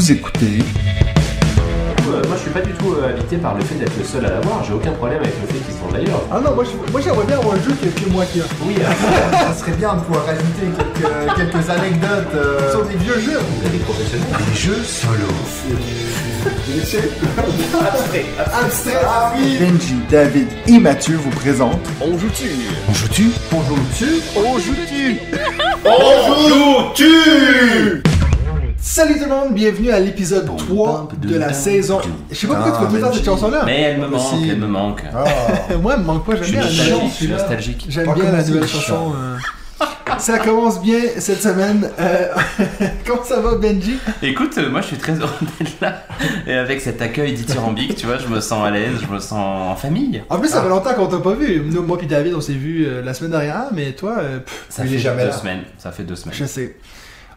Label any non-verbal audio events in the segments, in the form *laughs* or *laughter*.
Vous écoutez Euh, moi, je suis pas du tout euh, habité par le fait d'être le seul à l'avoir. J'ai aucun problème avec le fait qu'ils sont d'ailleurs. Ah non, moi, je- moi j'aimerais bien avoir un jeu qui est que moi qui a. Oui, euh, *laughs* Ça serait bien de pouvoir rajouter quelques, quelques anecdotes euh, Sur des vieux jeux. vous êtes des professionnels. des jeux solo. Abstrait. Ah oui Benji, David et Mathieu vous présentent On joue-tu On joue-tu Bonjour dessus On joue-tu Salut tout le monde, bienvenue à l'épisode 3 de la saison. Je sais pas pourquoi tu le temps cette chanson-là. Mais elle me manque, elle me manque. Ah, *laughs* Moi, elle me manque pas, j'aime bien la nouvelle- Je suis nostalgique. J'aime Pas bien la nouvelle chanson. euh. Ça commence bien cette semaine. Euh, *laughs* Comment ça va, Benji? Écoute, euh, moi je suis très heureux *laughs* d'être là. Et avec cet accueil dithyrambique, tu vois, je me sens à l'aise, je me sens en famille. En plus, Ah. ça fait longtemps qu'on t'a pas vu. Nous, moi puis David, on s'est vu la semaine dernière, mais toi, Ça fait jamais deux là. semaines. Ça fait deux semaines. je sais.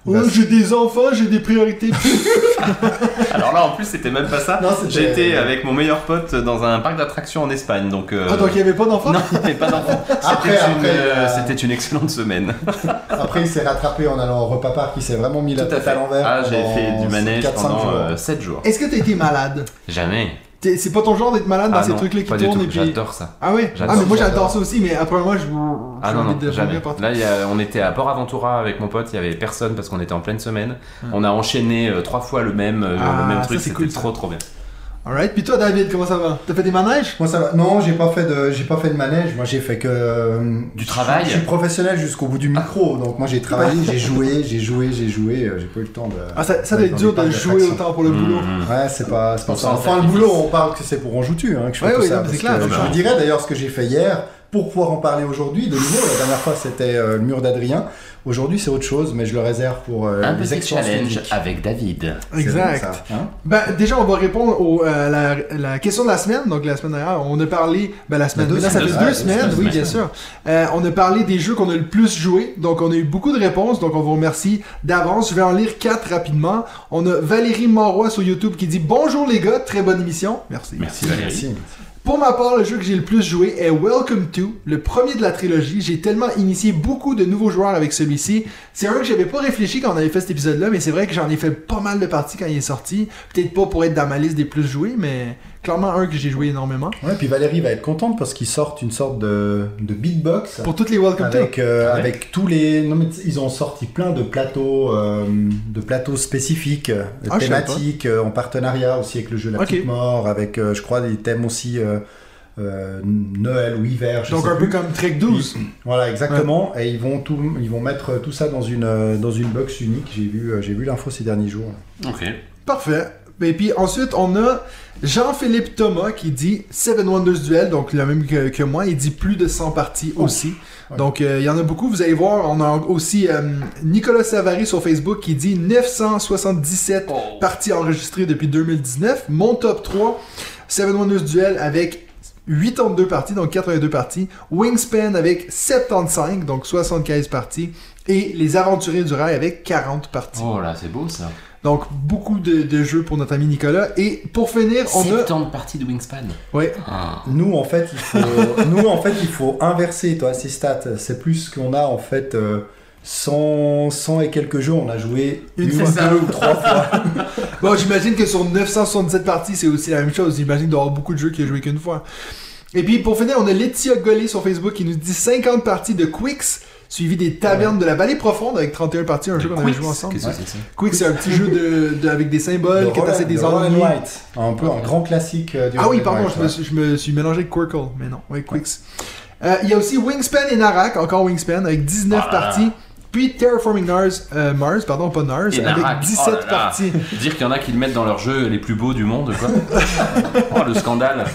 Bah, Oh, j'ai des enfants, j'ai des priorités. *laughs* Alors là, en plus, c'était même pas ça. J'étais avec mon meilleur pote dans un parc d'attractions en Espagne, donc. euh, Ah, donc il y avait pas d'enfants Non, il n'y avait pas d'enfant. *laughs* Après, C'était une, après, euh, euh, c'était une excellente semaine. *laughs* Après, il s'est rattrapé en allant au repas parc, il s'est vraiment mis la Tout à tête fait. à l'envers. Ah, j'ai fait du manège 4-5 pendant jours. 7 jours. Est-ce que t'as été malade? Jamais. C'est pas ton genre d'être malade dans Ah ces trucs-là qui tournent et puis. J'adore ça. Ah ouais? J'adore, Ah, mais moi j'adore. ça aussi, mais après moi, je. Ah j'ai non, non, jamais. Là, y a- on était à Port Aventura avec mon pote, il y avait personne parce qu'on était en pleine semaine. On a enchaîné euh, trois fois le même, euh, Ah, le même ça, truc, c'est c'était cool, trop trop bien. Alright, puis toi, David, comment ça va? T'as fait des manèges? Moi ça va. Non, j'ai pas fait de, j'ai pas fait de manège. Moi j'ai fait que euh, Du travail? Je suis professionnel jusqu'au bout du micro, donc moi j'ai travaillé, j'ai joué, j'ai joué, j'ai joué. euh, J'ai pas eu le temps de. Ah, ça, ça doit être dur de jouer autant pour le boulot. Mhm. Ouais, c'est pas, c'est pas ça. Enfin, le boulot, on parle que c'est pour on joue-tu, hein, que je fais Ouais, tout oui, ça. non, mais c'est parce clair, que je vous dirais d'ailleurs ce que j'ai fait hier pour pouvoir en parler aujourd'hui. De nouveau, la dernière fois c'était euh, le mur d'Adrien. Aujourd'hui c'est autre chose, mais je le réserve pour euh, Un les petit challenge physiques. avec David. Exact. ça, hein Ben, déjà, on va répondre au, euh, la, la question de la semaine. Donc, la semaine dernière, on a parlé. Ben, la semaine. deux mais là, ça fait semaines. deux semaines, deux oui, bien sûr. Euh, on a parlé des jeux qu'on a le plus joué. Donc, on a eu beaucoup de réponses. Donc, on vous remercie d'avance. Je vais en lire quatre rapidement. On a Valérie Monroy sur YouTube qui dit Bonjour les gars, très bonne émission. Merci. Merci Valérie. Merci. Pour ma part, le jeu que j'ai le plus joué est Welcome to, le premier de la trilogie. J'ai tellement initié beaucoup de nouveaux joueurs avec celui-ci. C'est un que j'avais pas réfléchi quand on avait fait cet épisode-là, mais c'est vrai que j'en ai fait pas mal de parties quand il est sorti. Peut-être pas pour être dans ma liste des plus joués, mais clairement un que j'ai joué énormément. Ouais, puis Valérie va être contente parce qu'ils sortent une sorte de, de beatbox. Pour toutes les Welcome Avec, to. euh, Ah ouais. avec tous les. Non, mais ils ont sorti plein de plateaux, euh, de plateaux spécifiques, euh, Ah, thématiques, euh, en partenariat aussi avec le jeu La Ok. Petite Mort, avec, euh, je crois, des thèmes aussi euh, euh, Noël ou hiver. Je Donc sais un peu plus. comme Trek 12. Voilà, exactement. Et ils vont, tout, ils vont mettre tout ça dans une, dans une box unique. J'ai vu, j'ai vu l'info ces derniers jours. Ok. Parfait. Et puis ensuite, on a Jean-Philippe Thomas qui dit Seven Wonders Duel, donc le même que, que moi. Il dit plus de 100 parties aussi. Ouais. Donc euh, il y en a beaucoup. Vous allez voir, on a aussi euh, Nicolas Savary sur Facebook qui dit 977 Oh. parties enregistrées depuis 2019. Mon top 3, Seven Wonders Duel avec 82 parties, donc 82 parties. Wingspan avec 75, donc 75 parties. Et Les Aventuriers du Rail avec 40 parties. Oh là, c'est beau ça. Donc, beaucoup de, de jeux pour notre ami Nicolas. Et pour finir, on a... 70 parties de Wingspan. Ouais. Ah. Nous, en fait, il faut, *laughs* nous, en fait, il faut inverser toi, ces stats. C'est plus qu'on a, en fait, euh, 100, 100 et quelques jeux. On a joué Une une, fois. deux ou trois fois. *laughs* Bon, j'imagine que sur 977 parties, c'est aussi la même chose. J'imagine d'avoir beaucoup de jeux qui a joué qu'une fois. Et puis, pour finir, on a Laetitia Gollet sur Facebook qui nous dit 50 parties de Quicks, suivi des Tavernes de la Vallée Profonde avec 31 parties, un jeu qu'on avait joué ensemble. Qu'est-ce que c'est ça? Quicks, c'est un petit jeu de, de- avec des symboles, que t'essaies des ennuis. Un peu un grand classique euh, du Ah oui, pardon, je me, suis, je me suis mélangé avec Quirkle, mais non, ouais, Quicks. Euh, Il y a aussi Wingspan et Narak, encore Wingspan, avec 19 Ah parties. Puis Terraforming Mars, euh, Mars, pardon, pas Mars, Et avec Narak, 17 oh là là. parties. Dire qu'il y en a qui le mettent dans leurs jeux les plus beaux du monde, quoi. *laughs* oh, le scandale.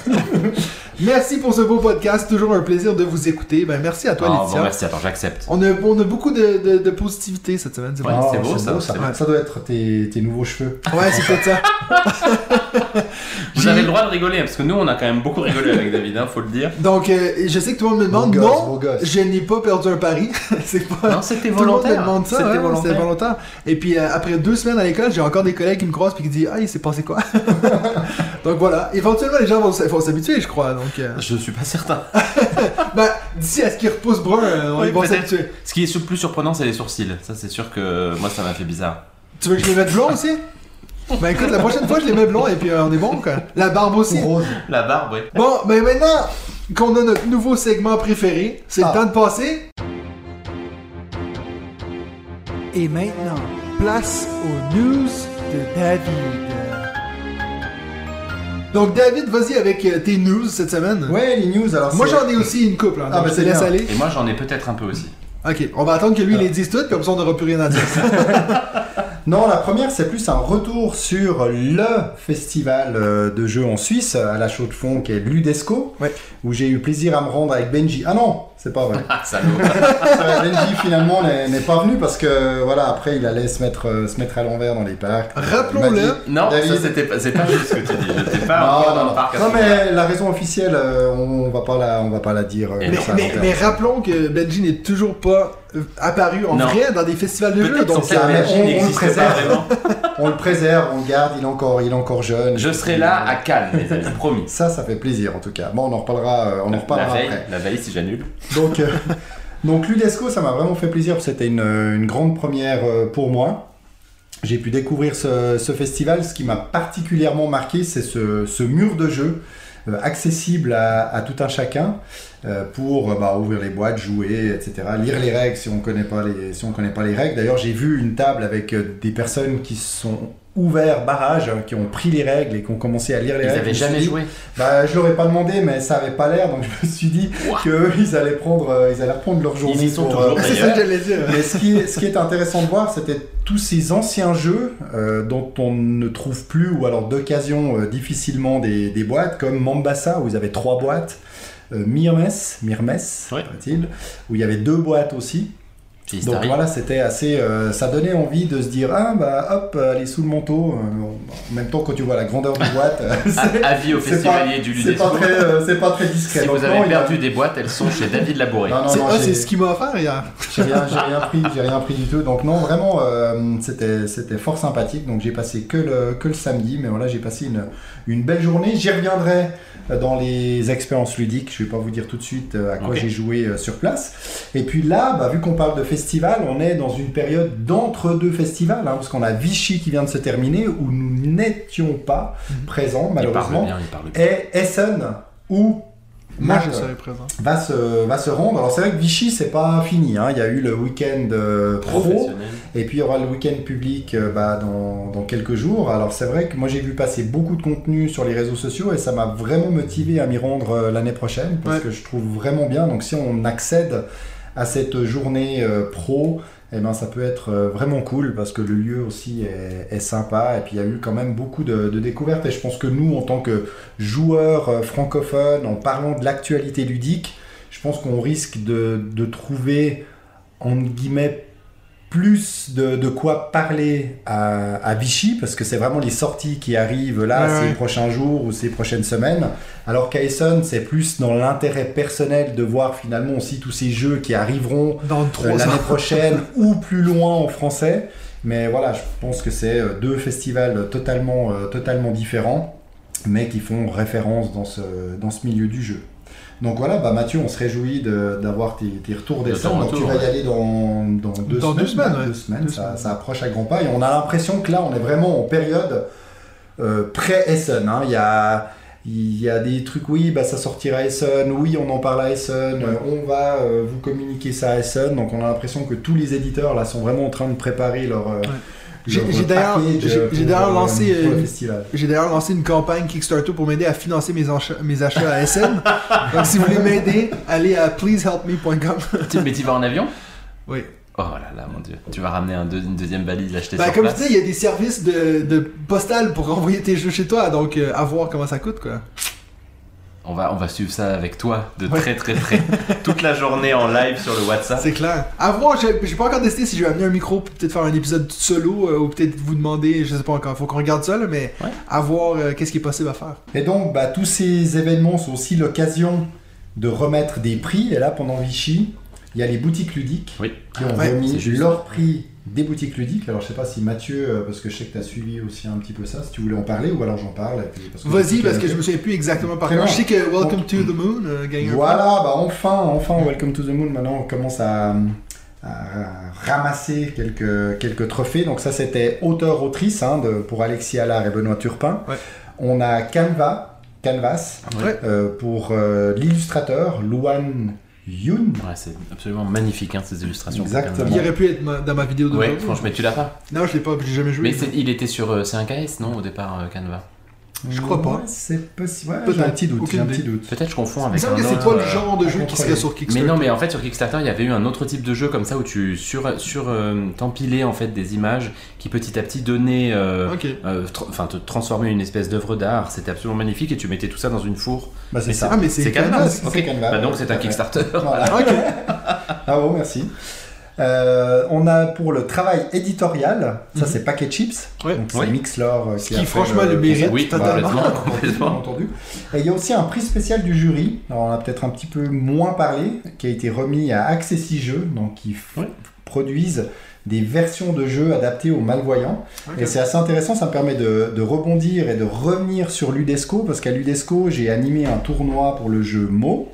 Merci pour ce beau podcast, toujours un plaisir de vous écouter. Ben, merci à toi, Oh, Laetitia. bon, merci, attends, j'accepte. on, a, on a beaucoup de, de, de positivité cette semaine, c'est Ouais. bon. Ah, c'est beau, ça. Ça doit être tes, tes nouveaux cheveux. Ouais, c'est peut-être ça. *laughs* Vous avez le droit de rigoler, hein, parce que nous, on a quand même beaucoup rigolé avec David, hein, faut le dire. Donc, euh, je sais que tout le monde me demande, gosse, non, je n'ai pas perdu un pari. *laughs* c'est pas... Non, c'était Tout le monde me volontaire. demande ça, C'était ouais, volontaire. c'était volontaire. Et puis euh, après deux semaines à l'école, j'ai encore des collègues qui me croisent et qui disent Ah, il s'est passé quoi *laughs* Donc voilà, éventuellement les gens vont, s'habituer, je crois. Donc, euh, Je suis pas certain. *laughs* ben, d'ici à ce qu'ils repoussent brun, euh, Oui, ils vont s'habituer. Ce qui est le plus surprenant, c'est les sourcils. Ça, c'est sûr que moi, ça m'a fait bizarre. Tu veux que je les mette blond aussi? *laughs* Ben écoute, la prochaine fois, je les mets blonds et puis euh, on est bon, quoi. La barbe aussi. Rose. La barbe, ouais. Bon, ben maintenant qu'on a notre nouveau segment préféré, c'est Ah. le temps de passer. Et maintenant, place aux news de David. Donc David, vas-y avec euh, tes news cette semaine. Ouais, les news, alors Moi c'est- j'en ai aussi une couple, hein, Ah, donc ben, je te c'est laisse bien. aller. Et moi, j'en ai peut-être un peu aussi. Ok, on va attendre que lui les dise toutes, comme ça on n'aura plus rien à dire. *laughs* Non, la première, c'est plus un retour sur le festival euh, de jeux en Suisse, à la chaux de fond, qui est l'Udesco, Ouais. où j'ai eu plaisir à me rendre avec Benji. Ah non, c'est pas vrai. *laughs* Ah, salaud. *laughs* Euh, Benji, finalement, n'est pas venu parce que, voilà, après, il allait se mettre, euh, se mettre à l'envers dans les parcs. Rappelons-le. M'a dit- Non, David. ça, c'était pas, c'est pas juste ce que tu dis. J'étais pas Non, non, dans non. le parc mais la raison officielle, euh, on, on va pas la, on va pas la dire. euh, Mais Mais, ça, mais, rappelons que Benji n'est toujours pas euh, apparu en Non. vrai dans des festivals de jeux, donc ça, on- on le préserve. *laughs* on le préserve, on le garde, il est encore, il est encore jeune. Je serai là à Cannes, les amis, promis. Ça, ça fait plaisir en tout cas. Bon, on en reparlera, euh, on en La reparlera veille, après. la veille si j'annule. Donc, euh, *laughs* donc l'UDESCO, ça m'a vraiment fait plaisir. C'était une, une grande première euh, pour moi. J'ai pu découvrir ce, ce festival. Ce qui m'a particulièrement marqué, c'est ce, ce mur de jeu accessible à, tout un chacun euh, pour euh, bah, ouvrir les boîtes, jouer, etc. Lire les règles si on connaît si on connaît pas les règles. D'ailleurs, j'ai vu une table avec euh, des personnes qui sont ouverts barrage, qui ont pris les règles et qui ont commencé à lire les Ils règles. avaient Je me suis jamais dit, joué. bah, je leur ai pas demandé, mais ça avait pas l'air, donc je me suis dit Ouah. qu'eux, ils allaient prendre, euh, ils allaient reprendre leur journée. Ils y sont pour, toujours, euh, *laughs* c'est ça que j'allais dire. *laughs* mais ce qui, est, ce qui est intéressant de voir, c'était tous ces anciens jeux euh, dont on ne trouve plus, ou alors d'occasion euh, difficilement des, des boîtes, comme Mambasa, où ils avaient trois boîtes, euh, Mirmes, Mirmes, Ouais. paraît-il, où il y avait deux boîtes aussi. Puis Donc voilà, c'était assez. euh, ça donnait envie de se dire ah bah hop, aller sous le manteau. euh, en même temps, quand tu vois la grandeur de boîte, Avis pas- festivaliers du c'est pas Ludesco. très, euh, c'est pas très discret. Si Donc vous non, avez a- perdu des boîtes, elles sont chez David Labouré. Non, non, C'est non, ce qu'il m'a offert hier. *laughs* j'ai rien, j'ai rien pris, j'ai rien pris du tout. Donc non, vraiment, euh, c'était, c'était fort sympathique. Donc j'ai passé que le, que le samedi, mais voilà, j'ai passé une, une belle journée. J'y reviendrai euh, dans les expériences ludiques. Je vais pas vous dire tout de suite euh, à quoi j'ai joué euh, sur place. Et puis là, bah, vu qu'on parle de festival, on est dans une période d'entre-deux festivals, hein, parce qu'on a Vichy qui vient de se terminer, où nous n'étions pas présents Il parle malheureusement, bien. et Essen, où Moi, Marc, je serai présent. va se, va se rendre. Alors c'est vrai que Vichy, c'est pas fini. hein. Il y a eu le week-end euh, pro, et puis il y aura le week-end public euh, bah, dans, dans quelques jours. Alors c'est vrai que moi j'ai vu passer beaucoup de contenu sur les réseaux sociaux et ça m'a vraiment motivé à m'y rendre euh, l'année prochaine parce Ouais. que je trouve vraiment bien. Donc si on accède à cette journée euh, pro, eh ben, ça peut être euh, vraiment cool parce que le lieu aussi est, sympa et puis il y a eu quand même beaucoup de, de découvertes et je pense que nous en tant que joueurs euh, francophones en parlant de l'actualité ludique je pense qu'on risque de, de trouver entre guillemets plus de, de quoi parler à, à Vichy parce que c'est vraiment les sorties qui arrivent là Ouais, ces ouais. prochains jours ou ces prochaines semaines alors qu'à Essen c'est plus dans l'intérêt personnel de voir finalement aussi tous ces jeux qui arriveront euh, l'année prochaine *laughs* ou plus loin en français. Mais voilà, je pense que c'est euh, deux festivals totalement, euh, totalement différents, mais qui font référence dans ce, dans ce milieu du jeu. Donc voilà, bah Mathieu, on se réjouit de- d'avoir tes, tes retours De des Donc tu vas y aller dans, dans deux Dans semaines. deux semaines, ouais. deux semaines, Deux ça, semaines. ça approche à grands pas. Et on a l'impression que là, on est vraiment en période euh, pré-Essen. hein. Il y a il y a des trucs, oui, bah, ça sortira à Essen, oui, on en parle à Essen, euh, on va euh, vous communiquer ça à Essen. Donc on a l'impression que tous les éditeurs là sont vraiment en train de préparer leur, euh, j'ai d'ailleurs- euh, lancé, euh, une campagne Kickstarter pour m'aider à financer mes, achats à SN. Donc si vous voulez m'aider, allez à pleasehelpme.com. Tu- Mais tu vas en avion? Oui. Oh là là, mon dieu. Tu vas ramener un deux- une deuxième valise l'acheter Ben, sur comme je place. disais, il y a des services de, de postal pour envoyer tes jeux chez toi, donc euh, à voir comment ça coûte quoi. On va, on va suivre ça avec toi de Ouais. très très près. *laughs* Toute la journée en live sur le WhatsApp. C'est clair. À voir, j'ai pas encore testé si je vais amener un micro pour peut-être faire un épisode solo euh, ou peut-être vous demander, je sais pas encore, faut qu'on regarde ça là, mais Ouais. à voir euh, qu'est-ce qui est possible à faire. Et donc, bah, tous ces événements sont aussi l'occasion de remettre des prix. Et là, pendant Vichy, il y a les boutiques ludiques Oui. qui ont Ouais, remis leur prix des boutiques ludiques. Alors, je sais pas si Mathieu, euh, parce que je sais que tu as suivi aussi un petit peu ça, si tu voulais en parler, ou alors j'en parle. Vas-y, je parce que je me souviens plus exactement par cœur. Je sais que Welcome to the Moon euh, gagne Voilà, bah enfin, enfin, Welcome to the Moon, maintenant on commence à, à ramasser quelques, quelques trophées. Donc ça c'était auteur-autrice hein, pour Alexis Allard et Benoît Turpin. Ouais. On a Canva, Canvas Ouais. euh, pour euh, l'illustrateur Luan Yun. Ouais, c'est absolument magnifique hein, ces illustrations. Exactement. Il aurait pu être ma- dans ma vidéo Ouais, d'aujourd'hui. franchement, mais tu l'as pas. Non, je l'ai pas, j'ai jamais joué. Mais c'est- il était sur. euh, C'est un KS, non, au départ, euh, Canva Je crois pas. C'est possible. Ouais, Peut-être. j'ai un petit doute. Aucune J'ai un idée. petit doute. Peut-être je confonds avec c'est autre, pas le euh, genre de jeu qui serait sur Kickstarter. Mais non, mais en fait sur Kickstarter, il y avait eu un autre type de jeu comme ça où tu sur sur euh, t'empilais en fait des images qui petit à petit donnaient, euh, euh, enfin te transformaient en une espèce d'œuvre d'art. C'était absolument magnifique et tu mettais tout ça dans une four. Bah, c'est ça. Ah, mais c'est C'est Canva. Canvas. Ok. C'est Canva. Bah, donc c'est un. Kickstarter. Voilà. *laughs* Ok. Bravo, merci. Euh, on a pour le travail éditorial, ça Mhm. c'est Packet Chips, donc c'est. Mixlore euh, qui, qui, a franchement, le mérite. Oui, totalement. *laughs* complètement. entendu. Et il y a aussi un prix spécial du jury, alors on a peut-être un petit peu moins parlé, qui a été remis à Accessi Jeux, donc qui produisent des versions de jeux adaptées aux malvoyants. Et c'est assez intéressant, ça me permet de, de rebondir et de revenir sur Ludesco, parce qu'à Ludesco, j'ai animé un tournoi pour le jeu Mo,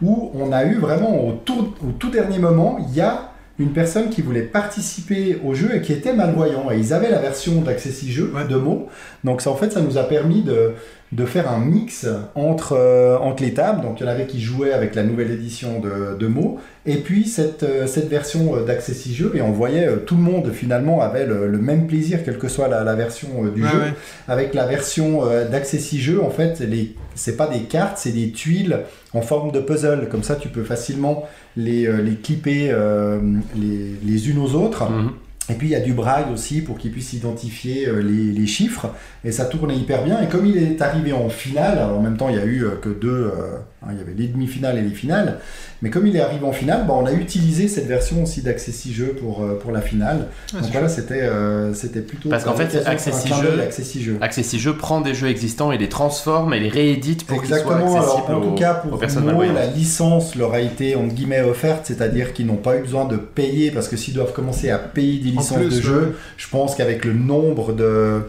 où on a eu vraiment au, tour- au tout dernier moment, il y a une personne qui voulait participer au jeu et qui était malvoyant. Et ils avaient la version d'Accessi Jeux Ouais. de Mo. Donc ça, en fait, ça nous a permis de, de faire un mix entre, euh, entre les tables. Donc il y en avait qui jouaient avec la nouvelle édition de, de Mo, et puis cette, euh, cette version euh, d'Accessi Jeux. Et on voyait euh, tout le monde finalement avait le, le même plaisir, quelle que soit la, la version euh, du jeu. ouais. Avec la version euh, d'Accessi Jeux, en fait, les, c'est pas des cartes, c'est des tuiles en forme de puzzle. Comme ça, tu peux facilement les, euh, les clipper euh, les, les unes aux autres. Mhm. Et puis il y a du braille aussi pour qu'ils puissent identifier euh, les, les chiffres. Et ça tournait hyper bien. Et comme il est arrivé en finale, alors en même temps il y a eu euh, que deux, euh, il y avait les demi-finales et les finales. Mais comme il est arrivé en finale, bah, on a utilisé cette version aussi d'Accessi Jeux pour, euh, pour la finale. Ah, Donc voilà, c'était euh, c'était plutôt. Parce qu'en fait, Accessi Jeux- Accessi Jeux. Accessi Jeux prend des jeux existants et les transforme et les réédite pour qu'ils soient accessibles alors en tout cas pour malvoyantes. la licence leur a été entre guillemets offerte, c'est-à-dire qu'ils n'ont pas eu besoin de payer parce que s'ils doivent commencer à payer des En licences plus, de ouais. jeux, je pense qu'avec le nombre de,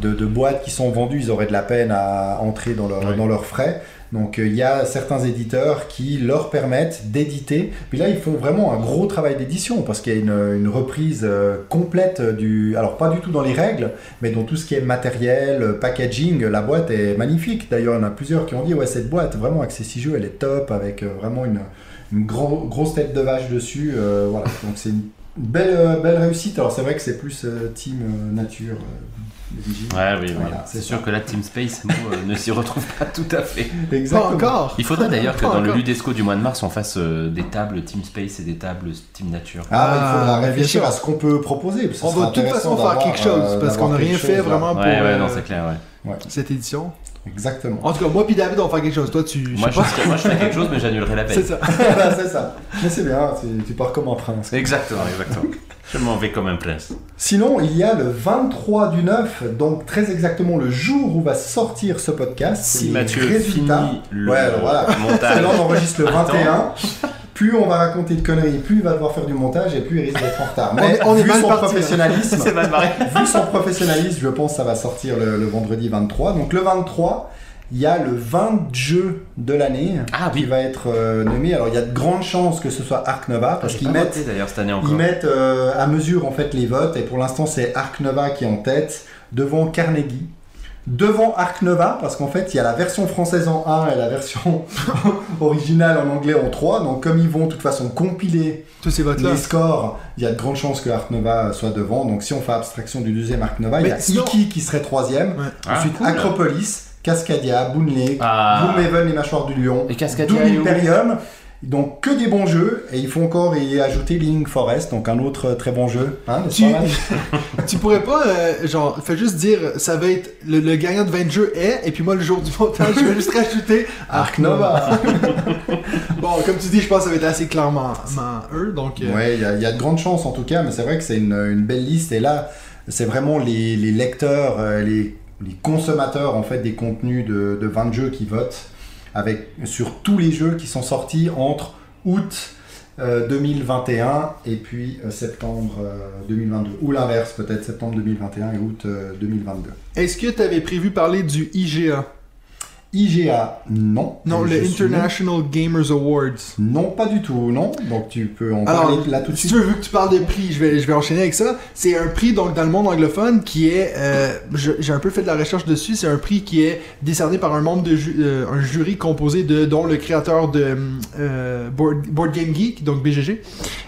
de, de boîtes qui sont vendues, ils auraient de la peine à entrer dans, leur, Ouais. dans leurs frais. Donc euh, il y a certains éditeurs qui leur permettent d'éditer. Puis là, ils font vraiment un gros travail d'édition parce qu'il y a une, reprise euh, complète du... Alors pas du tout dans les règles, mais dans tout ce qui est matériel, euh, packaging, la boîte est magnifique. D'ailleurs, il y en a plusieurs qui ont dit, ouais, cette boîte, vraiment, Accessi Jeux, elle est top, avec vraiment une, une gros- grosse tête de vache dessus. voilà, donc c'est une belle, belle réussite. Alors c'est vrai que c'est plus team nature. Ouais, oui, oui. Voilà, c'est c'est sûr ça. que la Team Space euh, ne s'y retrouve pas tout à fait. *laughs* Pas Exactement. encore. Il faudrait d'ailleurs que Pas dans le. Ludesco du mois de mars, on fasse euh, des tables Team Space et des tables Team Nature. Ah, il faudra Ah, réfléchir à ce qu'on peut proposer. On va de toute façon faire quelque chose euh, parce qu'on n'a rien fait chose, vraiment pour Ouais, ouais, euh, non, c'est clair, ouais. cette édition. Exactement. En tout cas, moi puis David, on va faire quelque chose. Toi, tu. Moi je, pas. ferais- moi, je ferais quelque chose, mais j'annulerais la *laughs* C'est peine. ça. Voilà, *laughs* c'est ça. Mais c'est bien, tu, tu pars comme un prince. Exactement, exactement. Je m'en vais comme un prince. Sinon, il y a le 23 du 9, donc très exactement le jour où va sortir ce podcast. Si Mathieu résultats. finit le Ouais, alors voilà. *laughs* montage. Là, on enregistre le Attends. 21. Plus on va raconter de conneries, plus il va devoir faire du montage et plus il risque d'être en retard. Mais est- on est vu mal son parti, là. professionnalisme, *laughs* mal vu son professionnalisme, je pense que ça va sortir le, le vendredi 23. Donc le 23, il y a le 20 jeu de l'année Ah qui oui. va être euh, nommé. Alors il y a de grandes chances que ce soit Arc Nova parce J'ai qu'ils mettent voté, d'ailleurs cette année encore. Ils mettent euh, à mesure en fait les votes et pour l'instant c'est Arc Nova qui est en tête devant Carnegie. Devant Arc Nova parce qu'en fait il y a la version française en 1 et la version *laughs* originale en anglais en 3 donc comme ils vont de toute façon compiler Tous ces votes-là. les scores il y a de grandes chances que Arc Nova soit devant donc si on fait abstraction du deuxième Arc Nova il y a sinon- Iki qui serait troisième Ouais. Ah, ensuite cool. Acropolis Cascadia Boon Lake Ah. Gloomhaven les mâchoires du lion Et Cascadia Doom Imperium. Donc que des bons jeux et il faut encore y ajouter Link Forest, donc un autre euh, très bon jeu. Hein, Tu, *laughs* tu pourrais pas, euh, genre, fais juste dire, ça va être le, le gagnant de 20 jeux est, et puis moi, le jour du montage, je vais juste rajouter *laughs* Arc Nova. *laughs* bon, comme tu dis, je pense que ça va être assez clairement eux, donc. euh, ouais, il y, a- il y a de grandes chances en tout cas, mais c'est vrai que c'est une, une belle liste et là, c'est vraiment les, les lecteurs, euh, les, les consommateurs en fait des contenus de, de 20 jeux qui votent sur tous les jeux qui sont sortis entre août euh, 2021 et puis euh, septembre euh, 2022 ou l'inverse peut-être septembre 2021 et août euh, 2022. Est-ce que tu avais prévu parler du IGA IGA, non. Non, le suis- International Gamers Awards. Non, pas du tout, non. Donc tu peux en Alors, parler là tout de si suite. tu veux, vu que tu parles de prix, je vais, je vais enchaîner avec ça. C'est un prix donc dans le monde anglophone qui est, euh, j'ai un peu fait de la recherche dessus. C'est un prix qui est décerné par un membre de ju- euh, un jury composé de dont le créateur de euh, Board, Board Game Geek, donc BGG.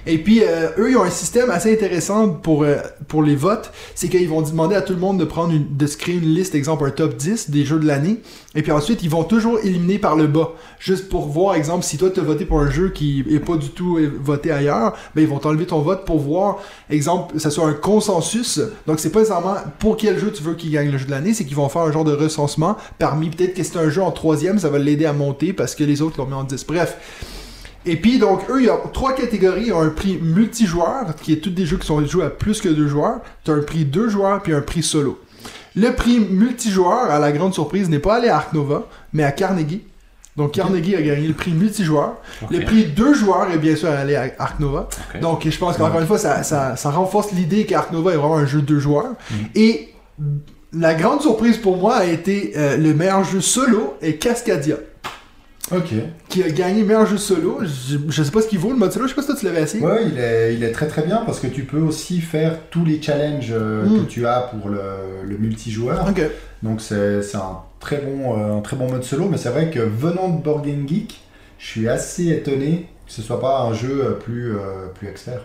Et puis euh, eux, ils ont un système assez intéressant pour euh, pour les votes. C'est qu'ils vont demander à tout le monde de prendre une, de se créer une liste, exemple un top 10 des jeux de l'année. Et puis ensuite, ils vont toujours éliminer par le bas. Juste pour voir, exemple, si toi tu as voté pour un jeu qui est pas du tout euh, voté ailleurs, ben ils vont t'enlever ton vote pour voir, exemple, que ça soit un consensus. Donc c'est pas nécessairement pour quel jeu tu veux qu'il gagne le jeu de l'année, c'est qu'ils vont faire un genre de recensement parmi peut-être que c'est un jeu en troisième, ça va l'aider à monter parce que les autres l'ont mis en 10. Bref. Et puis, donc, eux, il y a trois catégories. Il y a un prix multijoueur, qui est tous des jeux qui sont joués à plus que deux joueurs. Tu as un prix deux joueurs, puis un prix solo. Le prix multijoueur, à la grande surprise, n'est pas allé à Ark Nova, mais à Carnegie. Donc, Carnegie a gagné le prix multijoueur. Le prix deux joueurs est bien sûr allé à Ark Nova. Ok. Donc, je pense qu'encore une fois, ça, ça, ça renforce l'idée qu'Ark Nova est vraiment un jeu deux joueurs. Et la grande surprise pour moi a été euh, le meilleur jeu solo est Cascadia Ok. qui a gagné meilleur jeu solo. Je, je sais pas ce qu'il vaut le mode solo, je sais pas si toi tu l'avais essayé. Ouais, il est, il est très très bien parce que tu peux aussi faire tous les challenges euh, Mm. que tu as pour le, le multijoueur. Ok. Donc c'est un très bon euh, un très bon mode solo, mais c'est vrai que venant de Board Game Geek, je suis assez étonné que ce soit pas un jeu euh, plus euh, plus expert.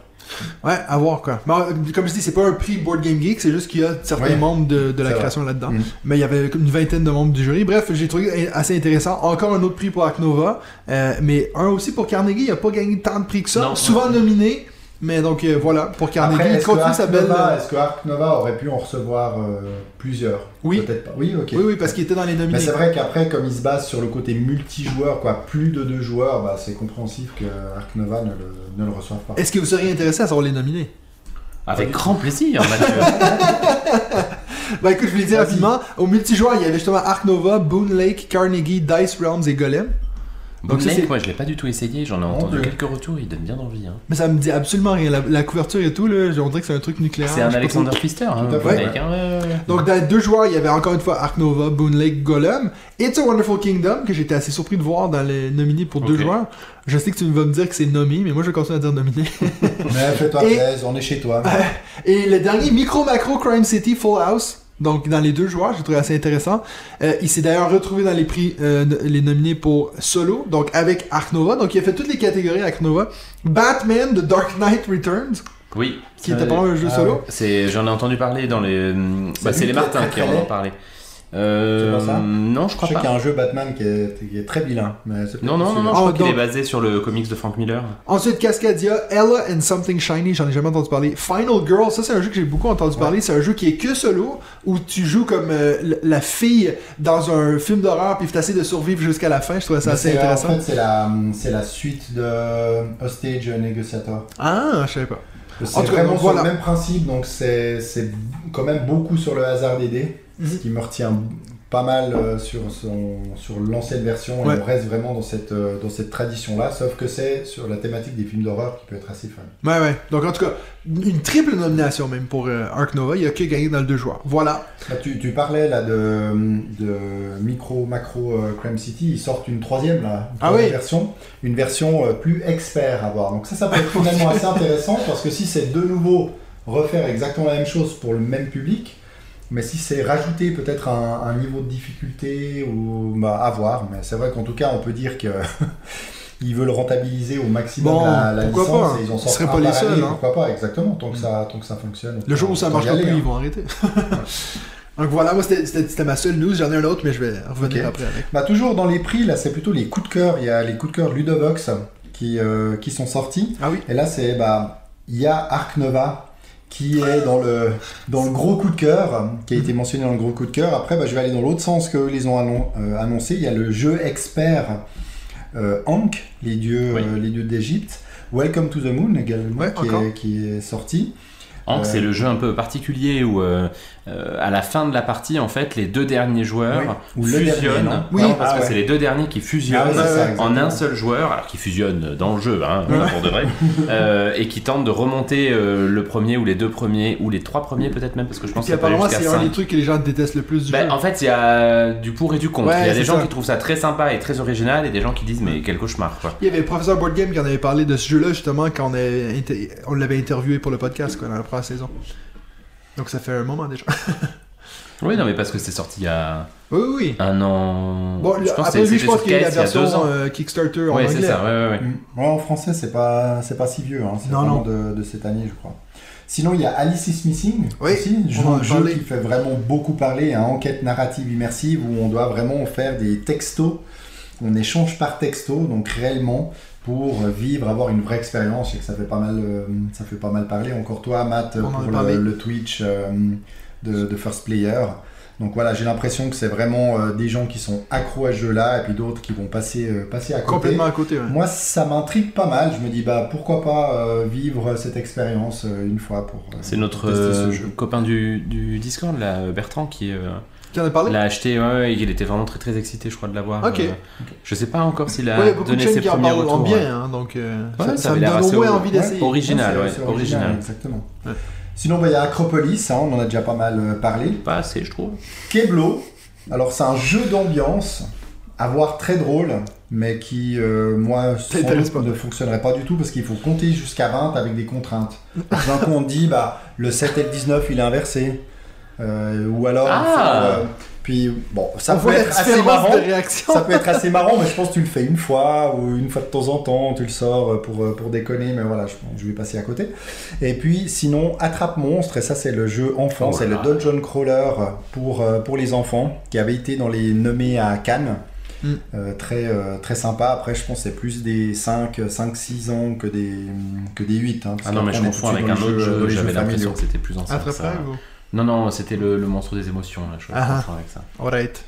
Ouais, à voir quoi. Mais, euh, comme je dis, c'est pas un prix Board Game Geek, c'est juste qu'il y a certains Ouais. membres de, de la création là-dedans. Mm. Mais il y avait une vingtaine de membres du jury. Bref, j'ai trouvé assez intéressant. Encore un autre prix pour Ark Nova, euh, mais un aussi pour Carnegie. Il a pas gagné tant de prix que ça. Non. Souvent nominé, mais donc euh, voilà, pour Carnegie. Après, il continue sa belle. Est-ce que Ark Nova aurait pu en recevoir euh, plusieurs? Oui. Peut-être pas. Oui, ok. Oui, oui, parce qu'il était dans les Mais nominés. c'est vrai qu'après, comme il se base sur le côté multijoueur, quoi, plus de deux joueurs, bah, c'est compréhensif que Ark Nova ne le, ne le reçoive pas. Est-ce que vous seriez intéressé à savoir les nominés? Avec grand plaisir, *laughs* Mathieu. Bah écoute, je voulais dire Vas-y. rapidement, au multijoueur, il y avait justement Ark Nova, Boon Lake, Carnegie, Dice Realms et Golem. Donc moi je l'ai pas du tout essayé, j'en ai entendu quelques retours, il donne bien envie. Hein. Mais ça me dit absolument rien. La, la couverture et tout, là, on dirait que c'est un truc nucléaire. C'est un Alexander. Pfister, hein, hein, ouais. Donc dans les deux joueurs, il y avait encore une fois Ark Nova, Boon Lake, Golem. It's a Wonderful Kingdom, que j'étais assez surpris de voir dans les nominés pour deux joueurs. Je sais que tu vas me dire que c'est nommé, mais moi je vais continuer à dire nominé. *laughs* Mais fais-toi plaisir, on est chez toi. *laughs* Et le dernier, Micro Macro Crime City Full House. Donc dans les deux joueurs, j'ai trouvé assez intéressant. Euh, il s'est d'ailleurs retrouvé dans les prix, euh, les nominés pour solo, donc avec Ark Nova. Donc il a fait toutes les catégories Ark Nova. Batman The Dark Knight Returns, Oui. qui était pas un jeu ah solo. C'est, j'en ai entendu parler dans les. Bah, c'est les Martins qui en ont parlé. Euh, pas ça non, je Je crois sais qu'il y a pas. un jeu Batman qui est, qui est très vilain. Mais c'est Non, non, non, non, je Ah, crois qu'il est basé sur le comics de Frank Miller. Ensuite, Cascadia, Ella and Something Shiny, j'en ai jamais entendu parler. Final Girl, ça c'est un jeu que j'ai beaucoup entendu Ouais. parler. C'est un jeu qui est que solo, où tu joues comme euh, la fille dans un film d'horreur, puis tu essaies de survivre jusqu'à la fin. Je trouvais ça Mais assez c'est- intéressant. En fait, c'est la, c'est la suite de Hostage Negotiator. Ah, je savais pas. En C'est tout cas, vraiment donc, sur voilà. le même principe, donc c'est c'est quand même beaucoup sur le hasard des dés, Ce qui me retient pas mal euh, sur, son, sur l'ancienne version, Ouais. et on reste vraiment dans cette, euh, dans cette tradition-là, sauf que c'est sur la thématique des films d'horreur qui peut être assez fun. Ouais, ouais. Donc en tout cas, une triple nomination même pour euh, Ark Nova. Il y a que gagné dans le deux joueurs. Voilà. Là, tu, tu parlais là de, de micro macro euh, Crime City, ils sortent une troisième là, une Ah oui. version, une version euh, plus expert à voir. Donc ça, ça peut être finalement *laughs* assez intéressant parce que si c'est de nouveau refaire exactement la même chose pour le même public, mais si c'est rajouter peut-être un, un niveau de difficulté ou bah, à voir. Mais c'est vrai qu'en tout cas, on peut dire que *laughs* ils veulent rentabiliser au maximum Bon, la, la pourquoi licence pas, et ils en sortent seraient pas les seuls, hein. Pourquoi pas, exactement, tant que ça, tant que ça fonctionne. Le jour où ça aller, plus, hein. ils vont arrêter. *laughs* Donc voilà, moi c'était- ma seule news. J'en ai un autre, mais je vais revenir après avec. Bah, toujours dans les prix, là, c'est plutôt les coups de cœur. Il y a les coups de cœur Ludovox qui, euh, qui sont sortis. Ah oui. Et là, c'est, bah, il y a Ark Nova qui est dans le, dans le gros coup de cœur, qui a été mentionné dans le gros coup de cœur. Après, bah, je vais aller dans l'autre sens que eux, ils ont euh, annoncé. Il y a le jeu expert euh, Ankh, les dieux, Oui. euh, les dieux d'Égypte. Welcome to the Moon également, Ouais, qui, encore. est, qui est sorti. Hank, Euh, c'est le jeu un peu particulier où, euh, euh, à la fin de la partie, en fait, les deux derniers joueurs Oui. Dernier, fusionnent. non Oui. Non, parce Ah que ouais. c'est les deux derniers qui fusionnent Ah ça, en un seul joueur, alors qui fusionnent dans le jeu, hein, pour de vrai, *laughs* euh, et qui tentent de remonter euh, le premier ou les deux premiers ou les trois premiers peut-être même, parce que je pense que apparemment, c'est un des trucs que les gens détestent le plus du Ben, jeu. en fait, il y a du pour et du contre. Il y a des gens ça. qui trouvent ça très sympa et très original, et des gens qui disent mais quel cauchemar quoi. Il y avait le professeur Board Game qui en avait parlé de ce jeu-là justement quand on, l'avait interviewé pour le podcast quoi, dans la première saison. Donc ça fait un moment déjà. *laughs* Oui, non, mais parce que c'est sorti il y a oui, oui, oui. un an. Bon, je pense après que lui, je pense qu'il y a la Case il y a deux version ans. euh, Kickstarter en Ouais, anglais. c'est ça, ouais, ouais, ouais. Mm. En français, c'est pas, c'est pas si vieux. Hein. C'est Non, vraiment de, de cette année, je crois. Sinon, il y a Alice is Missing Oui, aussi, a jeu qui fait vraiment beaucoup parler, hein, enquête narrative immersive où on doit vraiment faire des textos. On échange par texto, donc réellement pour vivre, avoir une vraie expérience. Je sais que ça fait pas mal, euh, ça fait pas mal parler. Encore toi, Matt, On pour le, le Twitch euh, de, de First Player. Donc voilà, j'ai l'impression que c'est vraiment euh, des gens qui sont accros à ce jeu-là et puis d'autres qui vont passer, euh, passer à côté. Complètement à côté. ouais. Moi, ça m'intrigue pas mal. Je me dis, bah, pourquoi pas euh, vivre cette expérience euh, une fois pour. euh, C'est notre tester ce jeu. copain du, du Discord, là, Bertrand, qui euh, Tu en as parlé l'a acheté. Ouais, il était vraiment très très excité, je crois, de l'avoir. Ok. Euh, je sais pas encore s'il a Ouais, il y a beaucoup de donné ses premiers parlent en retours. bien, hein, donc euh, Ouais, ça, ça ça avait me l'air donne au assez moins haut. envie d'essayer. Original, Ouais, original. Exactement. Ouais. Sinon, bah, il y a Acropolis, hein, on en a déjà pas mal euh, parlé. Pas assez, je trouve. Keblo, alors c'est un jeu d'ambiance, à voir très drôle, mais qui, euh, moi, sans t'intéresse doute pas. ne fonctionnerait pas du tout parce qu'il faut compter jusqu'à 20 avec des contraintes. D'un coup, on te dit, bah, le 7 et le 19, il est inversé. Euh, ou alors, Ah. euh, puis bon, ça peut être assez marrant. Ça peut être assez marrant, mais je pense que tu le fais une fois ou une fois de temps en temps, tu le sors pour, euh, pour déconner, mais voilà, je, je vais passer à côté. Et puis sinon, Attrape Monstre, et ça c'est le jeu enfant, Oh c'est le. Dungeon Crawler pour, pour les enfants, qui avait été dans les nommés à Cannes. Mm. Euh, très, euh, très sympa. Après, je pense que c'est plus des 5, 5 6 ans que des, que des 8. hein, Ah non, mais je confonds avec un autre jeu, j'avais l'impression que c'était plus ancien. Après, ça. Non, non, c'était le, le monstre des émotions, là, je Ah, ah. avec ça. Alright.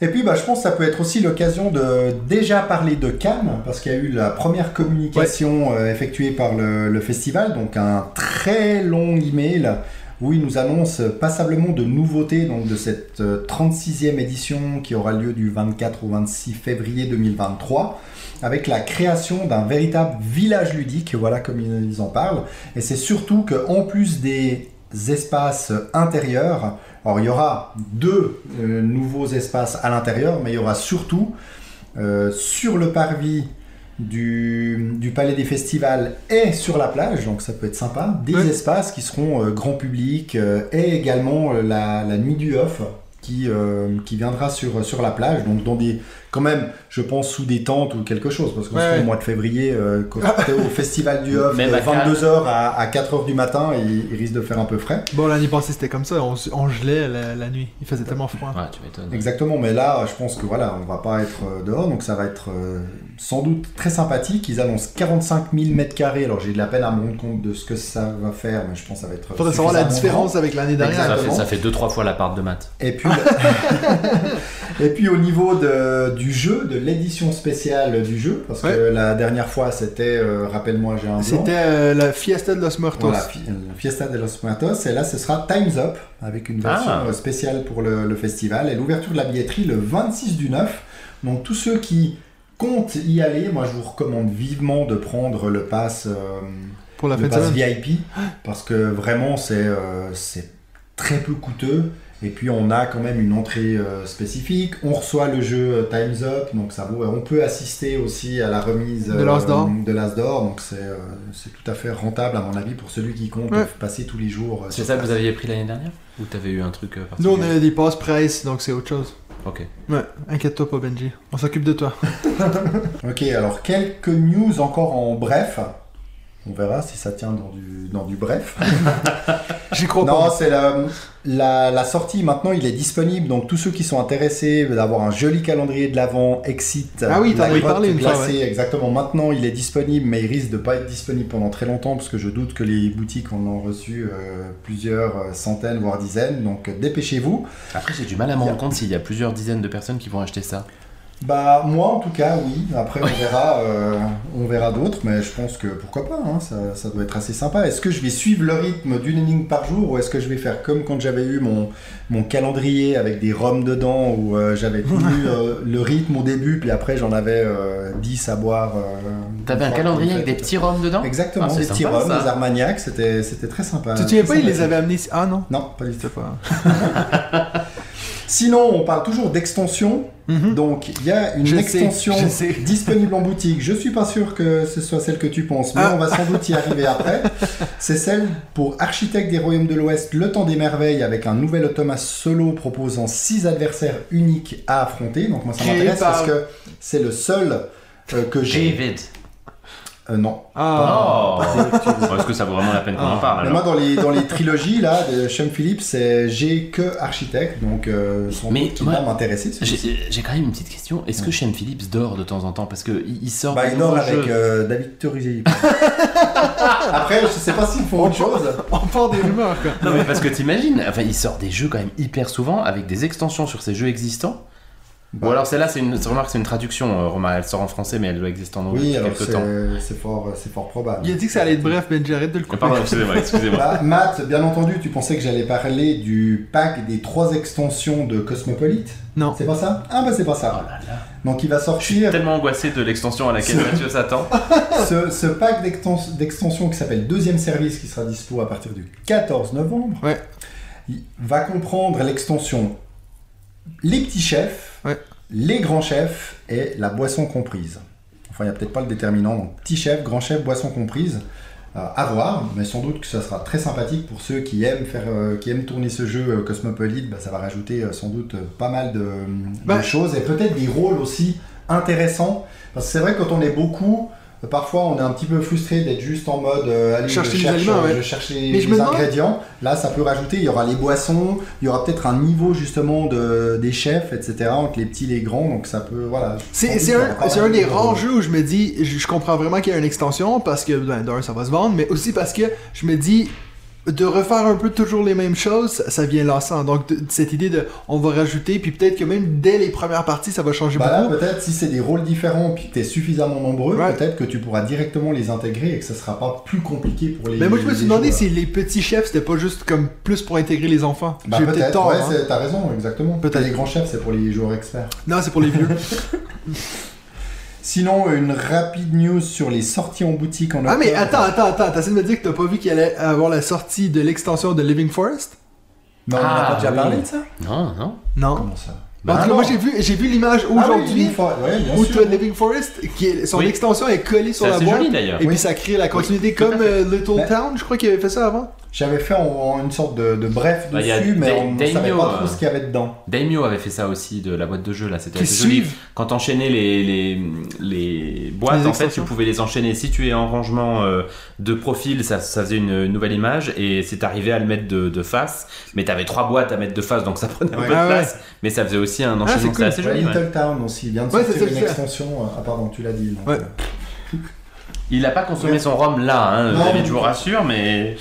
Et puis, bah, je pense que ça peut être aussi l'occasion de déjà parler de Cannes, parce qu'il y a eu la première communication euh, effectuée par le, le festival, donc un très long email où il nous annonce passablement de nouveautés donc de cette euh, 36e édition qui aura lieu du 24 au 26 février 2023 avec la création d'un véritable village ludique, voilà comme ils en parlent. Et c'est surtout que en plus des espaces intérieurs, alors il y aura deux euh, nouveaux espaces à l'intérieur, mais il y aura surtout euh, sur le parvis du, du Palais des Festivals et sur la plage, donc ça peut être sympa, des espaces qui seront euh, grand public et également la, la nuit du off qui, qui viendra sur, sur la plage, donc dans des, quand même, je pense sous des tentes ou quelque chose, parce Ouais, ce moment, ouais. au mois de février, euh, quand au *laughs* Festival du off, Même de à 22h à, à 4h du matin, il, il risque de faire un peu frais. Bon, l'année passée, c'était comme ça. On, on gelait la, la nuit. Il faisait tellement froid. Ouais, tu m'étonnes. Exactement, mais là, je pense que voilà, on va pas être euh, dehors, donc ça va être euh, sans doute très sympathique. Ils annoncent 45 000 mètres carrés, alors j'ai de la peine à me rendre compte de ce que ça va faire, mais je pense que ça va être. Faudrait savoir la différence avec l'année dernière. Ça fait, Exactement. ça fait deux trois fois la part de maths. Et puis, *laughs* *laughs* et puis au niveau de- du jeu, de l'édition spéciale du jeu, parce que la dernière fois c'était, euh, rappelle-moi, j'ai un. C'était euh, la Fiesta de los Muertos. Voilà, la Fiesta de los Muertos, et là ce sera Time's Up, avec une version Ah. euh, spéciale pour le, le festival, et l'ouverture de la billetterie le 26 du 9. Donc tous ceux qui comptent y aller, moi je vous recommande vivement de prendre le pass, euh, Pour la le pass. VIP, parce que vraiment c'est euh, c'est très peu coûteux. Et puis on a quand même une entrée euh, spécifique. On reçoit le jeu euh, Time's Up, donc ça vaut. On peut assister aussi à la remise De l'As d'or. de donc c'est euh, c'est tout à fait rentable à mon avis pour celui qui compte Ouais. passer tous les jours. euh, C'est ça que vous aviez pris l'année dernière? Ou t'avais eu un truc euh, Nous, particulier? on a des passes price, donc c'est autre chose. Ok. Ouais, inquiète-toi pas, Benji. On s'occupe de toi. *laughs* Ok, alors quelques news encore en bref. On verra si ça tient dans du, dans du bref. *laughs* J'y crois Non, pas. c'est la, la, la sortie. Maintenant, il est disponible. Donc, tous ceux qui sont intéressés d'avoir un joli calendrier de l'avant, Exit. Ah oui, t'en avais parlé une fois, glacée, Exactement. Maintenant, il est disponible, mais il risque de pas être disponible pendant très longtemps parce que je doute que les boutiques en ont reçu euh, plusieurs euh, centaines, voire dizaines. Donc, dépêchez-vous. Après, j'ai du mal à me rendre compte s'il y a plusieurs dizaines de personnes qui vont acheter ça. Bah moi en tout cas oui. Après on verra, euh, on verra d'autres, mais je pense que pourquoi pas. hein, ça, ça doit être assez sympa. Est-ce que je vais suivre le rythme d'une énigme par jour ou est-ce que je vais faire comme quand j'avais eu mon mon calendrier avec des roms dedans où euh, j'avais *laughs* tenu euh, le rythme au début puis après j'en avais euh, 10 à boire. euh, T'avais un calendrier avec des petits roms dedans? Exactement, Ah, des petits roms, des armagnacs, c'était c'était très sympa. Tu te souviens pas, il les avait amenés Ah non, Non, pas du tout. *laughs* Sinon, on parle toujours d'extension. Mhm. Donc, il y a une Je extension sais. *laughs* disponible en boutique. Je suis pas sûr que ce soit celle que tu penses, mais Ah. on va sans doute y *laughs* arriver après. C'est celle pour Architecte des Royaumes de l'Ouest, Le Temps des Merveilles, avec un nouvel automate solo proposant 6 adversaires uniques à affronter. Donc, moi, ça m'intéresse par- parce que c'est le seul euh, que j'ai. David. Euh, non. Oh Ah. Est-ce que ça vaut vraiment la peine qu'on en Ah. parle moi, dans les, dans les trilogies là, de Sean Phillips, c'est j'ai que Architecte, donc euh, sans Mais qui va m'intéresser. J'ai j'ai quand même une petite question. Est-ce que Shane Phillips dort de temps en temps? Parce qu'il il sort Bah, il dort avec euh, David Turisi. *laughs* Après, je sais pas s'ils font autre chose. *laughs* On part des rumeurs, quoi. Non mais parce que t'imagines, enfin il sort des jeux quand même hyper souvent avec des extensions sur ces jeux existants. Bah, Ou alors celle-là, c'est une, remarque, c'est une traduction. euh, remarque, elle sort en français, mais elle doit exister en anglais Oui, alors c'est temps. c'est fort, c'est fort probable. Il a dit que ça allait être bref, Ben j'arrête de le Euh, couper. Pardon, excusez-moi, excusez-moi. Bah, Matt, bien entendu, tu pensais que j'allais parler du pack des trois extensions de Cosmopolite Non. C'est pas ça Ah bah c'est pas Oh ça. là là. Donc il va Je suis sortir tellement angoissé de l'extension à laquelle Mathieu s'attend. *laughs* ce, ce pack d'extens- d'extensions qui s'appelle Deuxième Service qui sera dispo à partir du 14 novembre. Ouais. Il va comprendre l'extension Les Petits Chefs, Ouais. Les Grands Chefs et la Boisson Comprise. Enfin, il n'y a peut-être pas le déterminant, donc Petit Chef, Grand Chef, Boisson Comprise. Euh, à voir, mais sans doute que ça sera très sympathique pour ceux qui aiment faire, euh, qui aiment tourner ce jeu euh, Cosmopolite. Bah, ça va rajouter euh, sans doute pas mal de, de Bah. choses et peut-être des rôles aussi intéressants. Parce que c'est vrai que quand on est beaucoup, parfois on est un petit peu frustré d'être juste en mode euh, allez, Chercher je les aliments, euh, ouais. je cherche les, je ingrédients. Là, ça peut rajouter. Il y aura les boissons, il y aura peut-être un niveau justement de, des chefs, etc. entre les petits et les grands. Donc ça peut, voilà. C'est un, des de- rares jeux où je me dis, je, je comprends vraiment qu'il y a une extension parce que, ben, d'un, ça va se vendre, mais aussi parce que je me dis, de refaire un peu toujours les mêmes choses, ça vient lassant. Donc, de- cette idée de, on va rajouter, puis peut-être que même dès les premières parties, ça va changer Bah beaucoup. peut-être si c'est des rôles différents puis que tu es suffisamment nombreux, peut-être que tu pourras directement les intégrer et que ça sera pas plus compliqué pour les Mais moi, je me suis demandé joueurs. si les petits chefs, c'était pas juste comme plus pour intégrer les enfants. Bah, J'ai peut-être, tort. ouais, hein. t'as raison, exactement. Peut-être les grands chefs, c'est pour les joueurs experts. Non, c'est pour les vieux. *laughs* Sinon, une rapide news sur les sorties en boutique en ah, mais octobre. attends, attends, attends. T'essaies de me dire que t'as pas vu qu'il allait avoir la sortie de l'extension de Living Forest? Non, on n'a Ah, pas déjà oui. parlé de ça? Non, non. Non. Comment ça? En tout cas, moi, j'ai vu, j'ai vu l'image Ah oui, aujourd'hui. Où sûr. tu as Living Forest, qui est- son Oui. extension est collée sur C'est la boîte. joli d'ailleurs. Et Oui. puis ça crée la continuité comme euh, Little Mais- Town, je crois qu'il avait fait ça avant. J'avais fait en, en une sorte de, de bref Bah, dessus, mais Da- on ne savait pas trop euh, ce qu'il y avait dedans. Daimyo avait fait ça aussi de la boîte de jeu là, c'était assez joli. Quand t'enchaînais les, les, les boîtes, Les en fait, tu pouvais les enchaîner. Si tu es en rangement euh, de profil, ça, ça faisait une nouvelle image et c'est arrivé à le mettre de, de face. Mais t'avais trois boîtes à mettre de face, donc ça prenait un Ouais. peu de Ah ouais. place. Mais ça faisait aussi un enchaînement, c'est c'était cool. assez joli. Little Town aussi, vient de sortir c'est une c'est extension. euh, Ah pardon, tu l'as dit. donc, Ouais. euh, Il a pas consommé son rhum là, hein, Non. David, je vous rassure, mais.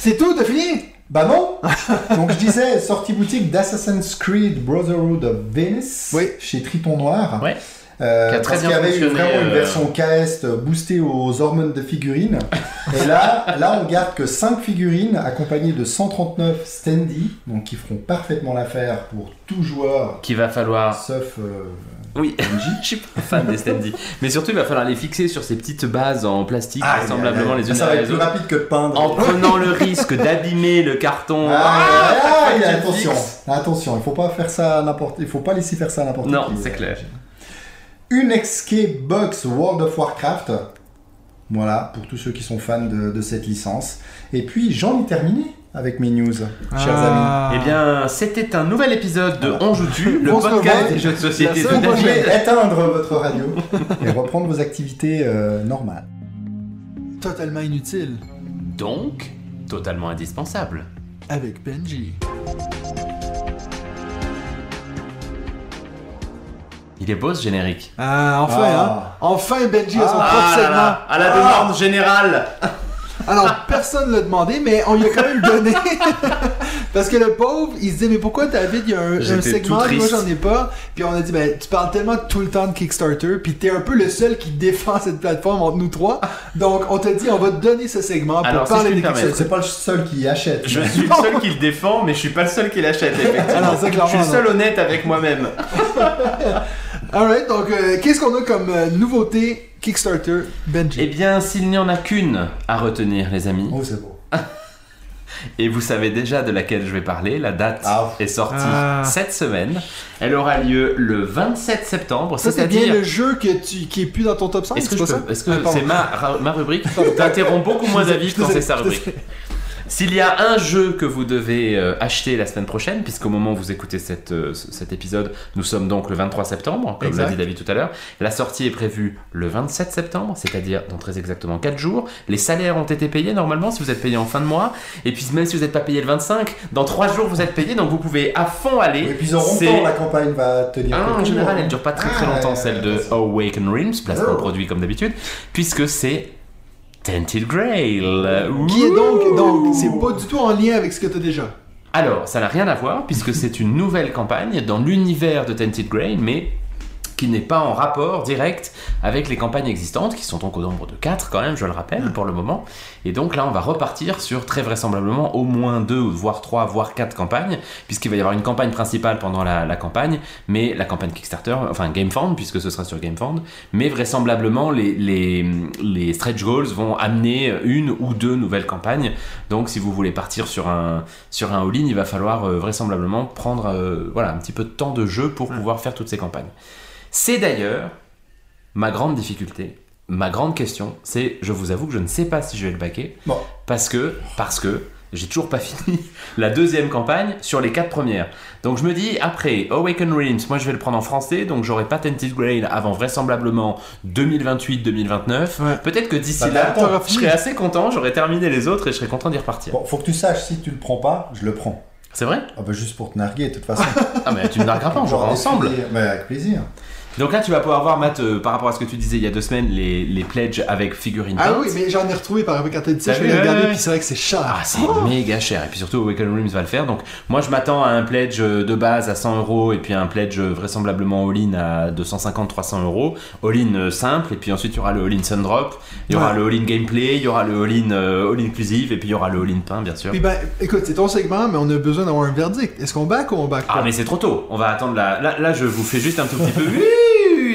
C'est tout, t'as fini Bah non *laughs* Donc je disais, sortie boutique d'Assassin's Creed Brotherhood of Venice Oui. chez Triton Noir. Ouais. Euh, Qui a très parce qu'il y avait eu vraiment une euh, version KS boostée aux hormones de figurines. *laughs* Et là, là, on garde que 5 figurines accompagnées de 139 standy, donc qui feront parfaitement l'affaire pour tout joueur, Qu'il va falloir. sauf euh, Oui, *laughs* je suis pas fan des standy. Mais surtout, il va falloir les fixer sur ces petites bases en plastique, Ah, vraisemblablement les unes ça va derrière être les plus autres. rapide que de peindre. En prenant le risque d'abîmer le carton. Ah, Ah, ah, tu attention, attention, il faut pas faire ça n'importe, il faut pas laisser faire ça à n'importe qui. Non, c'est clair. Une escape box World of Warcraft. Voilà, pour tous ceux qui sont fans de, de cette licence. Et puis, j'en ai terminé avec mes news, chers Ah. Eh bien, c'était un nouvel épisode de. On joue tu, le podcast des jeux de société de amis. Vous David. pouvez éteindre votre radio et reprendre vos activités euh, normales. Totalement inutile. Donc, totalement indispensable. Avec Benji. Il est beau ce générique. Ah, enfin, Ah. hein. Enfin, Benji a son Ah, propre segment. à la Ah. demande générale. Alors, personne ne l'a demandé, mais on lui a quand même donné. *laughs* Parce que le pauvre, il se dit, mais pourquoi David, il y a un, un segment, moi j'en ai pas. Puis on a dit, ben, tu parles tellement tout le temps de Kickstarter, puis t'es un peu le seul qui défend cette plateforme entre nous trois. Donc on t'a dit, on va te donner ce segment pour Alors, si parler je de Kickstarter. C'est pas le seul qui achète. Je suis le seul qui le défend, mais je suis pas le seul qui l'achète, *laughs* effectivement. Alors, je suis le seul honnête avec moi-même. *laughs* Alright, donc euh, qu'est-ce qu'on a comme euh, nouveauté Kickstarter, Benji? Eh bien, s'il n'y en a qu'une à retenir, les amis, Oh, c'est beau. *laughs* et vous savez déjà de laquelle je vais parler, la date Ah. est sortie Ah. cette semaine. Elle aura lieu le 27 septembre, c'est bien c'est-à-dire le jeu que tu, qui est plus dans ton top 5, Est-ce que, c'est Ah, ma, rubrique? T'interromps beaucoup *laughs* moins David quand c'est sa rubrique. S'il y a un jeu que vous devez euh, acheter la semaine prochaine, puisqu'au moment où vous écoutez cette, euh, ce- cet épisode, nous sommes donc le 23 septembre, comme l'a dit David tout à l'heure. La sortie est prévue le 27 septembre, c'est-à-dire dans très exactement 4 jours. Les salaires ont été payés normalement si vous êtes payé en fin de mois. Et puis même si vous n'êtes pas payé le 25, dans 3 jours vous êtes payé, donc vous pouvez à fond aller. Et puis C'est- longtemps, la campagne va tenir. Ah, en général, mois. elle dure pas très très Ah, longtemps, celle de. Awaken Realms, placement Oh. produit comme d'habitude, puisque c'est Tented Grail. Qui est donc, donc, c'est pas du tout en lien avec ce que t'as déjà. Alors, ça n'a rien à voir, puisque c'est une nouvelle campagne dans l'univers de Tented Grail, mais qui n'est pas en rapport direct avec les campagnes existantes, qui sont donc au nombre de 4 quand même, je le rappelle, pour le moment. Et donc là, on va repartir sur très vraisemblablement au moins 2, voire 3, voire 4 campagnes, puisqu'il va y avoir une campagne principale pendant la, la campagne, mais la campagne Kickstarter, enfin GameFound, puisque ce sera sur GameFound, mais vraisemblablement les, les, les stretch goals vont amener une ou deux nouvelles campagnes. Donc si vous voulez partir sur un, sur un all-in, il va falloir euh, vraisemblablement prendre euh, voilà, un petit peu de temps de jeu pour pouvoir faire toutes ces campagnes. C'est d'ailleurs ma grande difficulté, ma grande question, c'est, je vous avoue que je ne sais pas si je vais le baquer, Bon. parce que, parce que, j'ai toujours pas *laughs* fini la deuxième campagne sur les quatre premières. Donc je me dis, après Awaken Realms, moi je vais le prendre en français, donc j'aurai pas Tented Grail avant vraisemblablement 2028-2029. Ouais. Peut-être que d'ici Bah, là, je serai assez content, j'aurai terminé les autres et je serai content d'y repartir. Bon, faut que tu saches, si tu le prends pas, je le prends. C'est vrai? Ah bah juste pour te narguer, de toute façon. Ah mais tu ne nargueras pas, on *laughs* jouera ensemble. Mais avec plaisir. Donc là tu vas pouvoir voir Matt, euh, par rapport à ce que tu disais il y a deux semaines, les, les pledges avec figurines Ah peintes. oui, mais j'en ai retrouvé par dit ça, T'as je vais les regarder, ouais. puis c'est vrai que c'est cher. Ah, c'est méga cher. Et puis surtout, Awaken Realms va le faire. Donc, moi, je m'attends à un pledge de base à 100 euros et puis un pledge vraisemblablement all-in à 250-300 euros. All-in euh, simple. Et puis ensuite, il y aura le all-in Sundrop. Il y aura Ouais. le all-in gameplay. Il y aura le all-in euh, all inclusive. Et puis il y aura le all-in pain, bien sûr. Puis ben, écoute, c'est ton segment, mais on a besoin d'avoir un verdict. Est-ce qu'on back ou on back Ah, mais c'est trop tôt. On va attendre la. Là, là, je vous fais juste un tout petit peu. *laughs*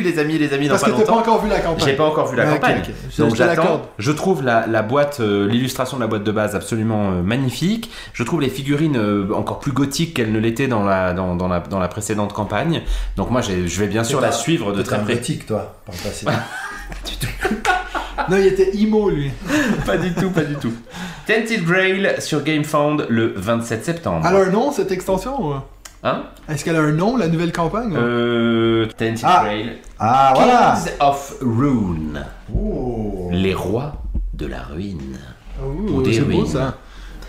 Les amis, les amis, dans Parce pas que t'as pas longtemps. encore vu la campagne. J'ai pas encore vu la Ah, ok, campagne. ok. Je- Donc je te j'attends. Je trouve la, la boîte, euh, l'illustration de la boîte de base absolument euh, magnifique. Je trouve les figurines euh, encore plus gothiques qu'elles ne l'étaient dans la, dans, dans la, dans la précédente campagne. Donc moi j'ai- je vais bien sûr la pas- suivre de très près. gothique, toi, par le passé. *laughs* *laughs* Non, il était emo, lui. *laughs* pas du tout, pas du tout. Tented Grail sur GameFound le 27 septembre. Elle a un nom, cette extension Hein? Est-ce qu'elle a un nom, la nouvelle campagne euh, Tented Ah. Grail. Ah, voilà Kings of Rune. Oh. Les rois de la ruine. Ouh, ou des c'est beau ruines. ça.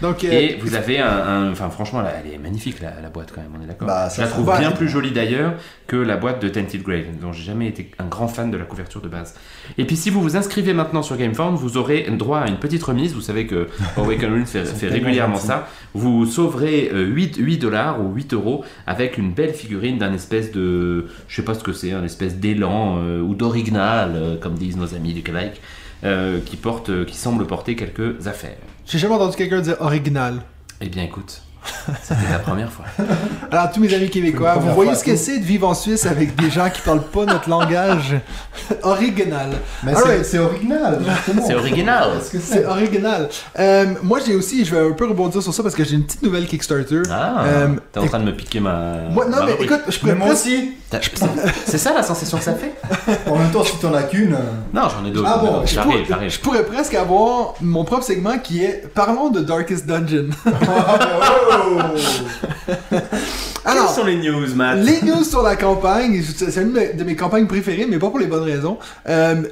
Donc, euh, Et vous avez un, Enfin, franchement, là, elle est magnifique, la, la boîte, quand même, on est d'accord Bah, Je la trouve bien plus jolie, d'ailleurs, que la boîte de Tented Grail, dont j'ai jamais été un grand fan de la couverture de base. Et puis, si vous vous inscrivez maintenant sur GameFound, vous aurez droit à une petite remise. Vous savez que *laughs* Awaken Realms fait, régulièrement ça. Vous sauverez euh, 8, 8 dollars ou 8 euros avec une belle figurine d'un espèce de... Je sais pas ce que c'est, un espèce d'élan euh, ou d'original, euh, comme disent nos amis du Québec, euh, qui, porte, euh, qui semble porter quelques affaires. J'ai jamais entendu quelqu'un dire original. Eh bien, écoute, c'était la première fois. *laughs* Alors, tous mes amis québécois, vous voyez ce que c'est de vivre en Suisse avec des gens qui parlent pas notre langage *laughs* original. Mais c'est c'est original, justement. C'est original. C'est original. Euh, moi, j'ai aussi, je vais un peu rebondir sur ça parce que j'ai une petite nouvelle Kickstarter. Ah, Euh, t'es en train de me piquer ma. Moi, non, ma mais rubrique. écoute, je pourrais Mais moi aussi C'est ça la sensation que ça fait En même temps, si t'en as qu'une. euh, Non, j'en ai d'autres. Ah bon, je, J'arrive, pourrais, j'arrive. je pourrais presque avoir mon propre segment qui est Parlons de Darkest Dungeon. oh *laughs* *laughs* Quelles Alors, sont les news, Matt? les news sur la campagne, c'est une de mes- de mes campagnes préférées, mais pas pour les bonnes raisons. Euh,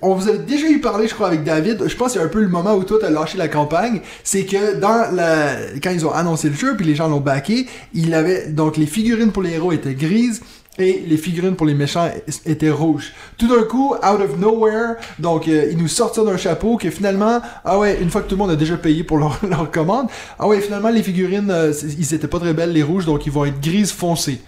on vous a déjà eu parlé, je crois, avec David. Je pense qu'il y a un peu le moment où toi t'as lâché la campagne. C'est que dans la, quand ils ont annoncé le jeu, puis les gens l'ont backé, il avait donc les figurines pour les héros étaient grises. Et les figurines pour les méchants étaient rouges. Tout d'un coup, out of nowhere, donc euh, ils nous sortent d'un chapeau que finalement, ah ouais, une fois que tout le monde a déjà payé pour leur, *laughs* leur commande, ah ouais, finalement les figurines, euh, ils étaient pas très belles les rouges, donc ils vont être grises foncées.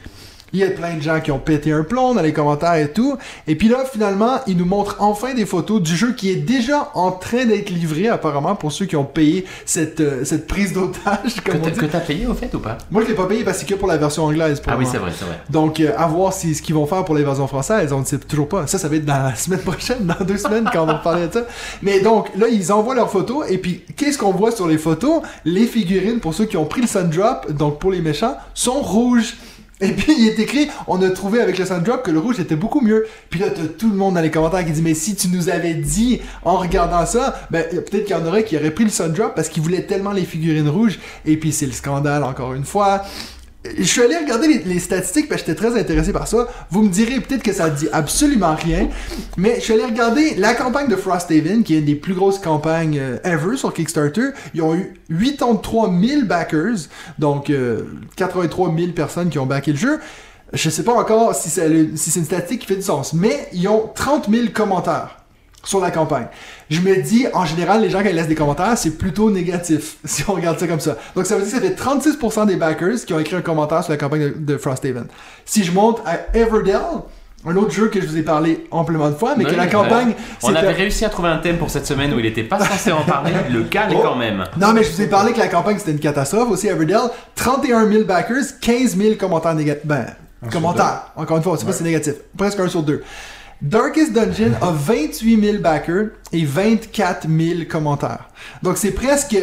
Il y a plein de gens qui ont pété un plomb dans les commentaires et tout. Et puis là, finalement, ils nous montrent enfin des photos du jeu qui est déjà en train d'être livré, apparemment, pour ceux qui ont payé cette, euh, cette prise d'otage, Que t'as- payé au fait ou pas? Moi, je l'ai pas payé parce que c'est que pour la version anglaise. Pour Ah oui, c'est vrai, c'est vrai. Donc, euh, à voir si, ce qu'ils vont faire pour les versions françaises, on ne sait toujours pas. Ça, ça va être dans la *laughs* semaine prochaine, dans deux semaines, quand on va parler de ça. Mais donc, là, ils envoient leurs photos, et puis, qu'est-ce qu'on voit sur les photos? Les figurines, pour ceux qui ont pris le Sundrop, donc pour les méchants, sont rouges. Et puis, il est écrit, on a trouvé avec le Sundrop que le rouge était beaucoup mieux. Puis là, t'as tout le monde dans les commentaires qui dit, mais si tu nous avais dit en regardant ça, ben, peut-être qu'il y en aurait qui auraient pris le Sundrop parce qu'ils voulaient tellement les figurines rouges. Et puis, c'est le scandale, encore une fois. Je suis allé regarder les, statistiques parce que j'étais très intéressé par ça. Vous me direz peut-être que ça dit absolument rien, mais je suis allé regarder la campagne de Frosthaven, qui est une des plus grosses campagnes euh, ever sur Kickstarter. Ils ont eu 83 000 backers, donc euh, 83 000 personnes qui ont backé le jeu. Je sais pas encore si c'est une statistique qui fait du sens, mais ils ont 30 000 commentaires sur la campagne. Je me dis, en général, les gens qui laissent des commentaires, c'est plutôt négatif, *laughs* si on regarde ça comme ça. Donc ça veut dire que ça fait 36% des backers qui ont écrit un commentaire sur la campagne de, de Frosthaven. Si je monte à Everdell, un autre jeu que je vous ai parlé amplement de fois, mais que la campagne... On avait réussi à trouver un thème pour cette semaine où il était pas censé en parler. *laughs* Le cas Oh. quand même. Non, mais je vous ai parlé que la campagne c'était une catastrophe aussi, Everdell. 31 000 backers, 15 000 commentaires négatifs. Ben, Un commentaires. Encore une fois, on sait pas si c'est négatif. Presque un sur deux. Darkest Dungeon a 28 000 backers et 24 000 commentaires. Donc c'est presque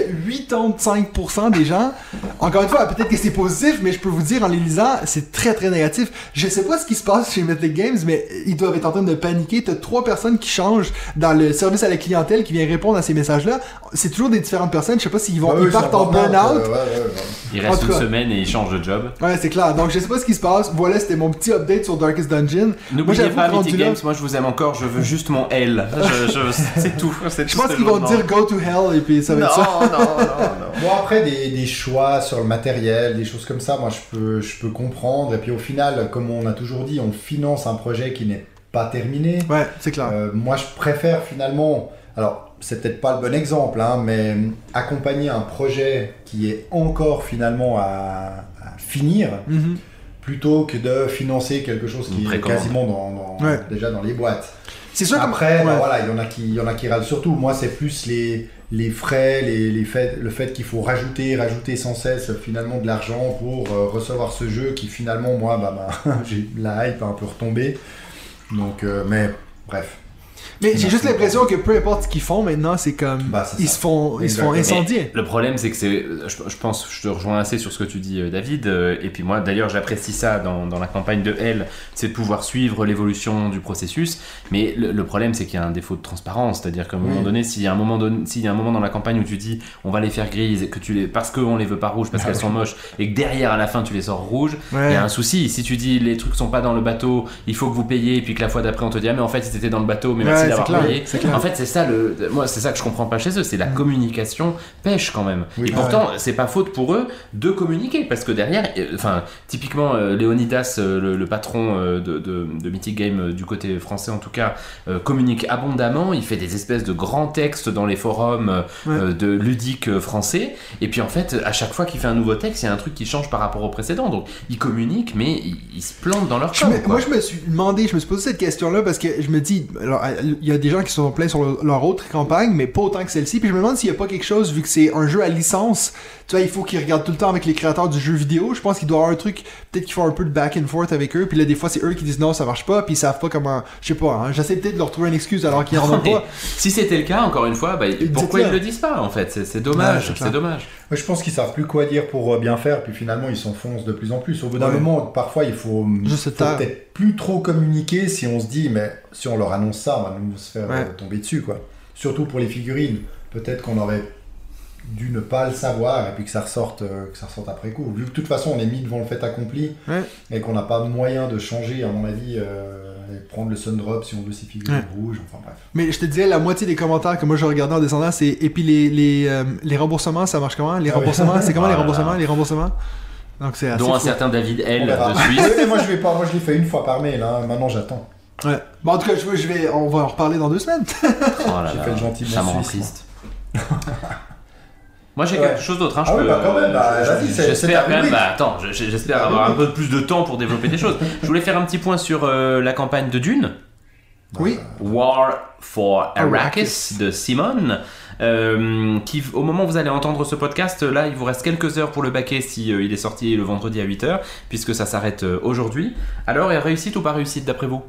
85% des gens. Encore une fois, peut-être que c'est positif, mais je peux vous dire en les lisant, c'est très très négatif. Je sais pas ce qui se passe chez Mythic Games, mais ils doivent être en train de paniquer. T'as trois personnes qui changent dans le service à la clientèle qui vient répondre à ces messages-là. C'est toujours des différentes personnes. Je sais pas s'ils vont, Ah ils oui, partent c'est en burn-out, burn-out. euh, ouais, ouais, ouais. Il En reste tout une cas. semaine et il change de job. Ouais, c'est clair. Donc je sais pas ce qui se passe. Voilà, c'était mon petit update sur Darkest Dungeon. Moi, N'oubliez pas Mythic là- Games, moi je vous aime encore, je veux juste mon L. Je, je- c'est tout. *laughs* c'est Je tout pense qu'ils vont dire go to hell et puis ça va non, être ça. non, non, non. Bon après des, des choix sur le matériel, des choses comme ça, moi je peux, je peux comprendre. Et puis au final, comme on a toujours dit, on finance un projet qui n'est pas terminé. Ouais, c'est clair. Euh, moi je préfère finalement, alors c'est peut-être pas le bon exemple, hein, mais accompagner un projet qui est encore finalement à, à finir, Mhm. plutôt que de financer quelque chose qui est quasiment dans, dans- Ouais. déjà dans les boîtes. C'est sûr que- Après, ouais. bah voilà, il y en a qui, il y en a qui râlent surtout. Moi, c'est plus les, les frais, les, les le fait qu'il faut rajouter, rajouter sans cesse finalement de l'argent pour euh, recevoir ce jeu qui finalement, moi, bah, bah, *laughs* j'ai la hype a un peu retombé. Donc, euh, mais bref. Mais j'ai juste l'impression que peu importe ce qu'ils font maintenant, c'est comme Bah, ils ça. se font ils se font incendier. Le problème, c'est que c'est. Je, je pense, je te rejoins assez sur ce que tu dis, euh, David. euh, Et puis moi, d'ailleurs, j'apprécie ça dans, dans la campagne de L, c'est de pouvoir suivre l'évolution du processus. Mais le, le problème, c'est qu'il y a un défaut de transparence. C'est-à-dire qu'à un moment Oui. donné, s'il y a un moment donné, s'il y a un moment dans la campagne où tu dis, on va les faire grises, que tu les, parce qu'on les veut pas rouges, parce Ah qu'elles oui. sont moches, et que derrière, à la fin, tu les sors rouges, il Ouais. y a un souci. Si tu dis les trucs sont pas dans le bateau, il faut que vous payiez, et puis que la fois d'après on te dit ah mais en fait ils étaient dans le bateau, mais Ouais, merci d'avoir payé. En fait c'est ça le, moi c'est ça que je comprends pas chez eux, c'est la communication pêche quand même. Oui. et pourtant c'est pas faute pour eux de communiquer parce que derrière, euh, enfin typiquement euh, Léonidas, euh, le, le patron euh, de, de, de Mythic Game du côté français en tout cas, communique abondamment. Il fait des espèces de grands textes dans les forums Ouais. de ludiques français. Et puis en fait, à chaque fois qu'il fait un nouveau texte, il y a un truc qui change par rapport au précédent. Donc ils communiquent, mais ils, ils se plantent dans leur com. me- moi, je me suis demandé, je me suis posé cette question-là parce que je me dis, alors, il y a des gens qui sont plaints sur le- leur autre campagne, mais pas autant que celle-ci. Puis je me demande s'il n'y a pas quelque chose, vu que c'est un jeu à licence, tu vois, il faut qu'ils regardent tout le temps avec les créateurs du jeu vidéo. Je pense qu'il doit y avoir un truc, peut-être qu'ils font un peu de back and forth avec eux. Puis là, des fois, c'est eux qui disent non, ça marche pas, puis ils savent pas comment. Je sais pas, hein, j'essaie peut-être de leur trouver une excuse alors qu'ils en ont *laughs* pas. si c'était le cas, encore une fois, bah, pourquoi ils le disent pas en fait? C'est Ouais, dommage, c'est dommage. Je pense qu'ils savent plus quoi dire pour euh, bien faire, puis finalement ils s'enfoncent de plus en plus. Au bout d'un Ouais. moment, parfois il faut, taire. peut-être plus trop communiquer si on se dit, mais si on leur annonce ça, on va nous se faire Ouais. euh, tomber dessus, quoi. Surtout pour les figurines. Peut-être qu'on aurait dû ne pas le savoir et puis que ça ressorte, euh, que ça ressorte après coup. Vu que de toute façon on est mis devant le fait accompli Ouais. et qu'on n'a pas moyen de changer, à mon avis, euh, et prendre le Sundrop si on veut ses figurines Ouais. rouges, enfin bref. Mais je te dirais, la moitié des commentaires que moi je regardais en descendant, c'est. Et puis les, les, euh, les remboursements, ça marche comment? Les Ah oui. remboursements, c'est comment Ah les là remboursements. Les remboursements? Donc c'est assez dont un certain David L de Suisse. Oui, mais moi je vais pas, moi je l'ai fait une fois par mail, hein. maintenant j'attends. Ouais. Bon, en tout cas, je, je vais, on va en reparler dans deux semaines. Oh là J'ai là, fait le gentil ça me rend suisse, triste. *laughs* Moi j'ai Ouais. quelque chose d'autre. Hein. je Ah oui, bah quand même, bah, vas-y, c'est- J'espère quand même. Bah attends, je- je- j'espère ta avoir un peu plus de temps pour développer des choses. Je voulais faire un petit point sur euh, la campagne de Dune. Oui. War for Arrakis de Simone. euh, qui, au moment où vous allez entendre ce podcast, là, il vous reste quelques heures pour le baquer si euh, il est sorti le vendredi à 8h, puisque ça s'arrête euh, aujourd'hui. Alors, est réussite ou pas réussite d'après vous?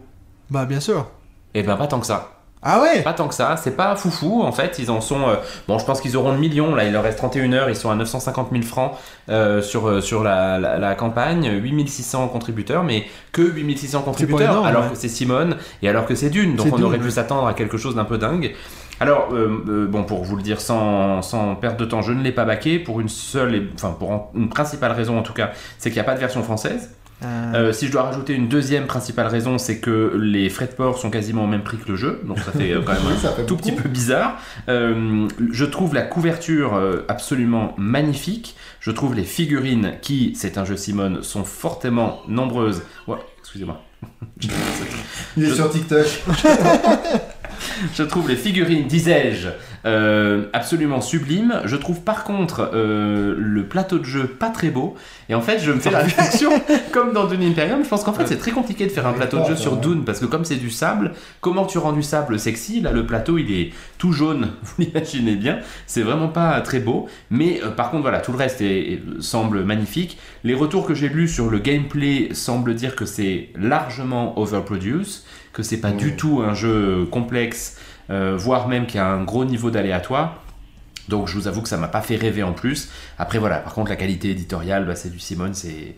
Bah, bien sûr. Eh ben, pas tant que ça. Ah ouais Pas tant que ça, c'est pas foufou en fait, ils en sont... euh, bon je pense qu'ils auront le million, là il leur reste 31 heures, ils sont à 950 000 francs euh, sur, euh, sur la, la, la campagne, 8600 contributeurs, mais que 8600 contributeurs, énorme, alors ouais. que c'est Simone et alors que c'est Dune, donc on Dune, aurait pu s'attendre à quelque chose d'un peu dingue. Alors, euh, bon, pour vous le dire sans, sans perdre de temps, je ne l'ai pas baqué pour une seule, et, enfin pour en- une principale raison en tout cas, c'est qu'il n'y a pas de version française. Euh, Euh, si je dois rajouter une deuxième principale raison, c'est que les frais de port sont quasiment au même prix que le jeu, donc ça fait euh, quand même *laughs* fait un tout beaucoup. petit peu bizarre. Euh, je trouve la couverture absolument magnifique. Je trouve les figurines qui, c'est un jeu Simone, sont fortement nombreuses. Ouais, excusez-moi. Il est Je- sur TikTok. *laughs* Je trouve les figurines, disais-je, euh, absolument sublimes. Je trouve par contre euh, le plateau de jeu pas très beau. Et en fait, je me fais la réflexion, comme dans Dune Imperium, je pense qu'en fait c'est très compliqué de faire un plateau de jeu sur Dune parce que comme c'est du sable, comment tu rends du sable sexy? Là, le plateau il est tout jaune, *laughs* vous l'imaginez bien. C'est vraiment pas très beau. Mais euh, par contre, voilà, tout le reste est- est- semble magnifique. Les retours que j'ai lus sur le gameplay semblent dire que c'est largement overproduce, que c'est pas du tout un jeu complexe, euh, voire même qu'il y a un gros niveau d'aléatoire. Donc je vous avoue que ça m'a pas fait rêver en plus. Après voilà, par contre la qualité éditoriale, bah, c'est du Simone, c'est...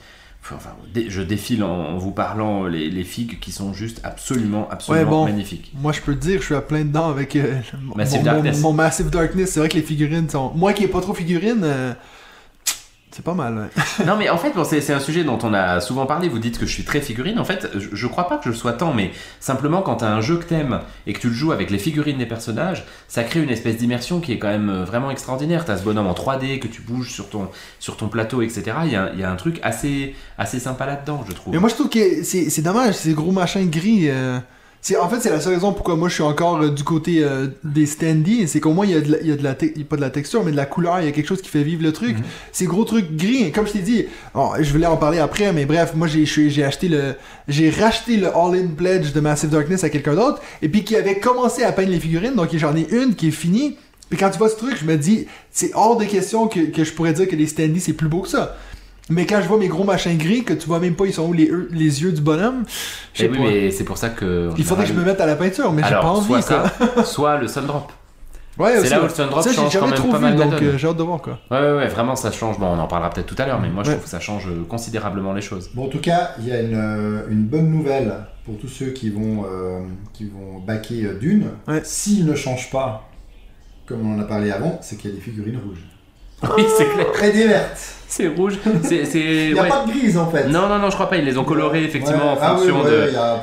Enfin, je défile en, vous parlant les, les figues qui sont juste absolument, absolument bon. magnifiques. Moi, je peux te dire, je suis à plein dedans avec euh, mon, Massive mon- Darkness. mon Massive Darkness. C'est vrai que les figurines sont. Moi qui n'ai pas trop figurines, euh, c'est pas mal. ouais. *laughs* non mais en fait bon, c'est un sujet dont on a souvent parlé, vous dites que je suis très figurine, en fait je, je crois pas que je le sois tant, mais simplement quand t'as un jeu que t'aimes et que tu le joues avec les figurines des personnages, ça crée une espèce d'immersion qui est quand même euh, vraiment extraordinaire, t'as ce bonhomme en 3D que tu bouges sur ton, sur ton plateau etc, il y a, il y a un truc assez, assez sympa là-dedans je trouve. Mais moi, je trouve que c'est dommage, ces gros machins gris. euh, en fait, c'est la seule raison pourquoi moi je suis encore euh, du côté euh, des standees. C'est qu'au moins, il y a, de la, il y a de la pas de la texture, mais de la couleur. Il y a quelque chose qui fait vivre le truc. Mhm. Ces gros trucs gris, comme je t'ai dit, bon, je voulais en parler après, mais bref, moi j'ai acheté le. J'ai racheté le All-In Pledge de Massive Darkness à quelqu'un d'autre, et puis qui avait commencé à peindre les figurines, donc j'en ai une qui est finie. Puis quand tu vois ce truc, je me dis, c'est hors de question que, que je pourrais dire que les standees c'est plus beau que ça. Mais quand je vois mes gros machins gris, que tu vois même pas, ils sont où les, les yeux du bonhomme, je sais Eh oui, pas. mais c'est pour ça que... Il faudrait que je me mette à la peinture, mais j'ai pas envie, soit quoi. ça, soit le Sundrop. *laughs* Ouais, C'est là où le Sundrop Ça, j'ai change quand jamais même trop pas vu, mal la donc donne. euh, j'ai hâte de voir, quoi. Ouais, ouais, ouais, vraiment ça change. Bon, on en parlera peut-être tout à l'heure, mais moi je Ouais. trouve que ça change euh, considérablement les choses. Bon, en tout cas, il y a une, euh, une bonne nouvelle pour tous ceux qui vont, euh, qui vont baquer euh, Dune. Ouais. S'ils ne changent pas, comme on en a parlé avant, c'est qu'il y a des figurines rouges. Oui, c'est clair. Et des vertes. *laughs* C'est rouge. C'est. c'est- Il n'y a ouais. pas de grise en fait. Non, non, non, je crois pas. Ils les ont colorés effectivement Ouais. en Ah oui, fonction ouais,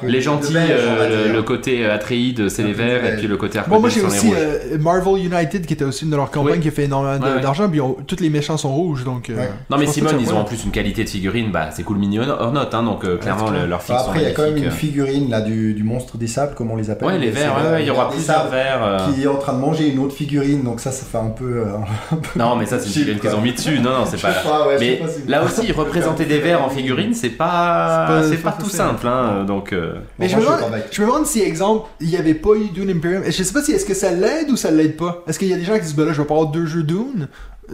de. Les de gentils, beige, on va euh, le, le côté euh, Atreides, c'est les de verts, et beige. puis le côté Bon, moi j'ai aussi euh, Marvel United qui était aussi une de leurs campagnes Oui. qui a fait énormément de- d'argent, puis on- tous les méchants sont rouges, donc. euh. Non, mais Simone, ils ont en plus une qualité de figurine, bah c'est cool mignon hors note, hein, donc euh, clairement le- Enfin, sont après, il y a quand même une magnifiques. figurine là du, du monstre des sables, comme on les appelle. Ouais, les verts, il y aura plusieurs sables verts. euh. Qui est en train de manger une autre figurine, donc ça, ça fait un peu. euh, *laughs* Non, mais ça, c'est une figurine qu'ils ont mis dessus. Non, non, c'est pas. *laughs* ouais, sais Mais pas là aussi, représenter des verts en figurine, c'est pas, C'est pas- tout facile. simple, hein. Donc, euh, Mais Bon, je, moi, me demande, pas baquer. je me demande si, exemple, il n'y avait pas eu Dune Imperium. Je sais pas si est-ce que ça l'aide ou ça l'aide pas. Est-ce qu'il y a des gens qui disent, ben là, je vais pas avoir deux jeux Dune?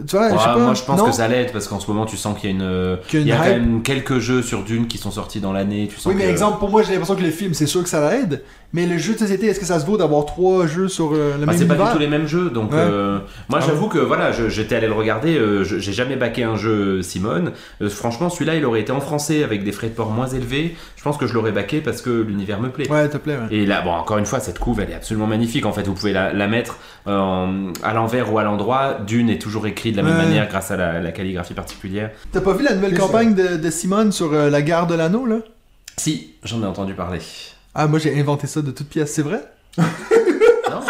Tu vois, je sais Ouais, pas. moi je pense non? que ça l'aide parce qu'en ce moment tu sens qu'il y a une, Qu'il y a il y a quand même quelques jeux sur Dune qui sont sortis dans l'année. Tu sens Oui, mais que- exemple, pour moi, j'ai l'impression que le film, c'est sûr que ça l'aide. Mais le jeu de société, est-ce que ça se vaut d'avoir trois jeux sur euh, le Bah, même c'est pas du tout les mêmes jeux, donc Ouais. euh, moi Ah j'avoue que voilà, j'étais allé le regarder, euh, j'ai jamais baqué un jeu Simone. Euh, franchement, celui-là il aurait été en français avec des frais de port moins élevés. Je pense que je l'aurais baqué parce que l'univers me plaît. Ouais, te plaît, ouais. Et là, bon, encore une fois, cette couve, elle est absolument magnifique. En fait, vous pouvez la, la mettre euh, en- à l'envers ou à l'endroit. Dune est toujours écrit de la même manière grâce à la, la calligraphie particulière. T'as pas vu la nouvelle campagne de, de Simone sur euh, la gare de l'anneau, là? Si, j'en ai entendu parler. Ah, moi, j'ai inventé ça de toutes pièces, c'est vrai *laughs* Non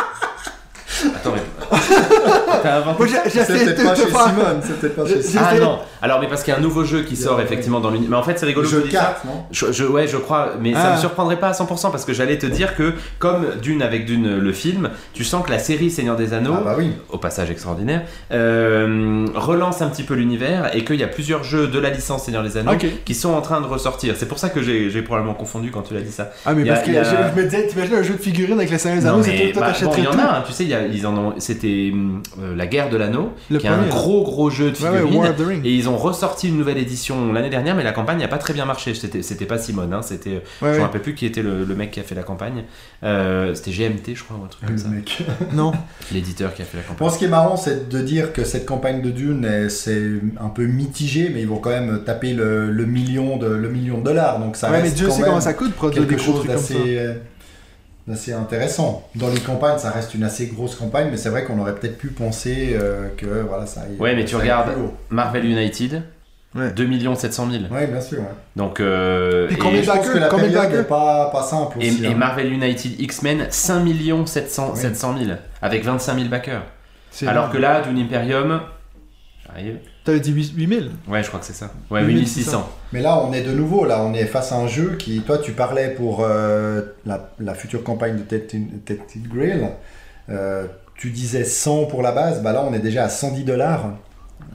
Attends, mais... T'as inventé Moi, j'essaie de peut-être pas te chez faire. Simone, c'est peut-être pas chez Simone. Ah non, alors mais parce qu'il y a un nouveau jeu qui sort effectivement dans l'univers. Mais en fait c'est rigolo Jeu je de dis ça. cartes, non Je, je- ouais, je crois, mais ça Ah. me surprendrait pas à 100% parce que j'allais te dire que, comme Dune avec Dune le film, tu sens que la série Seigneur des Anneaux, Ah bah oui. au passage extraordinaire, euh, relance un petit peu l'univers et qu'il y a plusieurs jeux de la licence Seigneur des Anneaux Ok. qui sont en train de ressortir. C'est pour ça que j'ai probablement confondu quand tu l'as dit ça. Ah, mais a- parce que a- je, je me disais, t'imagines un jeu de figurines avec les Seigneurs des Anneaux, c'est tout, toi bah, bon, il y en a, hein, tu sais, il y a- ils en ont, c'était hum, euh, la guerre de l'anneau, qui est un gros gros jeu de Ouais, ouais, figurines. War of the Ring. Et ils ont ressorti une nouvelle édition l'année dernière, mais la campagne n'a pas très bien marché. C'était pas Simone, hein, c'était. Ouais, Je me ouais. rappelle plus qui était le, le mec qui a fait la campagne. Euh, c'était GMT, je crois, ou un truc comme ça. Mec. *laughs* Non. L'éditeur qui a fait la campagne. Bon, ce qui est marrant, c'est de dire que cette campagne de Dune, est- c'est un peu mitigé, mais ils vont quand même taper le, le million, de, le million de dollars. Donc ça Ouais, mais reste Dieu quand sait même comment ça coûte produire des quelque gros trucs comme ça. Euh, d'assez intéressant. Dans les campagnes, ça reste une assez grosse campagne, mais c'est vrai qu'on aurait peut-être pu penser euh, que voilà, ça aille- Ouais, mais tu regardes-. Marvel United, Ouais. 2 700 000. Ouais, bien sûr. ouais. Donc, euh, et- combien Et je pense que la période n'est pas, pas simple et, aussi. et hein. Marvel United X-Men, 5 700, Oui. 700 000, avec 25 000 backers. C'est Alors que là, Dune Imperium, j'arrive. T'avais dit 8000 Ouais, je crois que c'est ça. Ouais, 8600. 8600. Mais là, on est de nouveau, là, on est face à un jeu qui, toi, tu parlais pour euh, la, la future campagne de Tested Grill, euh, tu disais 100 pour la base, bah là, on est déjà à 110 dollars,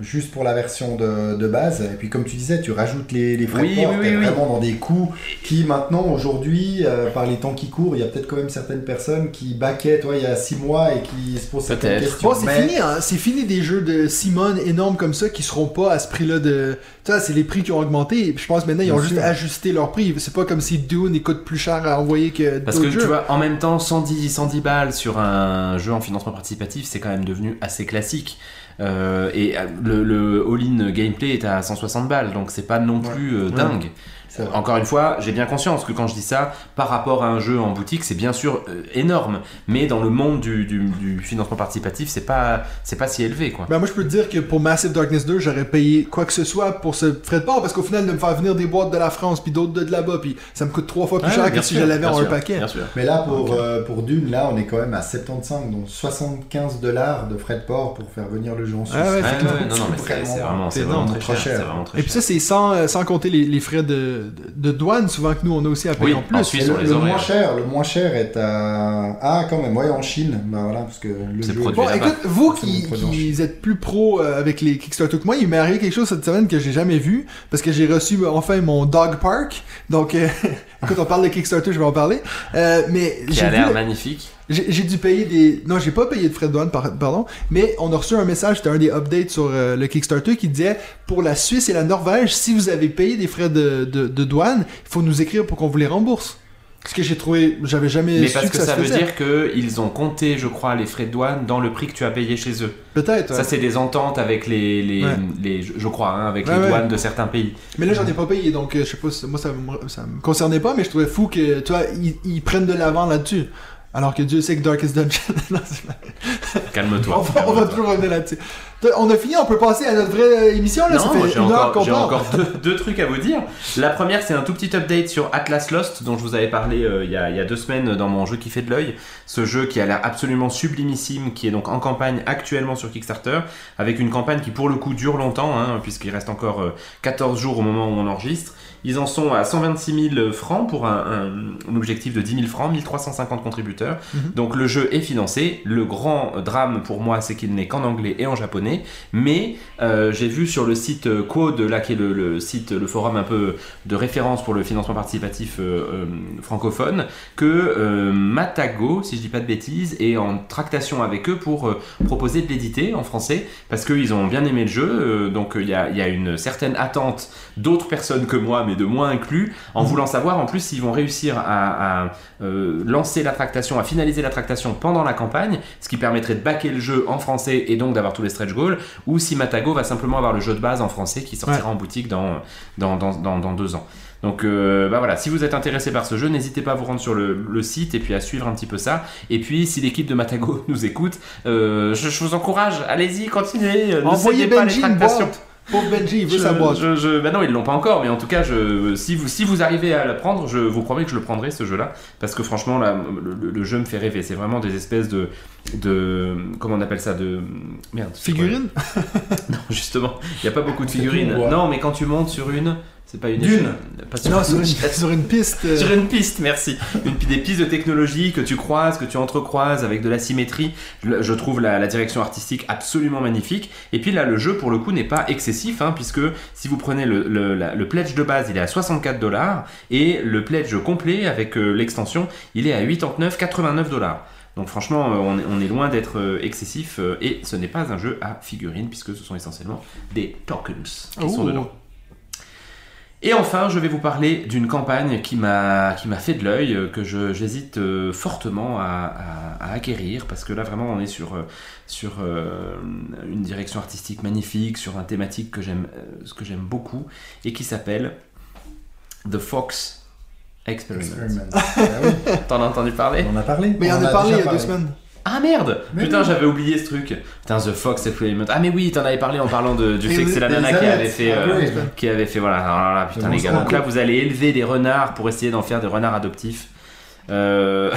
juste pour la version de, de base. Et puis, comme tu disais, tu rajoutes les, les frais Oui, de port, oui, t'es oui, oui. vraiment dans des coûts qui, maintenant, aujourd'hui, euh, par les temps qui courent, il y a peut-être quand même certaines personnes qui baquaient, toi, il y a 6 mois et qui se posent certaines questions. Bon, c'est Mais- fini, hein. c'est fini des jeux de Simone énormes comme ça qui seront pas à ce prix-là de. Tu vois, c'est les prix qui ont augmenté. Puis je pense maintenant ils ont Bien juste sûr. ajusté leur prix. C'est pas comme si Dune coûte plus cher à envoyer que Parce que d'autres tu jeux. vois, en même temps, 110, 110 balles sur un jeu en financement participatif, c'est quand même devenu assez classique. Euh, et euh, le, le all-in gameplay est à 160 balles, donc c'est pas non plus euh, Ouais. dingue. Encore une fois, j'ai bien conscience que quand je dis ça, par rapport à un jeu en boutique, c'est bien sûr euh, énorme, mais dans le monde du, du- du financement participatif, c'est pas, c'est pas si élevé, quoi. Ben moi je peux te dire que pour Massive Darkness 2 j'aurais payé quoi que ce soit pour ce frais de port parce qu'au final de me faire venir des boîtes de la France puis d'autres de, de là-bas puis ça me coûte trois fois plus cher que si je l'avais en un paquet. Bien sûr. Mais là, pour, euh, pour Dune, là, on est quand même à 75, donc 75 dollars de frais de port pour faire venir le jeu en Suisse. Ah ouais, ouais, non, non, mais c'est Vraiment, c'est vraiment, très trop cher. vraiment très Et puis ça c'est sans, euh, sans compter les, les frais de, de, douane souvent que nous on a aussi à payer Oui, en plus. en Suisse, le, moins cher, le moins cher est à ah quand même ouais en Chine bah voilà parce que le jeu produit Bon, écoute, vous qui, êtes plus pro euh, avec les Kickstarter que moi, il m'est arrivé quelque chose cette semaine que j'ai jamais vu parce que j'ai reçu euh, enfin mon dog park. Donc, euh, *laughs* écoute, on parle de Kickstarter, je vais en parler. Euh, mais Qui j'ai a l'air magnifique. J'ai dû payer des. Non, j'ai pas payé de frais de douane, par- pardon. Mais on a reçu un message, c'était un des updates sur euh, le Kickstarter qui disait pour la Suisse et la Norvège, si vous avez payé des frais de, de, de douane, il faut nous écrire pour qu'on vous les rembourse. Ce que j'ai trouvé, j'avais jamais Mais su parce que, que ça, veut dire qu'ils ont compté, je crois, les frais de douane dans le prix que tu as payé chez eux. Peut-être. Ça, c'est des ententes avec les, les, Ouais. les- je crois, hein, avec Ouais, les douanes de certains pays. Mais là, j'en ai pas payé, donc euh, je sais pas, si- moi ça me, ça me concernait pas, mais je trouvais fou que, ils, ils prennent de l'avant là-dessus. Alors que Dieu sait que Darkest Dungeon. *laughs* Calme-toi. on, va, on va toujours revenir là-dessus. On a fini, on peut passer à notre vraie euh, émission là. Non, j'ai encore, j'ai encore deux, *laughs* deux trucs à vous dire. La première, c'est un tout petit update sur Atlas Lost, dont je vous avais parlé euh, il, y a, il y a deux semaines dans mon jeu qui fait de l'œil. Ce jeu qui a l'air absolument sublimissime, qui est donc en campagne actuellement sur Kickstarter, avec une campagne qui pour le coup dure longtemps, hein, puisqu'il reste encore euh, 14 jours au moment où on enregistre. Ils en sont à 126 000 francs pour un, un- un objectif de 10 000 francs, 1350 contributeurs. Mhm. Donc le jeu est financé. Le grand drame pour moi, c'est qu'il n'est qu'en anglais et en japonais. Mais euh, j'ai vu sur le site euh, Quod, là qui est le, le site, le forum un peu de référence pour le financement participatif euh, francophone, que Matago, si je dis pas de bêtises, est en tractation avec eux pour proposer de l'éditer en français, parce qu'ils ont bien aimé le jeu. donc il y, a, y a une certaine attente d'autres personnes que moi, mais de moins inclus, en voulant savoir en plus s'ils vont réussir à, à, euh, lancer la tractation, à finaliser la tractation pendant la campagne, ce qui permettrait de backer le jeu en français et donc d'avoir tous les stretch goals, ou si Matago va simplement avoir le jeu de base en français qui sortira en boutique dans, dans, dans, dans, dans deux ans. Donc euh, bah voilà, si vous êtes intéressé par ce jeu, n'hésitez pas à vous rendre sur le, le site et puis à suivre un petit peu ça. Et puis si l'équipe de Matago *laughs* nous écoute, euh, je, je vous encourage, allez-y, continuez, ne Envoyez pas les tractations. Pauvre Benji, il veut Je- sa boîte. je- je- bah non, ils l'ont pas encore, mais en tout cas, je, si, vous, si vous arrivez à la prendre, je vous promets que je le prendrai ce jeu-là, parce que franchement, là, le, jeu me fait rêver. C'est vraiment des espèces de, de, comment on appelle ça, de merde. c'est quoi Figurine *laughs* Non, justement, il y a pas beaucoup de figurines. Non, mais quand tu montes sur une, c'est pas une Dune. échelle. Pas sur Non, sur une, *laughs* sur une piste. euh, *laughs* Sur une piste, merci. Une, des pistes de technologie que tu croises, que tu entrecroises avec de la symétrie. Je, je trouve la, la direction artistique absolument magnifique. Et puis là, le jeu, pour le coup, n'est pas excessif, hein, puisque si vous prenez le, le- la- le pledge de base, il est à 64 dollars. Et le pledge complet, avec euh, l'extension, il est à 89,89 dollars. Donc franchement, euh, on est, loin d'être euh, excessif. et ce n'est pas un jeu à figurines, puisque ce sont essentiellement des tokens qui sont dedans. Et enfin, je vais vous parler d'une campagne qui m'a qui m'a fait de l'œil, euh, que je- j'hésite euh, fortement à, à- à acquérir, parce que là vraiment on est sur, euh, sur euh, une direction artistique magnifique, sur un thématique que j'aime ce que j'aime beaucoup, et qui s'appelle The Fox Experiment. Experiment. Ah *laughs* oui, T'en as entendu parler? On en a parlé. Mais il On en a a parlé il y a deux semaines. Ah merde Mais Putain, oui. j'avais oublié ce truc. Putain, The Fox Experiment. Ah mais oui, t'en avais parlé en parlant de- du fait que c'est la nana qui avait fait... Ah euh, oui. qui avait fait voilà là, putain Le les gars donc là vous allez élever des renards pour essayer d'en faire des renards adoptifs Euh,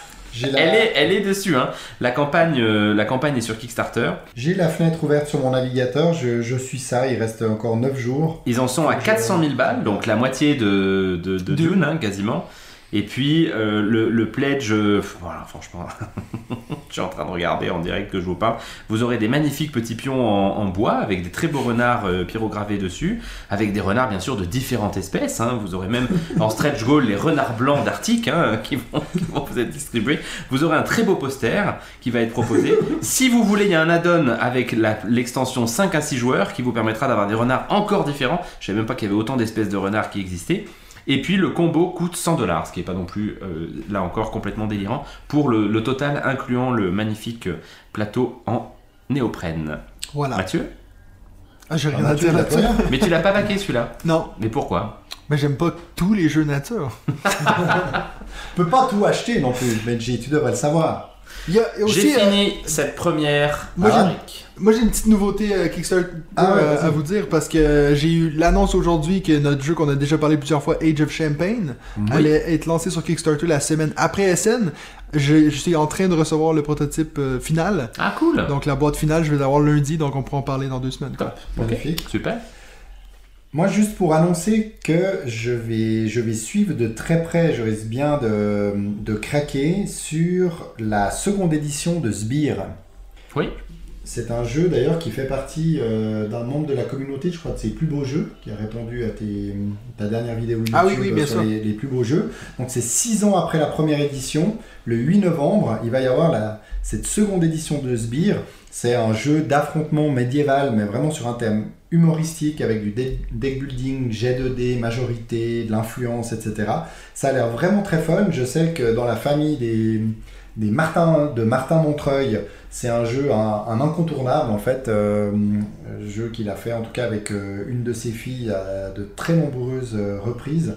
*laughs* la... elle est elle est dessus hein la campagne euh, la campagne est sur Kickstarter J'ai la fenêtre ouverte sur mon navigateur, je, je suis ça, il reste encore 9 jours. ils en sont à 400 000 balles donc la moitié de de, de Dune. Dune hein, quasiment et puis euh, le, le pledge euh, voilà franchement *laughs* je suis en train de regarder en direct que je vous parle. Vous aurez des magnifiques petits pions en, en bois avec des très beaux renards euh, pyrogravés dessus avec des renards bien sûr de différentes espèces hein. vous aurez même *laughs* en stretch goal les renards blancs d'Arctique hein, qui, vont, *laughs* qui vont vous être distribués. Vous aurez un très beau poster qui va être proposé. Si vous voulez il y a un add-on avec l'extension 5 à 6 joueurs qui vous permettra d'avoir des renards encore différents. Je savais même pas qu'il y avait autant d'espèces de renards qui existaient et puis le combo coûte 100 dollars, ce qui n'est pas non plus, euh, là encore, complètement délirant, pour le, le total incluant le magnifique euh, plateau en néoprène. Voilà. Mathieu Ah, j'ai Ah, rien à Mathieu, dire là-dessus. Mais tu l'as pas baqué celui-là Non, Mais pourquoi? Mais j'aime pas tous les jeux nature. *laughs* Tu peux pas tout acheter non plus, Benji, tu devrais le savoir. Il y a il y a aussi. J'ai euh, fini cette première Moi, j'ai- rubrique. Moi j'ai une petite nouveauté euh, Kickstarter Ah ouais, euh, à vous dire parce que j'ai eu l'annonce aujourd'hui que notre jeu qu'on a déjà parlé plusieurs fois, Age of Champagne, allait être lancé sur Kickstarter la semaine après SN. Je, je suis en train de recevoir le prototype euh, final. Ah cool Donc la boîte finale, je vais l'avoir lundi, donc on pourra en parler dans deux semaines. quoi. Top. Magnifique. Super. Moi, juste pour annoncer que je vais, je vais suivre de très près, je risque bien de, de craquer sur la seconde édition de Sbire. Oui. C'est un jeu d'ailleurs qui fait partie euh, d'un membre de la communauté, je crois, de ses plus beaux jeux, qui a répondu à tes, ta dernière vidéo YouTube Ah oui, oui, bien sur sûr. les, les plus beaux jeux. Donc c'est six ans après la première édition, le 8 novembre, il va y avoir la, cette seconde édition de Sbire. C'est un jeu d'affrontement médiéval, mais vraiment sur un thème humoristique avec du deck building, jet 2D, majorité, de l'influence, etc. Ça a l'air vraiment très fun. Je sais que dans la famille des, des Martin, de Martin Montreuil, c'est un jeu, un, un incontournable en fait, euh, jeu qu'il a fait en tout cas avec euh, une de ses filles à de très nombreuses euh, reprises.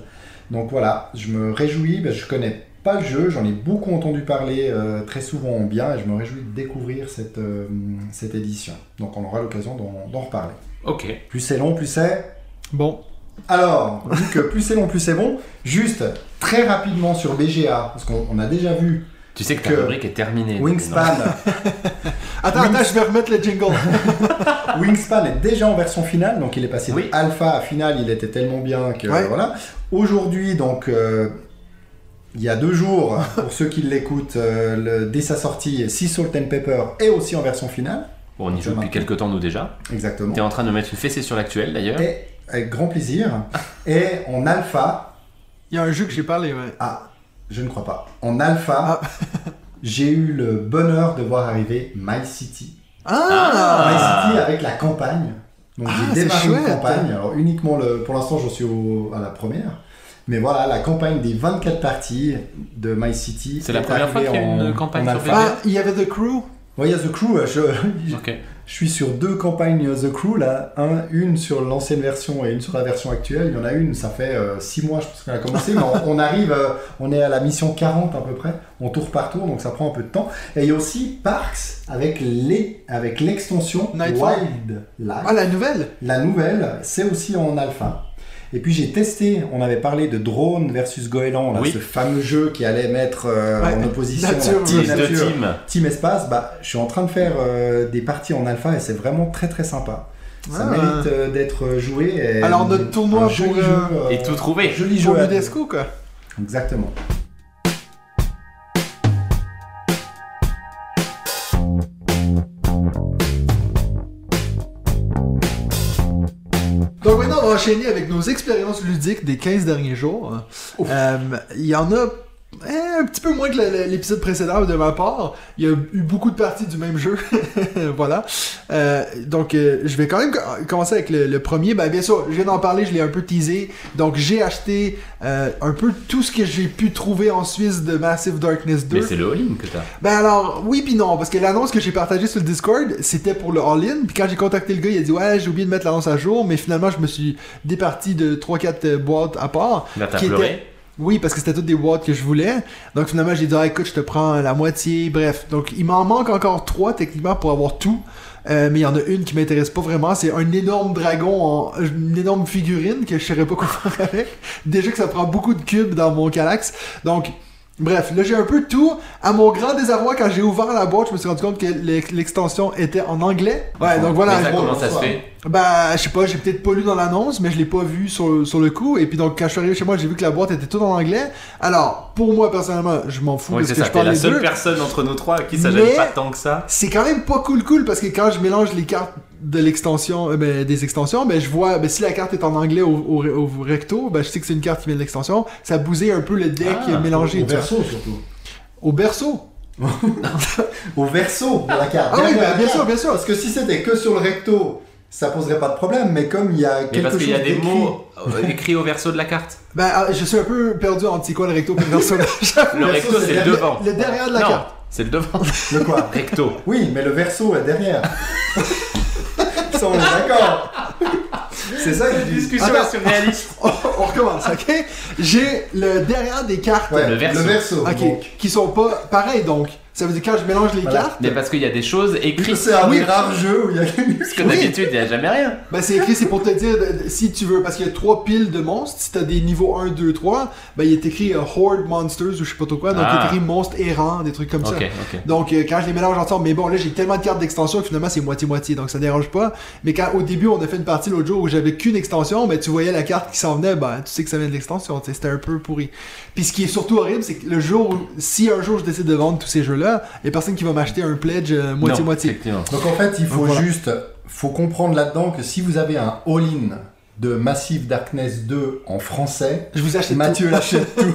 Donc voilà, je me réjouis, ben, je connais pas le jeu, j'en ai beaucoup entendu parler euh, très souvent en bien et je me réjouis de découvrir cette, euh, cette édition. Donc on aura l'occasion d'en d'en reparler. Ok. Plus c'est long, plus c'est... Bon, Alors, vu que plus c'est long, plus c'est bon, juste très rapidement sur BGA, parce qu'on on a déjà vu Tu sais que ta Que rubrique est terminée. Wingspan, *laughs* attends, attends, je vais remettre le jingle. *laughs* Wingspan est déjà en version finale, donc il est passé Oui. de alpha à finale, il était tellement bien que Ouais. voilà. Aujourd'hui, donc euh, il y a deux jours, *laughs* pour ceux qui l'écoutent, euh, dès sa sortie, Sea Salt and Pepper est aussi en version finale, Bon, on y joue depuis quelques temps nous déjà. exactement. T'es en train de mettre une fessée sur l'actuel d'ailleurs. Et avec grand plaisir. *laughs* Et en alpha, Il y a un jeu que j'ai parlé, ouais. ah, je ne crois pas. En alpha, *laughs* j'ai eu le bonheur de voir arriver My City. Ah, My City avec la campagne. Donc Ah, j'ai c'est démarré une chouette. campagne. Alors uniquement le, pour l'instant, j'en suis au- à la première. Mais voilà, la campagne des 24 parties de My City. C'est la première fois qu'il y a une en- campagne en sur alpha. Ah, il y avait The Crew. Ouais, il y a The Crew. Je, Ok. Je suis sur deux campagnes The Crew, là, un, une sur l'ancienne version et une sur la version actuelle. Il y en a une, ça fait 6 mois, je pense qu'elle a commencé, mais on, on arrive, euh, on est à la mission 40 à peu près. On tourne par tour, donc ça prend un peu de temps. Et il y a aussi Parks avec les, avec l'extension. Wildlife. Ah, la nouvelle? La nouvelle, c'est aussi en alpha. Et puis j'ai testé, on avait parlé de Drone versus Goéland, là, Oui. ce fameux jeu qui allait mettre euh, Ouais, en opposition nature team nature, team. Team Espace. Bah, je suis en train de faire euh, des parties en alpha et c'est vraiment très très sympa. Ça Ah. mérite euh, d'être joué. et Alors, notre tournoi un joli pour, jeu, Et tout trouvé. Joli jeu. Pour quoi. Exactement. Enchaîner avec nos expériences ludiques des 15 derniers jours. Euh, Il y en a eh, un petit peu moins que l'épisode précédent de ma part. Il y a eu beaucoup de parties du même jeu. *laughs* voilà. Euh, donc, euh, je vais quand même co- commencer avec le, le premier. Ben, bien sûr, je viens d'en parler, je l'ai un peu teasé. Donc, j'ai acheté euh, un peu tout ce que j'ai pu trouver en Suisse de Massive Darkness 2. Mais c'est le all-in que t'as. Ben alors, oui puis non, parce que l'annonce que j'ai partagée sur le Discord, c'était pour le all-in, puis quand j'ai contacté le gars, il a dit ouais, j'ai oublié de mettre l'annonce à jour, mais finalement, je me suis départi de 3-4 boîtes à part. Là, t'as pleuré. Oui, parce que c'était toutes des boîtes que je voulais. Donc finalement, j'ai dit ah, écoute, je te prends la moitié, bref. Donc il m'en manque encore 3 techniquement pour avoir tout. Euh, mais il y en a une qui m'intéresse pas vraiment, c'est un énorme dragon, en, une énorme figurine que je saurais pas quoi *laughs* faire avec. Déjà que ça prend beaucoup de cubes dans mon Calax. Donc, bref, là j'ai un peu tout. À mon grand désarroi, quand j'ai ouvert la boîte, je me suis rendu compte que l'ex- l'extension était en anglais. Ouais, donc voilà. Mais ça, comment ça se fait? Bah, je sais pas, j'ai peut-être pas lu dans l'annonce, mais je l'ai pas vu sur, sur le coup. Et puis donc, quand je suis arrivé chez moi, j'ai vu que la boîte était toute en anglais. Alors, pour moi, personnellement, je m'en fous Oui, parce que ça. je T'es parle la les seule deux. personne entre nous trois à qui ça Mais- gêne pas tant que ça. C'est quand même pas cool cool parce que quand je mélange les cartes de l'extension, euh, ben, des extensions, ben, je vois, ben, si la carte est en anglais au, au- au recto, ben, je sais que c'est une carte qui vient de l'extension. Ça bousille un peu le deck Ah, mélangé, Au vois. verso surtout. Au berceau. *laughs* Au verso de la carte. Ah oui, derrière ben, bien carte. sûr, bien sûr. Parce que si c'était que sur le recto, ça poserait pas de problème. Mais comme il y a Mais quelque parce chose qu'il y a des mots euh, écrits au verso de la carte. *laughs* Ben, ah, je suis un peu perdu entre c'est quoi le recto et le verso. *laughs* Le recto, c'est le devant. le derrière de la non, carte. c'est le devant. Le quoi? *laughs* Recto. Oui, mais le verso est derrière. ça, on est d'accord. C'est ça que je dis. Discussion Attends. surréaliste. on recommence, ok? J'ai le derrière des cartes. Ouais, Le verso. Le verso. Ok, donc. qui sont pas pareils donc. Ça veut dire quand je mélange les Voilà. cartes, Mais parce qu'il y a des choses écrites. C'est un Oui. des rares jeux où il y a Parce que d'habitude, il n'y a jamais rien. ben c'est écrit, c'est pour te dire si tu veux, parce qu'il y a trois piles de monstres. Si t'as des niveaux 1, 2, 3, ben il est écrit euh, Horde Monsters ou je sais pas trop quoi. Donc il Ah. est écrit monstres errants, des trucs comme ça. Donc euh, quand je les mélange ensemble, mais bon là j'ai tellement de cartes d'extension que finalement c'est moitié-moitié, donc ça dérange pas. Mais quand au début on a fait une partie l'autre jour où j'avais qu'une extension, ben tu voyais la carte qui s'en venait, ben tu sais que ça vient de l'extension, tu c'était un peu pourri. Puis ce qui est surtout horrible, c'est que le jour où, si un jour je décide de vendre tous ces jeux-là, il a personne qui va m'acheter un pledge euh, moitié-moitié. Donc en fait, il faut voilà. juste, faut comprendre là-dedans que si vous avez un all-in de Massive Darkness 2 en français, Je vous achète Mathieu tout. l'achète tout.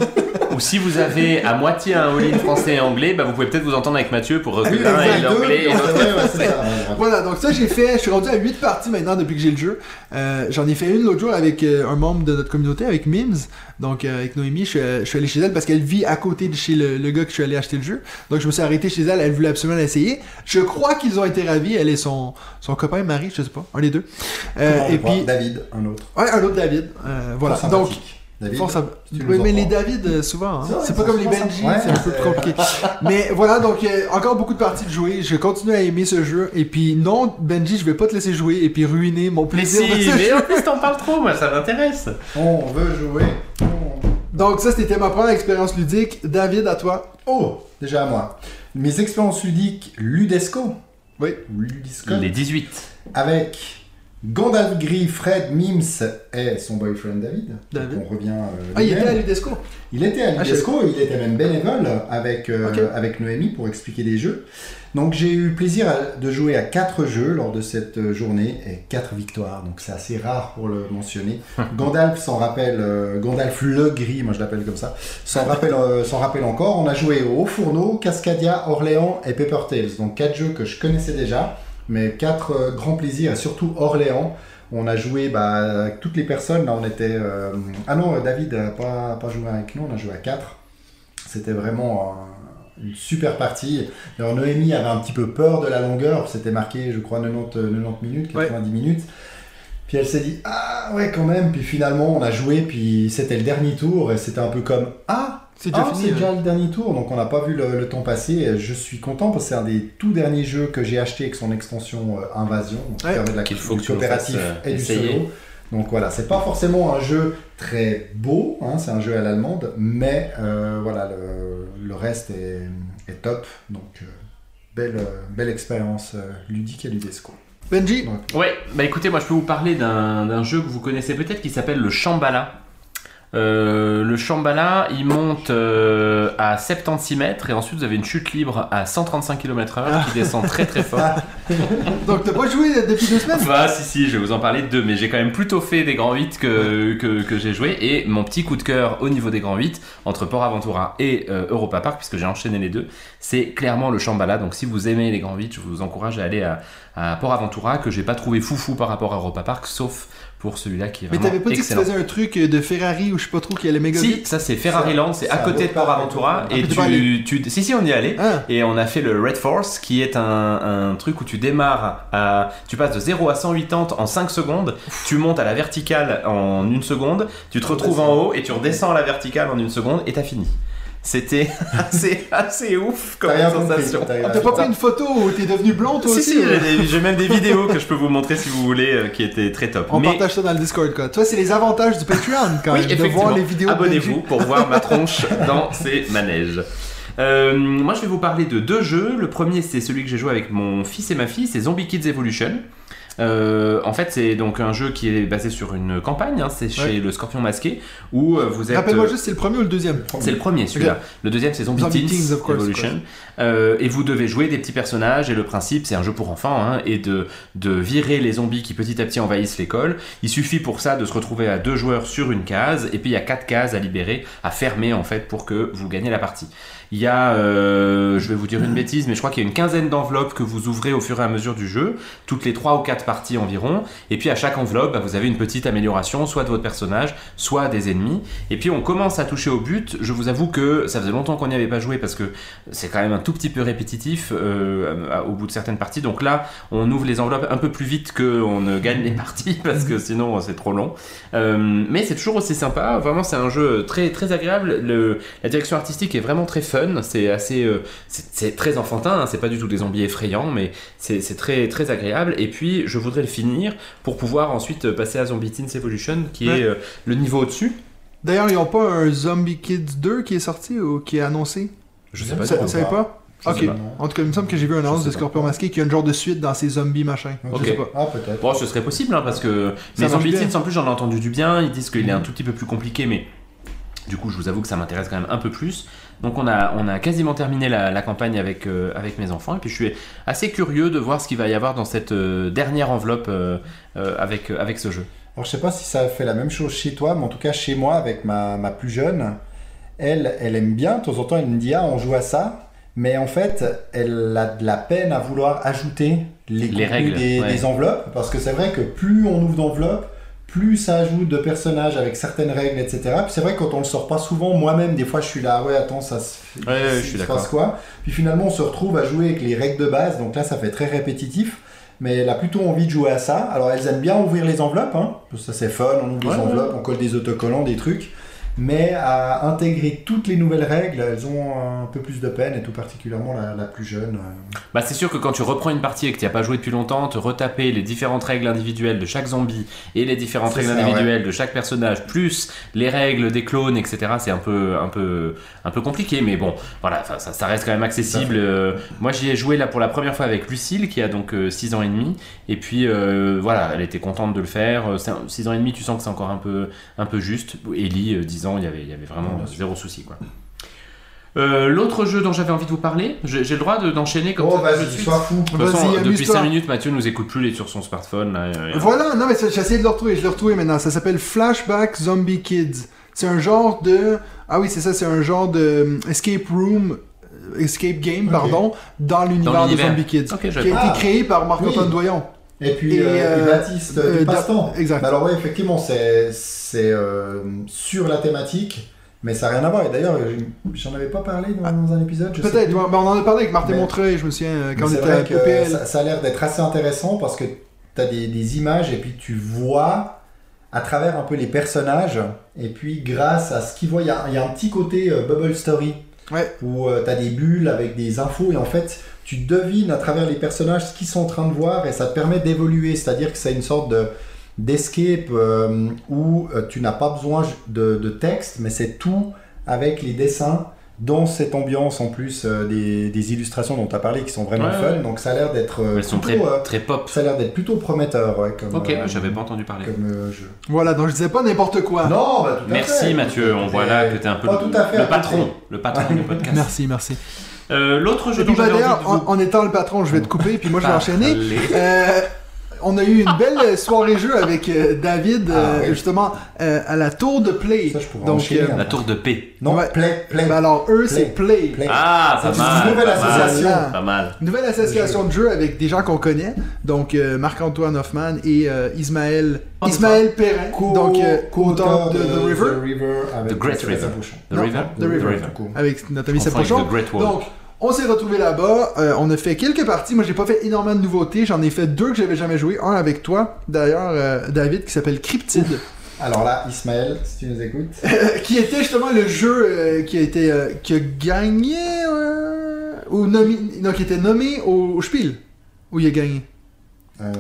*laughs* Ou si vous avez à moitié un all-in français et anglais, bah vous pouvez peut-être vous entendre avec Mathieu pour reculer l'un deux, l'anglais et ouais, l'autre. ouais, ouais, c'est ça. Ouais, *laughs* ouais. Voilà, donc ça j'ai fait, je suis rendu à 8 parties maintenant depuis que j'ai le jeu. Euh, J'en ai fait une l'autre jour avec euh, un membre de notre communauté, avec Mims, donc euh, avec Noémie, je suis, je suis allé chez elle parce qu'elle vit à côté de chez le, le gars que je suis allé acheter le jeu. Donc je me suis arrêté chez elle, elle voulait absolument l'essayer. Je crois qu'ils ont été ravis, elle et son, son copain Marie, je sais pas, un des deux. Euh, et puis, David, un autre. Ouais, un autre David. Euh, voilà, Fort donc... David. Fort sympa. si Oui, mais les David, euh, souvent, hein. C'est pas comme les Benji, c'est un peu plus compliqué. *laughs* mais voilà, donc euh, encore beaucoup de parties de jouer. Je continue à aimer ce jeu. Et puis non, Benji, je vais pas te laisser jouer et puis ruiner mon Mais plaisir. si, de ce mais jeu. en plus t'en parles trop, moi ça m'intéresse. On veut jouer. On- Donc ça, c'était ma première expérience ludique. David, à toi. Oh, déjà à moi. Mes expériences ludiques Ludesco. Oui. Ludisco. Les 18. Avec Gandalf Gris, Fred, Mims et son boyfriend David. David. On revient. euh, Ah, il était à Ludesco. Il était à Ah, je l'UNESCO, il était même bénévole avec, euh, avec Noémie pour expliquer des jeux. Donc j'ai eu plaisir à- de jouer à quatre jeux lors de cette euh, journée et quatre victoires, donc c'est assez rare pour le mentionner. *laughs* Gandalf s'en rappelle, euh, Gandalf le gris, moi je l'appelle comme ça, s'en rappelle, s'en rappelle encore. On a joué au Fourneau, Cascadia, Orléans et Paper Tales, donc quatre jeux que je connaissais déjà, mais quatre euh, grands plaisirs et surtout Orléans. On a joué bah, avec toutes les personnes, là on était... euh, Ah non, David n'a pas, pas joué avec nous, on a joué à 4. C'était vraiment une super partie. Alors Noémie avait un petit peu peur de la longueur, c'était marqué, je crois, 90, 90 minutes, 90 minutes. Puis elle s'est dit, ah ouais, quand même. Puis finalement, on a joué, puis c'était le dernier tour, et c'était un peu comme, ah, C'est déjà ah, fini. c'est déjà le dernier tour, donc on n'a pas vu le, le temps passer. Je suis content parce que c'est un des tout derniers jeux que j'ai acheté avec son extension euh, Invasion, donc qui Ouais. permet de la Qu'il faut du que tu nous coopératif fasses, euh, et du essayer. solo. Donc voilà, c'est pas forcément un jeu très beau, hein, c'est un jeu à l'allemande, mais euh, voilà, le, le reste est, est top. Donc euh, belle, belle expérience euh, ludique et ludesco. Benji, Ouais, bah écoutez, moi je peux vous parler d'un d'un jeu que vous connaissez peut-être qui s'appelle le Shambhala. Euh, le Shambhala, il monte euh, à 76 mètres et ensuite vous avez une chute libre à 135 km/h qui descend très très fort. *laughs* donc t'as pas joué depuis deux semaines? Bah si si, je vais vous en parler de deux, mais j'ai quand même plutôt fait des grands 8 que, que, que j'ai joué et mon petit coup de cœur au niveau des grands 8 entre Port Aventura et euh, Europa Park puisque j'ai enchaîné les deux, c'est clairement le Shambhala. Donc si vous aimez les grands 8, je vous encourage à aller à, à Port Aventura que j'ai pas trouvé foufou par rapport à Europa Park sauf pour celui-là qui est Mais t'avais pas dit que tu faisais un truc de Ferrari ou je sais pas trop qui allait méga Si, vite? ça c'est Ferrari Land, c'est à côté de Port. Aventura Ah, et allé tu, tu, si si on y est allé Ah, et on a fait le Red Force qui est un, un truc où tu démarres à. Tu passes de 0 à 180 en 5 secondes, tu montes à la verticale en une seconde, tu te retrouves en haut et tu redescends à la verticale en une seconde et t'as fini. C'était *laughs* assez, assez ouf comme sensation. t'as Ah, pas pris une photo où t'es devenu blond toi Si, aussi si, j'ai des- j'ai même des vidéos que je peux vous montrer si vous voulez euh, qui étaient très top. On Mais- partage ça dans le Discord quoi. Toi c'est les avantages du Patreon quand Oui, même de voir les vidéos Abonnez-vous pour voir ma *laughs* tronche dans ces manèges. Euh, moi, je vais vous parler de deux jeux. Le premier, c'est celui que j'ai joué avec mon fils et ma fille, c'est Zombie Kids Evolution. Euh, en fait, c'est donc un jeu qui est basé sur une campagne. hein, c'est chez Ouais. le Scorpion Masqué où euh, vous êtes. Rappelle-moi juste c'est le premier ou le deuxième C'est le premier celui-là. Le deuxième c'est Zombie, Zombie Teens, of course, Evolution. Euh, et vous devez jouer des petits personnages et le principe c'est un jeu pour enfants hein, et de, de virer les zombies qui petit à petit envahissent l'école. Il suffit pour ça de se retrouver à deux joueurs sur une case et puis il y a quatre cases à libérer, à fermer en fait pour que vous gagnez la partie. Il y a, euh, je vais vous dire une bêtise, mais je crois qu'il y a une quinzaine d'enveloppes que vous ouvrez au fur et à mesure du jeu, toutes les trois ou quatre parties environ. Et puis à chaque enveloppe, bah, vous avez une petite amélioration, soit de votre personnage, soit des ennemis. Et puis on commence à toucher au but. Je vous avoue que ça faisait longtemps qu'on n'y avait pas joué parce que c'est quand même un tout petit peu répétitif euh, au bout de certaines parties. Donc là, on ouvre les enveloppes un peu plus vite qu'on ne gagne les parties *laughs* parce que sinon c'est trop long. Euh, mais c'est toujours aussi sympa. Vraiment, c'est un jeu très très agréable. Le, la direction artistique est vraiment très fun. C'est assez, euh, c'est très enfantin. hein. C'est pas du tout des zombies effrayants, mais c'est très très agréable. Et puis, je voudrais le finir pour pouvoir ensuite passer à Zombie Teens Evolution, qui Ouais. est euh, le niveau au-dessus. D'ailleurs ils ont pas un Zombie Kids 2 qui est sorti ou qui est annoncé? Je sais pas. Vous savez pas? Je Ok. En tout cas il me semble que j'ai vu un annonce de. Scorpion Masqué qui a une genre de suite dans ces zombies machin. Je Ok. sais pas. Ah, peut-être. Bon, ce serait possible, hein, parce que. Ça Mais marche Zombie bien. Teens, en plus, j'en ai entendu du bien. Ils disent qu'il est un tout petit peu plus compliqué, mais. Du coup, je vous avoue que ça m'intéresse quand même un peu plus. Donc, on a, on a quasiment terminé la, la campagne avec, euh, avec mes enfants. Et puis, je suis assez curieux de voir ce qu'il va y avoir dans cette euh, dernière enveloppe euh, avec, avec ce jeu. Alors, je sais pas si ça fait la même chose chez toi, mais en tout cas, chez moi, avec ma, ma plus jeune, elle, elle aime bien. De temps en temps, elle me dit Ah, on joue à ça. Mais en fait, elle a de la peine à vouloir ajouter les, contenus règles, des, ouais. des enveloppes. Parce que c'est vrai que plus on ouvre d'enveloppes, plus ça ajoute de personnages avec certaines règles, etc. Puis c'est vrai que quand on le sort pas souvent, moi-même, des fois, je suis là, ouais, attends, ça se. Ouais, ouais, je suis se passe quoi? Puis finalement, on se retrouve à jouer avec les règles de base. Donc là, ça fait très répétitif. Mais elle a plutôt envie de jouer à ça. Alors, elles aiment bien ouvrir les enveloppes. Hein, parce que ça, c'est fun. On ouvre Ouais, les enveloppes, on colle des autocollants, des trucs. Mais à intégrer toutes les nouvelles règles, elles ont un peu plus de peine, et tout particulièrement la, la plus jeune. euh. Bah, c'est sûr que quand tu reprends une partie et que tu n'y as pas joué depuis longtemps, te retaper les différentes règles individuelles de chaque zombie et les différentes règles ça, individuelles de chaque personnage, plus les règles des clones, etc., c'est un peu, un, peu, un peu compliqué, mais bon, voilà, ça, ça reste quand même accessible. Euh, moi, j'y ai joué là pour la première fois avec Lucille, qui a donc 6 ans et demi, et puis euh, voilà, elle était contente de le faire. 6 ans et demi, tu sens que c'est encore un peu, un peu juste. Ellie, euh, 10 ans, il y avait, il y avait vraiment Ouais, zéro souci, quoi. Euh, L'autre jeu dont j'avais envie de vous parler, j'ai le droit de- d'enchaîner comme Oh, ça tout de vas-y, suite sois fou. de toute façon, Vas-y, depuis amuse-toi. 5 minutes, Mathieu nous écoute plus, il est sur son smartphone. Là, Voilà, non mais j'ai essayé de le retrouver, je l'ai retrouvé maintenant. Ça s'appelle Flashback Zombie Kids. C'est un genre de... Ah oui, c'est ça, c'est un genre de euh, escape room, euh, escape game, pardon, dans l'univers de. Zombie Kids. Ok, Qui a été Ah. créé par Marc-Antoine Oui. Doyon. Et puis Et, euh, euh, et Baptiste euh, du Da- passe-temps. Exact. Bah alors ouais, effectivement, c'est c'est, euh, sur la thématique. Mais ça n'a rien à voir. Et d'ailleurs, j'en avais pas parlé dans, dans un épisode. je Peut-être, ouais, ben, on en a parlé avec Martin Montreuil, je me souviens, euh, quand on était à PPL. ça, ça a l'air d'être assez intéressant parce que tu as des, des images et puis tu vois à travers un peu les personnages et puis grâce à ce qu'ils voient, il y, a- il y a un petit côté euh, bubble story Ouais. où tu as des bulles avec des infos et en fait tu devines à travers les personnages ce qu'ils sont en train de voir et ça te permet d'évoluer, c'est-à-dire que c'est une sorte de d'escape euh, où euh, tu n'as pas besoin de, de texte mais c'est tout avec les dessins dans cette ambiance en plus euh, des, des illustrations dont tu as parlé qui sont vraiment Ouais, fun ouais. donc ça a l'air d'être euh, très, euh, pop. ça a l'air d'être plutôt prometteur ouais, comme, Ok, euh, j'avais pas entendu parler. comme euh, jeu. Voilà, donc je disais pas n'importe quoi. Non, bah, tout à Merci fait. Mathieu, on voit là que t'es un peu le, tout à fait le à côté. patron, le patron du *laughs* podcast. Merci, merci. Euh, L'autre jeu Et dont puis bah, envie de en, en étant le patron, je vais te couper, puis moi je vais enchaîner. Euh, on a eu une belle soirée jeu avec euh, David, euh, Ah, oui. justement, euh, à la tour de Play. Ça, je pourrais Donc, enchaîner, euh, hein. La tour de paix. Non, Ouais. play, play. ben alors, eux, c'est Play. Play. Ah, pas C'est mal. une nouvelle pas mal, association. Pas mal. Nouvelle association de jeux avec des gens qu'on connaît, donc euh, Marc-Antoine Hoffman et euh, Ismaël, Ismaël Perrin, Co- donc euh, co-auteur co-auteur de, The River, avec The Great River. The River? The River. tout court. avec notre ami. The Wall. Donc, on s'est retrouvés là-bas. euh, on a fait quelques parties. Moi, j'ai pas fait énormément de nouveautés. J'en ai fait deux que j'avais jamais joué. Un avec toi, d'ailleurs, euh, David, qui s'appelle Cryptid. Alors là, Ismaël, si tu nous écoutes. *laughs* Qui était justement le jeu euh, qui a été qui a gagné ou nommé non qui était nommé au, au Spiel où il a gagné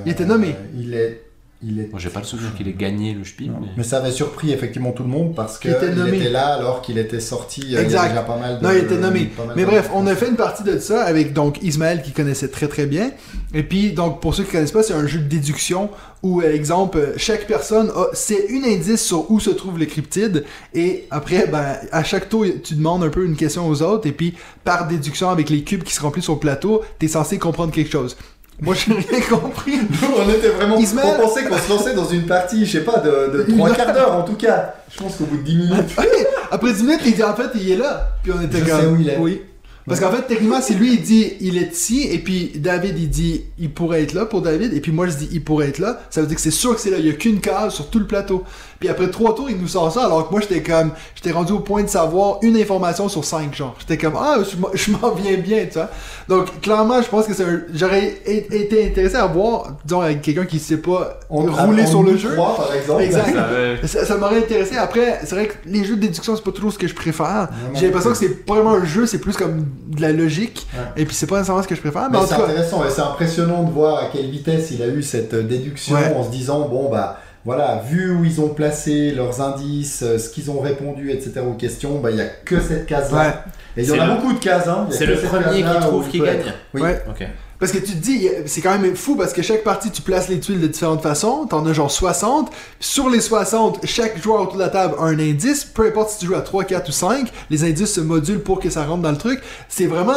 Il était nommé. Il est. Il est Moi, j'ai pas le souvenir qu'il ait gagné le Spiel. Mais- Mais ça avait surpris effectivement tout le monde parce Qu'il était était là alors qu'il était sorti. euh, Il y Exact. a déjà pas mal de. non il était nommé pas mal mais bref on a fait une partie de ça avec donc Ismaël qui connaissait très très bien et puis donc pour ceux qui connaissent pas c'est un jeu de déduction où euh, exemple chaque personne a c'est une indice sur où se trouve le cryptide et après ben à chaque tour tu demandes un peu une question aux autres et puis par déduction avec les cubes qui se remplissent sur le plateau t'es censé comprendre quelque chose moi j'ai rien compris Nous, on était vraiment. Ismaël- On pensait qu'on se lançait dans une partie, je sais pas, de, de Une 3 heure. quarts d'heure en tout cas. Je pense qu'au bout de 10 minutes. Oui, après 10 minutes, il dit en fait, il est là. Puis on était Je comme. sais où il est. Oui. Parce qu'en fait, techniquement, c'est lui, il dit il est ici, et puis David, il dit il pourrait être là pour David, et puis moi, je dis il pourrait être là. Ça veut dire que c'est sûr que c'est là. Il y a qu'une case sur tout le plateau. Puis après trois tours, il nous sort ça, alors que moi, j'étais comme. J'étais rendu au point de savoir une information sur cinq, genre. J'étais comme ah, *laughs* je m'en- viens bien, tu vois. Donc, clairement, je pense que c'est un. J'aurais été intéressé à voir, disons, avec quelqu'un qui sait pas rouler sur le jeu. 3 par exemple. Exact. *laughs* Ça, Ça, m'aurait intéressé. Après, c'est vrai que les jeux de déduction, c'est pas toujours ce que je préfère. J'ai l'impression que c'est pas vraiment un jeu, c'est plus comme de la logique. Ouais. Et puis c'est pas nécessairement ce que je préfère. Mais, Mais en c'est intéressant et c'est impressionnant de voir à quelle vitesse il a eu cette euh, déduction Ouais. en se disant bon bah voilà vu où ils ont placé leurs indices, euh, ce qu'ils ont répondu etc aux questions bah il y a que cette case là ouais. et il y en a le- beaucoup de cases hein. C'est le premier case-là qui trouve qui gagne. être. Oui. Ouais. Ok. Parce que tu te dis, c'est quand même fou parce que chaque partie, tu places les tuiles de différentes façons. T'en as genre 60. Sur les 60, chaque joueur autour de la table a un indice. Peu importe si tu joues à 3, 4 ou 5, les indices se modulent pour que ça rentre dans le truc. C'est vraiment,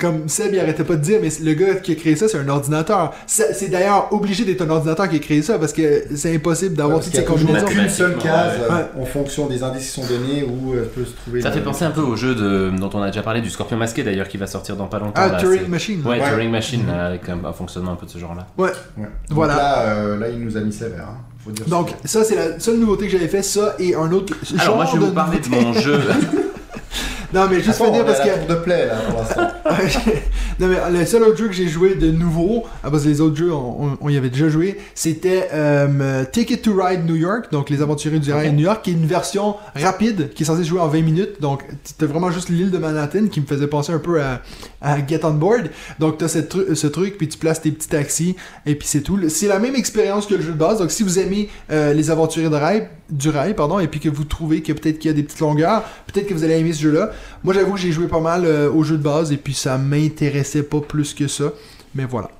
comme Seb, il arrêtait pas de dire, mais le gars qui a créé ça, c'est un ordinateur. C'est d'ailleurs obligé d'être un ordinateur qui a créé ça parce que c'est impossible d'avoir toutes ces combinaisons. qu'une seule case euh, Ouais. en fonction des indices qui sont donnés où euh, peut se trouver. Ça le- fait penser un peu au jeu de, dont on a déjà parlé, du Scorpion Masqué d'ailleurs, qui va sortir dans pas longtemps. Ah, là, Turing c'est- Machine. Ouais, Ouais. Turing Machine, là, avec un, un fonctionnement un peu de ce genre-là. Ouais. Ouais. Voilà. Là, euh, là il nous a mis sévère. hein. Faut dire Donc, ça, c'est la seule nouveauté que j'avais fait, ça et un autre Alors genre moi je vais vous de parler de mon jeu. *laughs* Non, mais juste Attends, finir est parce que. de play là pour l'instant. *laughs* non mais le seul autre jeu que j'ai joué de nouveau, ah, parce que les autres jeux on, on- on y avait déjà joué, c'était euh, Ticket to Ride New York, donc les aventuriers du rail New York, qui est une version rapide qui est censée jouer en 20 minutes. Donc c'était vraiment juste l'île de Manhattan qui me faisait penser un peu à, à Get on Board. Donc t'as cette tru- ce truc, puis tu places tes petits taxis, et puis c'est tout. C'est la même expérience que le jeu de base. Donc si vous aimez euh, les aventuriers de rail, du rail, pardon, et puis que vous trouvez que peut-être qu'il y a des petites longueurs, peut-être que vous allez aimer ce jeu-là. Moi j'avoue que j'ai joué pas mal euh, au jeu de base, et puis ça m'intéressait pas plus que ça. Mais voilà.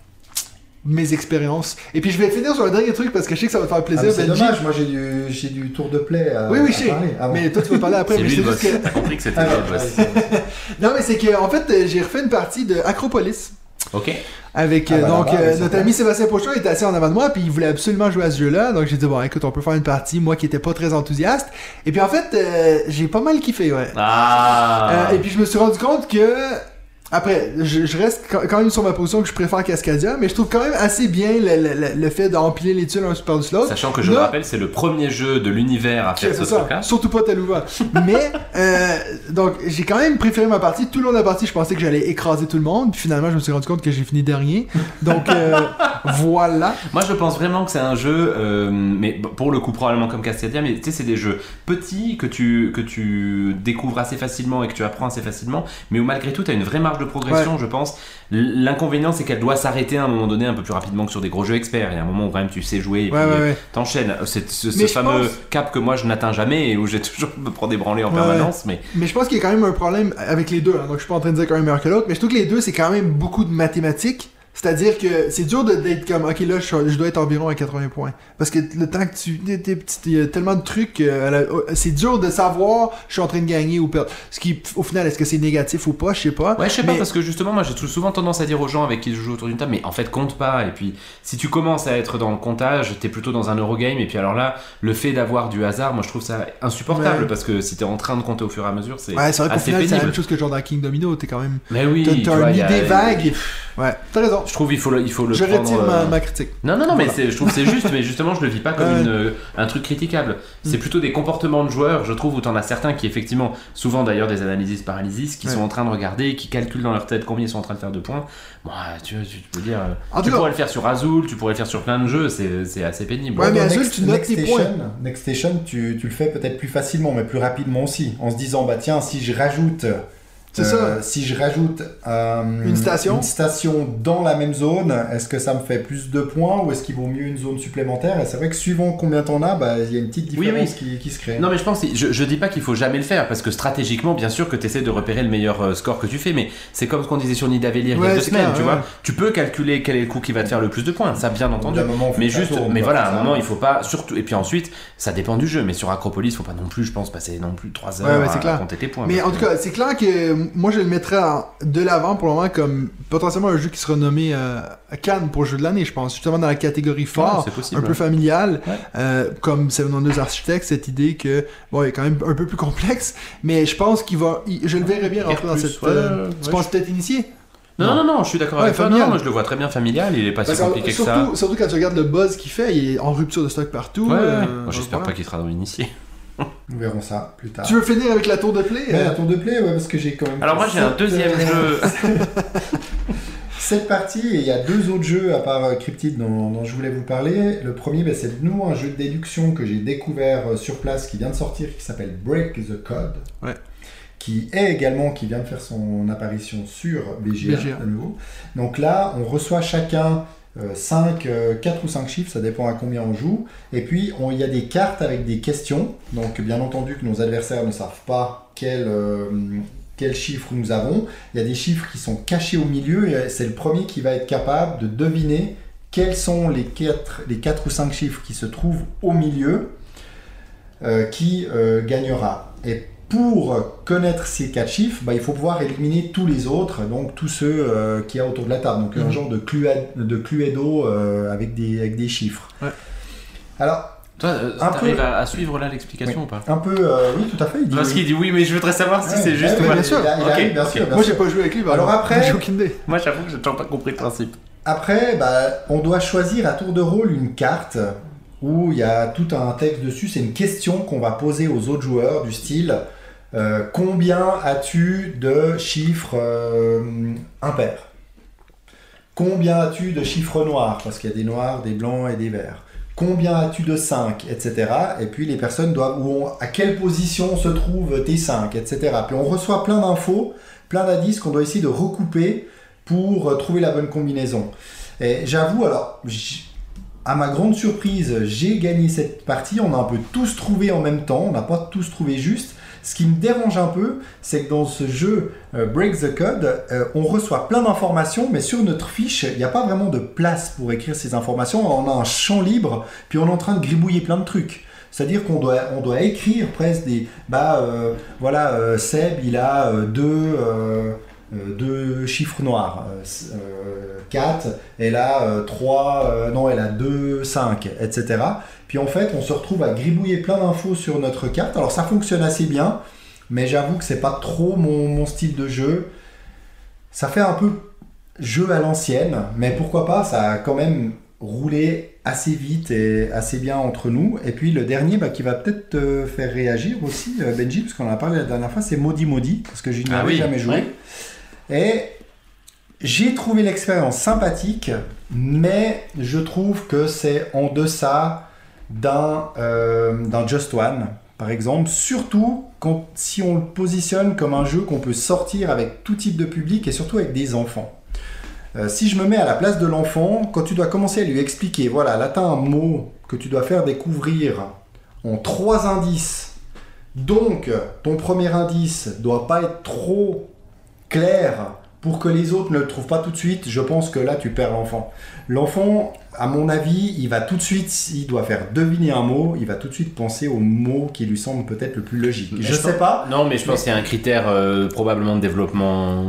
Mes expériences. Et puis je vais finir sur un dernier truc parce que je sais que ça va te faire Ah, plaisir, c'est Benji. dommage, moi j'ai du, j'ai du tour de play à, Oui, oui, à je sais. parler. Ah bon. Mais toi tu vas parler après. C'est mais lui le boss. que... T'as compris que c'était Ah, le boss. ouais, c'est- *laughs* Non mais c'est que en fait j'ai refait une partie de Acropolis. Ok. Avec Ah, euh, bah, donc là-bas, euh, c'est notre ami Sébastien Pochon était assis en avant de moi puis il voulait absolument jouer à ce jeu-là. Donc j'ai dit bon écoute on peut faire une partie moi qui étais pas très enthousiaste. Et puis en fait euh, j'ai pas mal kiffé ouais. Ah. Euh, et puis je me suis rendu compte que Après, je, je reste quand même sur ma position que je préfère Cascadia, mais je trouve quand même assez bien le, le- le- le fait d'empiler les tuiles un par-dessus l'autre. Sachant que je le Là- rappelle, c'est le premier jeu de l'univers à faire ce truc-là. surtout pas Talouva. Mais, euh, donc, j'ai quand même préféré ma partie. Tout le long de la partie, je pensais que j'allais écraser tout le monde. Puis finalement, je me suis rendu compte que j'ai fini dernier. Donc, euh, *laughs* voilà. Moi, je pense vraiment que c'est un jeu, euh, mais pour le coup, probablement comme Cascadia, mais tu sais, c'est des jeux petits que tu, que tu découvres assez facilement et que tu apprends assez facilement, mais où malgré tout, tu as une vraie marge de progression, je pense. L'inconvénient, c'est qu'elle doit s'arrêter à un moment donné un peu plus rapidement que sur des gros jeux experts. Il y a un moment où quand même tu sais jouer et puis ouais, euh, ouais. t'enchaînes. C'est ce, fameux pense- cap que moi je n'atteins jamais et où j'ai *laughs* toujours me prends des branlées en permanence, mais Mais je pense qu'il y a quand même un problème avec les deux. hein. Donc, je suis pas en train de dire qu'un est meilleur que l'autre. Mais je trouve que les deux, c'est quand même beaucoup de mathématiques. C'est-à-dire que c'est dur d'être comme, ok, là, je, je dois être environ à 80 points. Parce que le temps que tu. Il y a tellement de trucs. euh, c'est dur de savoir je suis en train de gagner ou perdre. Ce qui, au final, est-ce que c'est négatif ou pas? Je sais pas. Ouais, je sais pas, parce que justement, moi j'ai souvent tendance à dire aux gens avec qui je joue autour d'une table, mais en fait, compte pas. Et puis, si tu commences à être dans le comptage, t'es plutôt dans un Eurogame. Et puis, alors là, le fait d'avoir du hasard, moi je trouve ça insupportable, parce que si t'es en train de compter au fur et à mesure, c'est Ouais, c'est vrai qu'au final, c'est la même chose que genre dans King Domino. T'es quand même. Mais oui, T'as vois, une a- idée vague. et- Ouais, t'as raison. Je trouve il faut le, il faut le Je prendre. retire euh, ma, ma critique. Non, non, non, mais Voilà. je trouve que c'est juste, mais justement, je le vis pas comme Ouais. une, euh, un truc critiquable. C'est Mm. plutôt des comportements de joueurs, je trouve, où t'en as certains qui, effectivement, souvent d'ailleurs des analyses paralysis, qui Ouais. sont en train de regarder, qui calculent dans leur tête combien ils sont en train de faire de points. Bon, tu, tu peux dire. euh, En tu pourrais le faire sur Azul, tu pourrais le faire sur plein de jeux, c'est assez pénible. Ouais, mais Azul, Next- tu notes tes Next points. Station- Next Station, tu, tu le fais peut-être plus facilement, mais plus rapidement aussi, en se disant, bah tiens, si je rajoute... C'est euh, ça. Si je rajoute euh, Une station? une station dans la même zone, est-ce que ça me fait plus de points ou est-ce qu'il vaut mieux une zone supplémentaire? Et c'est vrai que suivant combien t'en as, bah, il y a une petite différence oui. Qui, qui se crée. Non mais je pense, je, je dis pas qu'il faut jamais le faire parce que stratégiquement, bien sûr que tu essaies de repérer le meilleur euh, score que tu fais, mais c'est comme ce qu'on disait sur Nidavellir il y Ouais, a deux semaines, clair, tu ouais, vois. ouais. Tu peux calculer quel est le coup qui va te faire le plus de points, ça bien entendu. moment, Mais juste, tourne, mais voilà, à un moment, il faut pas, surtout, et puis ensuite, ça dépend du jeu, mais sur Acropolis, faut pas non plus, je pense, passer non plus 3 heures Ouais, ouais, à, clair. compter tes points. Mais en tout cas, c'est clair que moi je le mettrais en- de l'avant pour le moment comme potentiellement un jeu qui sera nommé euh, Cannes pour jeu de l'année, je pense. Justement dans la catégorie fort, possible. un peu familial, Ouais. euh, comme Seven Wonders Architects, cette idée que, bon, il est quand même un peu plus complexe, mais je pense qu'il va. il- je le verrais bien rentrer dans cette. ouais, euh, ouais, tu ouais, penses peut-être initié Non, non, non, je suis d'accord Ouais, avec toi. Non, moi je le vois très bien familial, il est pas si Parce compliqué que ça. surtout, surtout quand tu regardes le buzz qu'il fait, il est en rupture de stock partout. Ouais, euh, j'espère pas qu'il sera dans l'initié. Nous verrons ça plus tard. Tu veux finir avec la tour de play Mais euh, la tour de play, ouais, parce que j'ai quand même. Alors moi j'ai un deuxième euh, jeu. *laughs* Cette partie, et il y a deux autres jeux à part euh, Cryptid dont, dont je voulais vous parler. Le premier, ben, c'est de nouveau un jeu de déduction que j'ai découvert sur place qui vient de sortir, qui s'appelle Break the Code. Ouais. Qui est également, qui vient de faire son apparition sur BGA, BGA. à nouveau. Donc là, on reçoit chacun 5, 4 ou 5 chiffres, ça dépend à combien on joue. Et puis, il y a des cartes avec des questions. Donc, bien entendu que nos adversaires ne savent pas quel, euh, quel chiffre nous avons. Il y a des chiffres qui sont cachés au milieu et c'est le premier qui va être capable de deviner quels sont les 4, les quatre ou 5 chiffres qui se trouvent au milieu euh, qui euh, gagnera. Et pour connaître ces 4 chiffres, bah, il faut pouvoir éliminer tous les autres, donc tous ceux euh, qu'il y a autour de la table. Donc un Mhm. genre de, clua- de Cluedo euh, avec, des, avec des chiffres. Ouais. Alors, Toi, euh, Un t'arrives peu. à, à suivre là l'explication ou pas? Un peu... euh, oui, tout à fait. il dit Parce oui. qu'il dit oui, mais je voudrais savoir si Ouais, c'est juste ouais, ou ouais, pas. bien sûr. il a- il Ok, arrive, bien sûr, bien Moi j'ai pas joué avec lui, par Alors exemple. après-. Moi j'avoue que j'ai toujours pas compris le principe. Après, bah, on doit choisir à tour de rôle une carte où il y a tout un texte dessus. C'est une question qu'on va poser aux autres joueurs du style euh, Combien as-tu de chiffres euh, impairs? Combien as-tu de chiffres noirs? Parce qu'il y a des noirs, des blancs et des verts. Combien as-tu de 5 Etc. Et puis les personnes doivent. Où à quelle position se trouvent tes 5 Etc. Puis on reçoit plein d'infos, plein d'indices qu'on doit essayer de recouper pour euh, trouver la bonne combinaison. Et j'avoue, alors, à ma grande surprise, j'ai gagné cette partie. On a un peu tous trouvé en même temps. On n'a pas tous trouvé juste. Ce qui me dérange un peu, c'est que dans ce jeu euh, Break the Code, euh, on reçoit plein d'informations, mais sur notre fiche, il n'y a pas vraiment de place pour écrire ces informations. On a un champ libre, puis on est en train de gribouiller plein de trucs. C'est-à-dire qu'on doit, on doit écrire presque des... Bah, euh, voilà, Seb, il a deux, deux chiffres noirs. 4, elle a 3, non, elle a 2, 5, etc. Puis en fait, on se retrouve à gribouiller plein d'infos sur notre carte. Alors ça fonctionne assez bien, mais j'avoue que c'est pas trop mon, mon style de jeu. ça fait un peu jeu à l'ancienne, mais pourquoi pas, ça a quand même roulé assez vite et assez bien entre nous. Et puis le dernier bah, qui va peut-être te faire réagir aussi, euh, Benji, parce qu'on en a parlé la dernière fois, c'est Maudit Maudit, parce que je n'y Ah avais oui, jamais joué. ouais. Et j'ai trouvé l'expérience sympathique, mais je trouve que c'est en deçà d'un euh, d'un Just One, par exemple, surtout quand, si on le positionne comme un jeu qu'on peut sortir avec tout type de public et surtout avec des enfants. Euh, si je me mets à la place de l'enfant, quand tu dois commencer à lui expliquer, voilà, là tu as un mot que tu dois faire découvrir en trois indices. Donc, ton premier indice doit pas être trop clair pour que les autres ne le trouvent pas tout de suite. Je pense que là, tu perds l'enfant. L'enfant, à mon avis, il va tout de suite, s'il doit faire deviner un mot, il va tout de suite penser au mot qui lui semble peut-être le plus logique. Mais je je sais pas. Non, mais je pense qu'il y a un critère euh, probablement de développement. euh,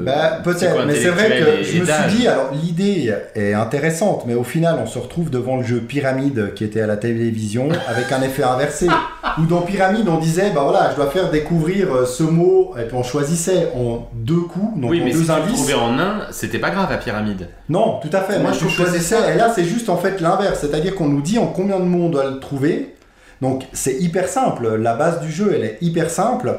Bah, peut-être, mais c'est vrai que et- je et me suis dit, alors l'idée est intéressante, mais au final, on se retrouve devant le jeu Pyramide qui était à la télévision avec un effet inversé. *laughs* Où dans Pyramide, on disait, bah voilà, je dois faire découvrir euh, ce mot, et puis on choisissait en deux coups, donc oui, en mais deux si tu le indices. trouvais en un, c'était pas grave à pyramide. Non, tout à fait. Moi, je ça. Et là, c'est juste en fait l'inverse. C'est-à-dire qu'on nous dit en combien de mots on doit le trouver. Donc, c'est hyper simple. La base du jeu, elle est hyper simple.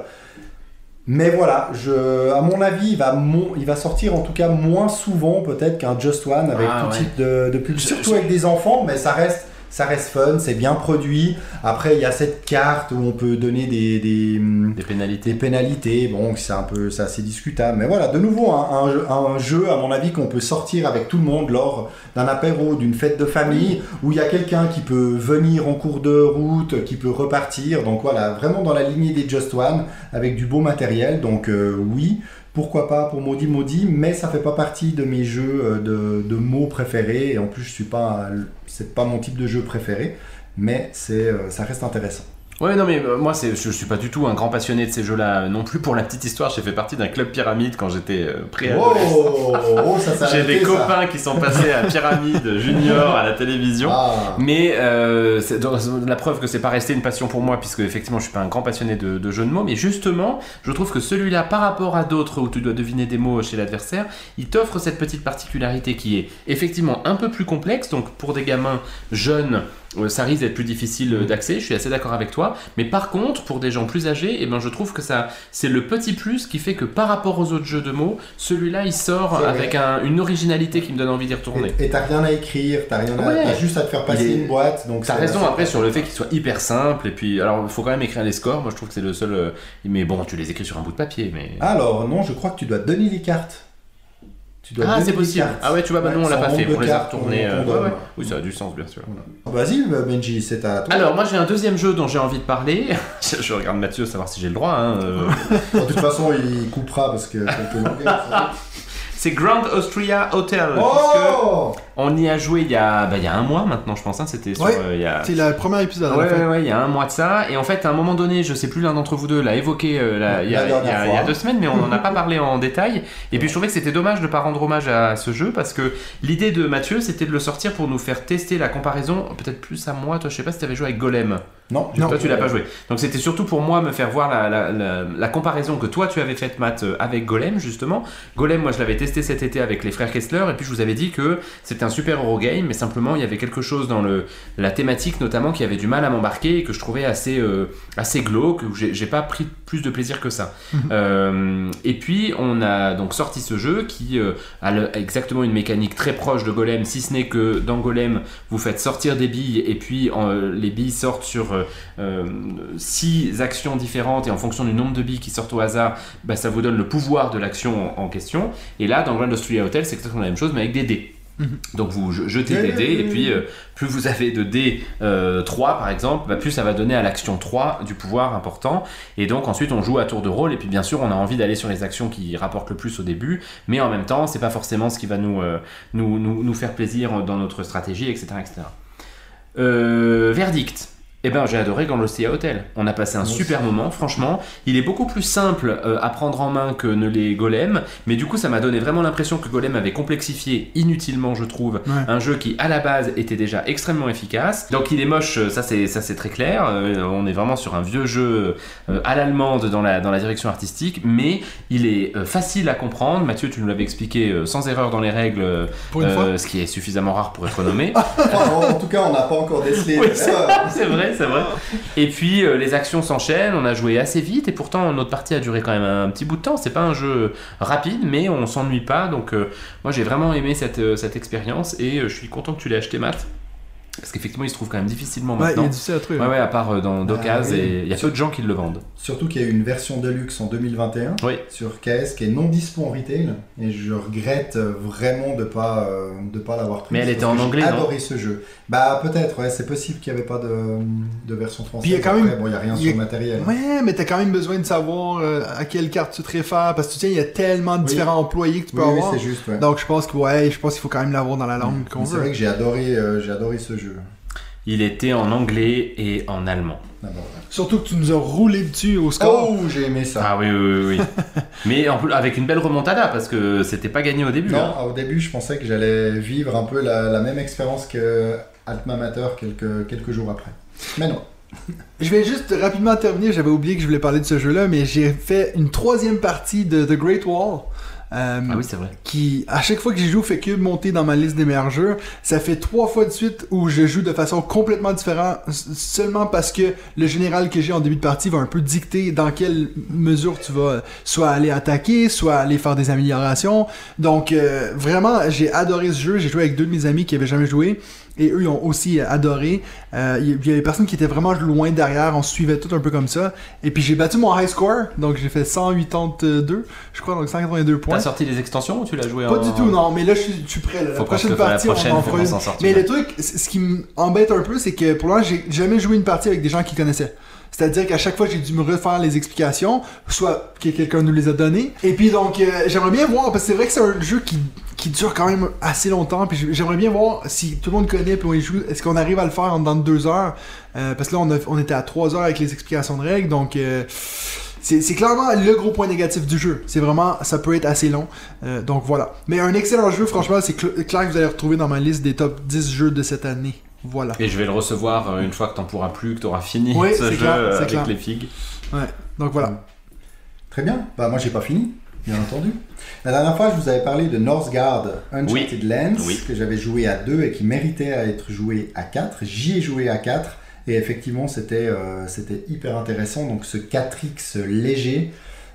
Mais voilà, je, à mon avis, il va, mon- il va sortir en tout cas moins souvent peut-être qu'un Just One avec Ah, tout ouais. type de, de pub. Surtout je- avec des enfants, mais ça reste, ça reste fun, c'est bien produit. Après, il y a cette carte où on peut donner des, des, Des pénalités. des pénalités, bon, c'est un peu, c'est assez discutable. Mais voilà, de nouveau, un, un jeu, un jeu, à mon avis, qu'on peut sortir avec tout le monde lors d'un apéro, d'une fête de famille, où il y a quelqu'un qui peut venir en cours de route, qui peut repartir. Donc voilà, vraiment dans la lignée des Just One, avec du beau matériel. Donc euh, oui, pourquoi pas pour Maudit Maudit, mais ça fait pas partie de mes jeux euh, de, mots préférés. Et en plus, je suis pas, c'est pas mon type de jeu préféré, mais c'est, euh, ça reste intéressant. Ouais, non, mais euh, moi, c'est, je, je suis pas du tout un grand passionné de ces jeux-là euh, non plus. Pour la petite histoire, j'ai fait partie d'un club pyramide quand j'étais euh, préadolescent. Oh, oh, ça J'ai des ça. copains qui sont passés à Pyramide Junior à la télévision. Ah. Mais euh, c'est donc, la preuve que c'est pas resté une passion pour moi, puisque effectivement je suis pas un grand passionné de, de jeux de mots. Mais justement, je trouve que celui-là, par rapport à d'autres où tu dois deviner des mots chez l'adversaire, il t'offre cette petite particularité qui est effectivement un peu plus complexe. Donc pour des gamins jeunes, ça risque d'être plus difficile euh, d'accès. Je suis assez d'accord avec toi. Mais par contre, pour des gens plus âgés, eh ben je trouve que ça, c'est le petit plus qui fait que par rapport aux autres jeux de mots, celui-là il sort avec un- une originalité qui me donne envie d'y retourner. Et t'as rien à écrire, t'as rien à, Ouais. t'as juste à te faire passer est- une boîte. Donc T'as raison après sur le fait qu'il soit hyper simple et puis alors il faut quand même écrire les scores. Moi je trouve que c'est le seul. euh, mais bon, tu les écris sur un bout de papier, mais. Alors non, je crois que tu dois donner les cartes. Tu dois Ah, c'est possible. Ah ouais, tu vois, bah Ouais, nous on l'a pas fait. On les a retournés. euh, ouais, ouais. Oui, ça a du sens bien sûr. Vas-y, Benji, c'est à toi. Alors moi j'ai un deuxième jeu dont j'ai envie de parler. *laughs* je, regarde Mathieu savoir si j'ai le droit. hein, euh. De toute façon, il coupera parce que. *laughs* c'est Grand Austria Hotel. Oh on y a joué il y a, bah, il y a un mois maintenant, je pense. hein, C'était. Ouais. euh, il y a... C'est le premier épisode. Ouais, fin. ouais, ouais, il y a un mois de ça. Et en fait, à un moment donné, je sais plus, l'un d'entre vous deux l'a évoqué euh, la- il y, a- La dernière il y a- il y a fois. deux semaines, mais on n'en a pas *laughs* parlé en détail. Et puis je trouvais que c'était dommage de ne pas rendre hommage à ce jeu parce que l'idée de Mathieu, c'était de le sortir pour nous faire tester la comparaison, peut-être plus à moi. Toi, je sais pas si tu avais joué avec Golem. Non, Non. Toi, tu l'as pas joué. Donc c'était surtout pour moi me faire voir la, la- la- la comparaison que toi tu avais faite, Matt, euh, avec Golem, justement. Golem, moi je l'avais testé cet été avec les frères Kessler, et puis je vous avais dit que c'était un super Eurogame, mais simplement il y avait quelque chose dans le, la thématique notamment qui avait du mal à m'embarquer et que je trouvais assez, euh, assez glauque, où j'ai pas pris plus de plaisir que ça. Euh, et puis on a donc sorti ce jeu qui euh, a le- exactement une mécanique très proche de Golem, si ce n'est que dans Golem, vous faites sortir des billes et puis les billes sortent sur euh, euh, six actions différentes et en fonction du nombre de billes qui sortent au hasard, bah, ça vous donne le pouvoir de l'action en, en question. Et là, dans Grand Austria Hotel, c'est exactement la même chose, mais avec des dés. Donc vous je- jetez des dés et puis euh, plus vous avez de dés euh, 3 par exemple, bah, plus ça va donner à l'action 3 du pouvoir important. Et donc ensuite on joue à tour de rôle et puis bien sûr on a envie d'aller sur les actions qui rapportent le plus au début, mais en même temps c'est pas forcément ce qui va nous, euh, nous, nous, nous faire plaisir dans notre stratégie, etc. etc. Euh, verdict. Eh ben, j'ai adoré Gandlosia Hotel. On a passé un super moment, franchement. Il est beaucoup plus simple euh, à prendre en main que ne l'est Golem, mais du coup, ça m'a donné vraiment l'impression que Golem avait complexifié inutilement, je trouve, Ouais. un jeu qui à la base était déjà extrêmement efficace. Donc, il est moche, euh, ça c'est ça c'est très clair. Euh, on est vraiment sur un vieux jeu euh, à l'allemande dans la dans la direction artistique, mais il est euh, facile à comprendre. Mathieu, tu nous l'avais expliqué euh, sans erreur dans les règles, Pour une fois. ce qui est suffisamment rare pour être nommé. *laughs* Enfin, en, tout cas, on n'a pas encore décelé. Oui, c'est vrai, c'est vrai. Et puis euh, les actions s'enchaînent, on a joué assez vite et pourtant notre partie a duré quand même un petit bout de temps. C'est pas un jeu rapide, mais on s'ennuie pas. Donc euh, moi j'ai vraiment aimé cette, euh, cette expérience et je suis content que tu l'aies acheté, Matt. Parce qu'effectivement il se trouve quand même difficilement Ouais, il y maintenant. a difficile à trouver. Ouais, ouais, à part euh, dans d'occasion, Ah, oui. et il y a peu de gens qui le vendent. Surtout qu'il y a eu une version Deluxe en 2021 Oui. sur KS qui est non dispo en retail. Et je regrette euh, vraiment de pas, euh, de pas l'avoir pris. Mais elle était en anglais, J'ai non adoré ce jeu. Bah peut-être, ouais, c'est possible qu'il n'y avait pas de, de version française. Puis il y a quand Après, même- Bon, il n'y a rien y sur le matériel. Ouais, mais t'as quand même besoin de savoir euh, à quelle carte tu te réfères parce que tu sais, il y a tellement de Oui. différents employés que tu peux Oui, oui, avoir. c'est juste, ouais. Donc je pense que ouais, je pense qu'il faut quand même l'avoir dans la langue qu'on Mais C'est veut. vrai que j'ai adoré, euh, j'ai adoré ce jeu. Il était en anglais et en allemand. Surtout que tu nous as roulé dessus au score. Oh, j'ai aimé ça. Ah oui, oui, oui. oui. *laughs* Mais en plus, avec une belle remontada parce que c'était pas gagné au début. Non, hein. au début, je pensais que j'allais vivre un peu la, la même expérience que Mater quelques, quelques jours après. Mais non. *laughs* Je vais juste rapidement terminer, j'avais oublié que je voulais parler de ce jeu-là, mais j'ai fait une troisième partie de The Great Wall. Euh, Ah oui, c'est vrai. qui, à chaque fois que j'y joue, fait que monter dans ma liste des meilleurs jeux. Ça fait trois fois de suite où je joue de façon complètement différente, seulement parce que le général que j'ai en début de partie va un peu dicter dans quelle mesure tu vas soit aller attaquer, soit aller faire des améliorations. Donc, euh, vraiment, j'ai adoré ce jeu. J'ai joué avec deux de mes amis qui avaient jamais joué. Et eux, ils ont aussi euh, adoré. Euh, Il y avait personne qui était vraiment loin derrière. On se suivait tout un peu comme ça. Et puis, j'ai battu mon high score. Donc, j'ai fait 182, je crois, donc 182 points. T'as sorti les extensions ou tu l'as joué Pas en... du tout, non, mais là je suis, je suis prêt. Là. La prochaine la partie, prochaine, on en fera une. Mais le truc, ce qui m'embête un peu, c'est que pour l'instant, j'ai jamais joué une partie avec des gens qui connaissaient. C'est-à-dire qu'à chaque fois, j'ai dû me refaire les explications, soit que quelqu'un nous les a données. Et puis donc, euh, j'aimerais bien voir, parce que c'est vrai que c'est un jeu qui, qui dure quand même assez longtemps, puis j'aimerais bien voir si tout le monde connaît, puis on y joue, est-ce qu'on arrive à le faire en dans deux heures? Euh, Parce que là, on, a- on était à trois heures avec les explications de règles, donc... euh, c'est clairement le gros point négatif du jeu. C'est vraiment, ça peut être assez long. Euh, donc voilà. Mais un excellent jeu, franchement, c'est cl- clair que vous allez retrouver dans ma liste des top 10 jeux de cette année. Voilà. Et je vais le recevoir euh, une fois que t'en pourras plus, que t'auras fini Oui, ce c'est jeu clair, c'est avec clair. les figues. Donc voilà. Très bien. Bah moi j'ai pas fini, bien entendu. La dernière fois je vous avais parlé de Northgard Uncharted Lands Oui. que j'avais joué à 2 et qui méritait à être joué à 4. J'y ai joué à 4 et effectivement c'était euh, c'était hyper intéressant. Donc ce 4X léger,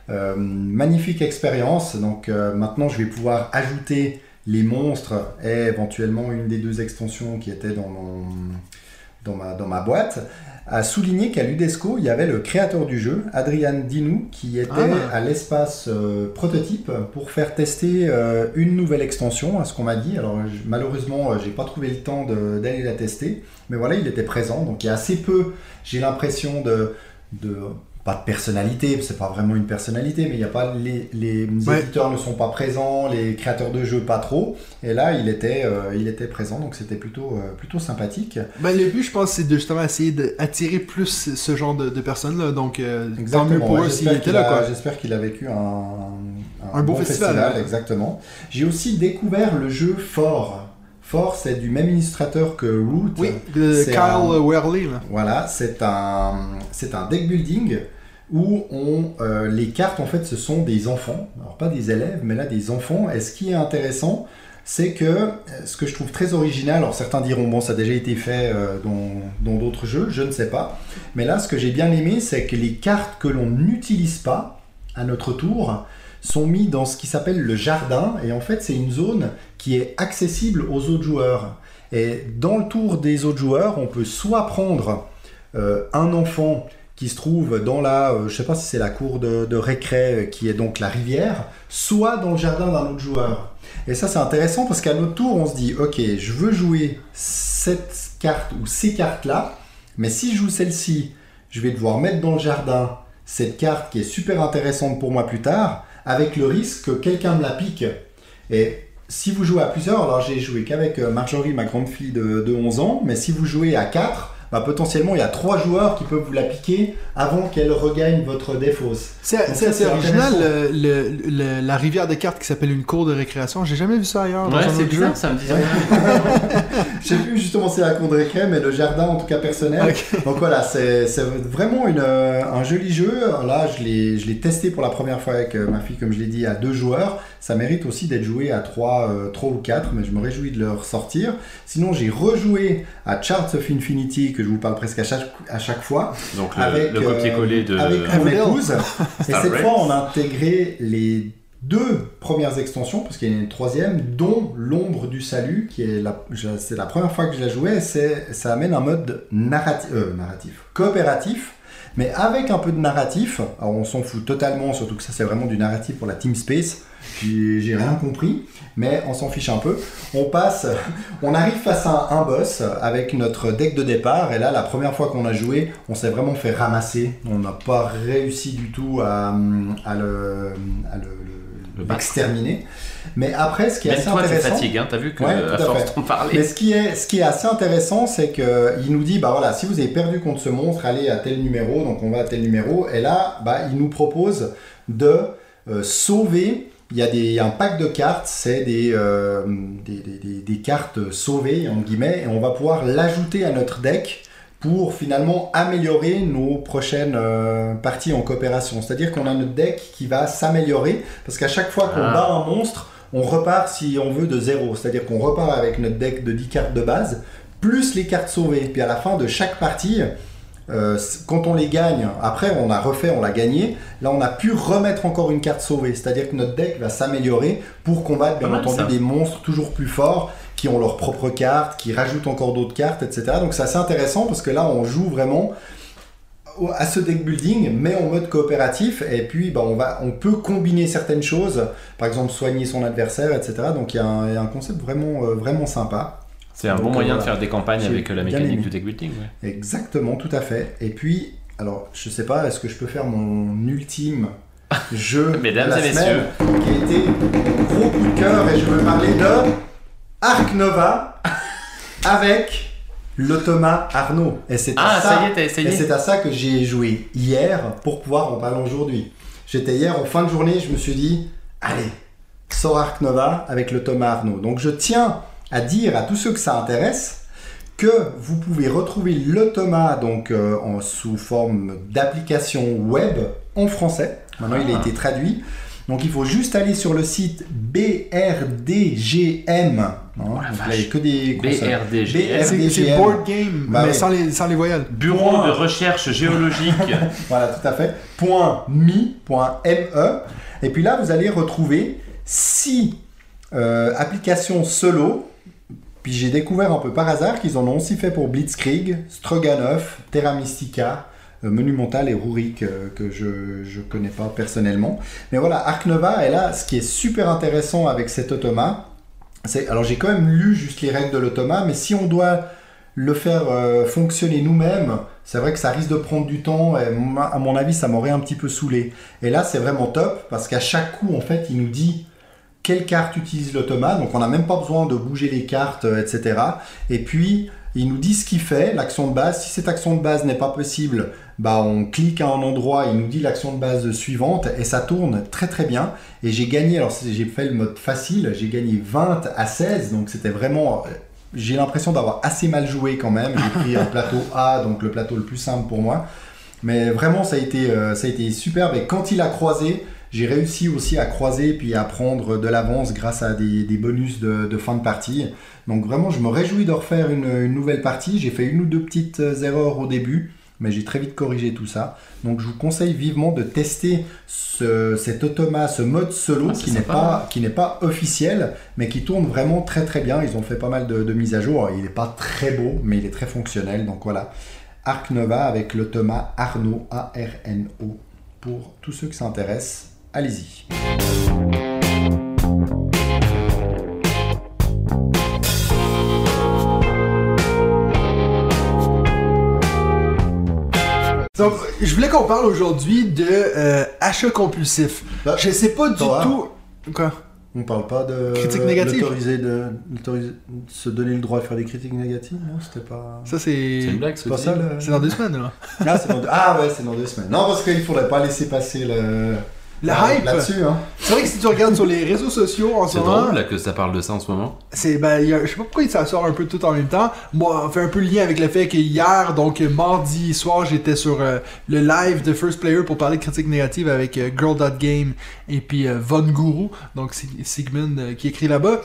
euh, magnifique expérience. Donc euh, maintenant je vais pouvoir ajouter les monstres et éventuellement une des deux extensions qui étaient dans mon dans ma, dans ma boîte à souligner qu'à l'UDESCO, il y avait le créateur du jeu, Adrian Dinou, qui était Ah. à l'espace euh, prototype pour faire tester euh, une nouvelle extension, à ce qu'on m'a dit. Alors je- malheureusement, euh, j'ai pas trouvé le temps d'aller la tester, mais voilà, il était présent. Donc il y a assez peu, j'ai l'impression de, de pas de personnalité, c'est pas vraiment une personnalité, mais il y a pas les, les Ouais. éditeurs ne sont pas présents, les créateurs de jeux pas trop. Et là, il était, euh, il était présent, donc c'était plutôt, euh, plutôt sympathique. Ben, le but, je pense, c'est de justement essayer d'attirer plus ce genre de, de personnes-là. Donc, euh, tant mieux pour ouais, eux étaient qu'il là, quoi. J'espère qu'il a vécu un, Un beau festival, hein. exactement. J'ai aussi découvert le jeu Fort. Fort, c'est du même illustrateur que Root. Oui, de Kyle un- Werley, là. Voilà, c'est un, c'est un deck building où on, euh, les cartes, en fait, ce sont des enfants. Alors, pas des élèves, mais là, des enfants. Et ce qui est intéressant, c'est que euh, ce que je trouve très original, alors certains diront, bon, ça a déjà été fait euh, dans dans d'autres jeux, je ne sais pas. Mais là, ce que j'ai bien aimé, c'est que les cartes que l'on n'utilise pas à notre tour sont mis dans ce qui s'appelle le jardin. Et en fait, c'est une zone qui est accessible aux autres joueurs. Et dans le tour des autres joueurs, on peut soit prendre euh, un enfant qui se trouve dans la, euh, je sais pas si c'est la cour de, de récré, euh, qui est donc la rivière, soit dans le jardin d'un autre joueur. Et ça, c'est intéressant parce qu'à notre tour, on se dit, ok, je veux jouer cette carte ou ces cartes-là, mais si je joue celle-ci, je vais devoir mettre dans le jardin cette carte qui est super intéressante pour moi plus tard, avec le risque que quelqu'un me la pique. Et si vous jouez à plusieurs, alors j'ai joué qu'avec euh, Marjorie, ma grande fille de, de 11 ans, mais si vous jouez à 4, bah, potentiellement il y a trois joueurs qui peuvent vous la piquer avant qu'elle regagne votre défausse. C'est assez original, le- le- le- la rivière de cartes qui s'appelle une cour de récréation. J'ai jamais vu ça ailleurs. dans Ouais, un c'est autre jeu. bizarre, ça me dit sais plus *laughs* justement si c'est la cour de récré, mais le jardin en tout cas personnel. Donc voilà, c'est vraiment une, euh, un joli jeu. Là, je l'ai je l'ai testé pour la première fois avec euh, ma fille, comme je l'ai dit, à deux joueurs. Ça mérite aussi d'être joué à trois, euh, trois ou quatre, mais je me réjouis de le ressortir. Sinon, j'ai rejoué à Charts of Infinity, que je vous parle presque à chaque, à chaque fois. Donc le, avec, le copier-coller de. euh, avec mon Everdell. épouse. Et cette Rails. fois, on a intégré les deux premières extensions, parce qu'il y en a une troisième, dont l'ombre du salut, qui est la, c'est la première fois que je la jouais. C'est, ça amène un mode euh, narratif, coopératif. Mais avec un peu de narratif, alors on s'en fout totalement, surtout que ça c'est vraiment du narratif pour la Team Space, j'ai rien compris, mais on s'en fiche un peu. On passe, *laughs* on arrive face à un, boss avec notre deck de départ, et là la première fois qu'on a joué, on s'est vraiment fait ramasser, on n'a pas réussi du tout à, à le, à le- le- Le battre. Mais après, ce qui est Même assez toi, intéressant... fatigues, hein, t'as vu que Ouais, à à force d'en parler. Mais ce qui est, ce qui est assez intéressant, c'est qu'il nous dit, bah voilà, si vous avez perdu contre ce monstre, allez à tel numéro, donc on va à tel numéro, et là, bah, il nous propose de euh, sauver. Il y a des, un pack de cartes, c'est des, euh, des- des- des cartes sauvées, entre guillemets, et on va pouvoir l'ajouter à notre deck pour finalement améliorer nos prochaines euh, parties en coopération. C'est-à-dire qu'on a notre deck qui va s'améliorer, parce qu'à chaque fois qu'on Ah. bat un monstre, on repart si on veut de zéro. C'est-à-dire qu'on repart avec notre deck de 10 cartes de base, plus les cartes sauvées. Puis à la fin de chaque partie, euh, quand on les gagne, après on a refait, on l'a gagné, là on a pu remettre encore une carte sauvée. C'est-à-dire que notre deck va s'améliorer pour combattre bien entendu ça. des monstres toujours plus forts qui ont leurs propres cartes, qui rajoutent encore d'autres cartes, etc. Donc c'est assez intéressant parce que là on joue vraiment à ce deck building, mais en mode coopératif. Et puis, bah, on, va, on peut combiner certaines choses, par exemple soigner son adversaire, etc. Donc, il y, a un il y a un concept vraiment, euh, vraiment sympa. C'est un bon moyen de voilà. faire des campagnes avec euh, la mécanique du deck building. ouais. Exactement, tout à fait. Et puis, alors, je sais pas, est-ce que je peux faire mon ultime jeu *laughs* Mesdames de la et semaine, qui a été mon gros coup de cœur, et je veux parler de Arc Nova avec l'automa Arnaud. Et c'est à Ah, ça y est, t'as Et c'est à ça que j'ai joué hier pour pouvoir en parler aujourd'hui. J'étais hier en fin de journée, je me suis dit, allez, sors Arc Nova avec le Thomas Arnaud. Donc je tiens à dire à tous ceux que ça intéresse que vous pouvez retrouver le Thomas donc euh, en, sous forme d'application web en français. Maintenant il a Ah. été traduit. Donc il faut juste aller sur le site BRDGM. hein. Oh Donc là, il y a que des consonnes. BRDGS. C'est board game, Bah mais oui. sans, les, sans les voyelles. Bureau Point. de recherche géologique. *laughs* Voilà, tout à fait. Point .me, point .me. Et puis là, vous allez retrouver six euh, applications solo. Puis j'ai découvert un peu par hasard qu'ils en ont aussi fait pour Blitzkrieg, Stroganoff, Terra Mystica, Monumental et Rurik, euh, que je ne connais pas personnellement. Mais voilà, Arc Nova, et là, ce qui est super intéressant avec cet automa, c'est. Alors j'ai quand même lu juste les règles de l'automa, mais si on doit le faire euh, fonctionner nous-mêmes, c'est vrai que ça risque de prendre du temps et à mon avis ça m'aurait un petit peu saoulé. Et là c'est vraiment top parce qu'à chaque coup en fait il nous dit quelle carte utilise l'automa, donc on n'a même pas besoin de bouger les cartes, euh, etc. Et puis il nous dit ce qu'il fait, l'action de base. Si cette action de base n'est pas possible, bah on clique à un endroit, il nous dit l'action de base suivante et ça tourne très très bien. Et j'ai gagné, alors j'ai fait le mode facile, j'ai gagné 20 à 16, donc c'était vraiment j'ai l'impression d'avoir assez mal joué quand même. J'ai pris un plateau A, donc le plateau le plus simple pour moi. Mais vraiment, ça a été, euh, ça a été superbe. Et quand il a croisé, j'ai réussi aussi à croiser puis à prendre de l'avance grâce à des, des bonus de, de fin de partie. Donc vraiment, je me réjouis de refaire une, une nouvelle partie. J'ai fait une ou deux petites euh, erreurs au début, mais j'ai très vite corrigé tout ça. Donc je vous conseille vivement de tester ce- cet automa, ce mode solo Ah, qui n'est pas, qui n'est pas officiel, mais qui tourne vraiment très très bien. Ils ont fait pas mal de, de mises à jour. Il n'est pas très beau, mais il est très fonctionnel. Donc voilà, Arc Nova avec l'automa Arno, A-R-N-O. Pour tous ceux que ça intéresse, allez-y. Donc, je voulais qu'on parle aujourd'hui de euh, achat compulsif. Bah, je sais pas du toi. tout. Quoi On parle pas de Critique négative. l'autoriser de, se donner le droit de faire des critiques négatives, non C'était pas. Ça, C'est une c'est. blague, ce C'est pas ça le. C'est dans deux semaines, là. Ah, c'est dans deux... ah ouais, c'est dans deux semaines. Non, parce qu'il faudrait pas laisser passer le. Le Ah, hype. là-dessus. Hein. C'est vrai que si tu regardes sur les réseaux sociaux en ce C'est moment, drôle là, que ça parle de ça en ce moment. c'est ben, il y a- je sais pas pourquoi ça sort un peu tout en même temps. Moi, on fait un peu le lien avec le fait que hier, donc mardi soir, j'étais sur euh, le live de First Player pour parler de critiques négatives avec euh, Girl.game et puis euh, Von Guru, donc c'est Sigmund euh, qui écrit là-bas.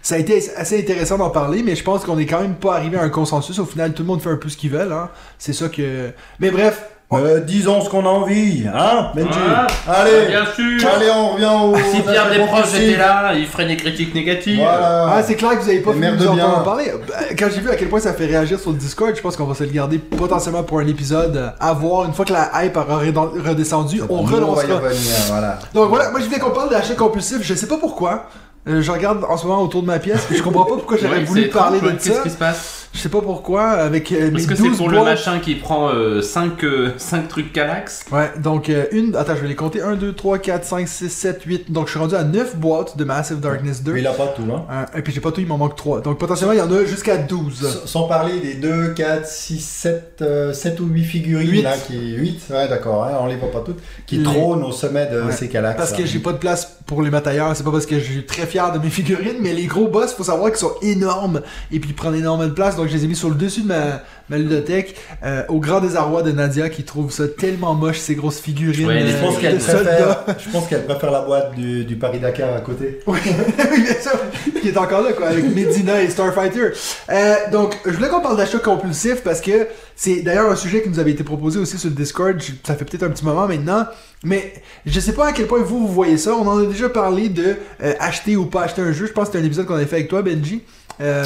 Ça a été assez intéressant d'en parler, mais je pense qu'on est quand même pas arrivé à un consensus. Au final, tout le monde fait un peu ce qu'ils veulent. Hein. C'est ça que. Mais bref, Euh, disons ce qu'on a envie, hein, Benji Ah, Allez, Bien sûr allez, on revient au. Si Pierre Desproges était là, il ferait des critiques négatives. Voilà. Ah, c'est clair que vous avez pas fini merde de nous bien. entendre en parler. Ben, Quand j'ai vu à quel point ça fait réagir sur le Discord, je pense qu'on va se le garder potentiellement pour un épisode euh, à voir. Une fois que la hype aura redon- redescendu, on Nous, va y relancera. revenir, voilà. Donc voilà, moi je voulais qu'on parle d'achat compulsif. Je sais pas pourquoi. Euh, je regarde en ce moment autour de ma pièce, puis je comprends pas pourquoi j'aurais Ouais, voulu c'est parler étrange, de ouais. Qu'est-ce ça. qui se passe? Je sais pas pourquoi, avec euh, mes Est-ce que 12 c'est pour le boîtes- machin qui prend 5 trucs Calax Ouais, donc euh, une. Attends, je vais les compter 1, 2, 3, 4, 5, 6, 7, 8. Donc je suis rendu à 9 boîtes de Massive Darkness 2. Mais il a pas tout, hein. Euh, et puis j'ai pas tout, il m'en manque 3. Donc potentiellement il y en a jusqu'à 12. S- Sans parler des 2, 4, 6, 7, 7 ou 8 figurines Huit. là qui 8, ouais d'accord, hein, on les voit pas toutes, qui Les- trônent au sommet de Ouais. ces calax. Parce que j'ai pas de place pour les mettre ailleurs, c'est pas parce que je suis très fier de mes figurines, mais les gros boss, faut savoir qu'ils sont énormes et puis ils prennent énormément de place, donc je les ai mis sur le dessus de ma, ma ludothèque, euh, au grand désarroi de Nadia qui trouve ça tellement moche ces grosses figurines Ouais, euh, Je pense de qu'elle soldats. préfère, *laughs* je pense qu'elle préfère la boîte du, du Paris Dakar à côté. *laughs* Oui, bien sûr, qui est encore là, quoi, avec Medina et Starfighter. Euh, donc, je voulais qu'on parle d'achat compulsif parce que c'est d'ailleurs un sujet qui nous avait été proposé aussi sur le Discord. Je- Ça fait peut-être un petit moment maintenant, mais je sais pas à quel point vous, vous voyez ça. On en a déjà parlé de euh, acheter ou pas acheter un jeu. Je pense que c'était un épisode qu'on avait fait avec toi, Benji. Euh,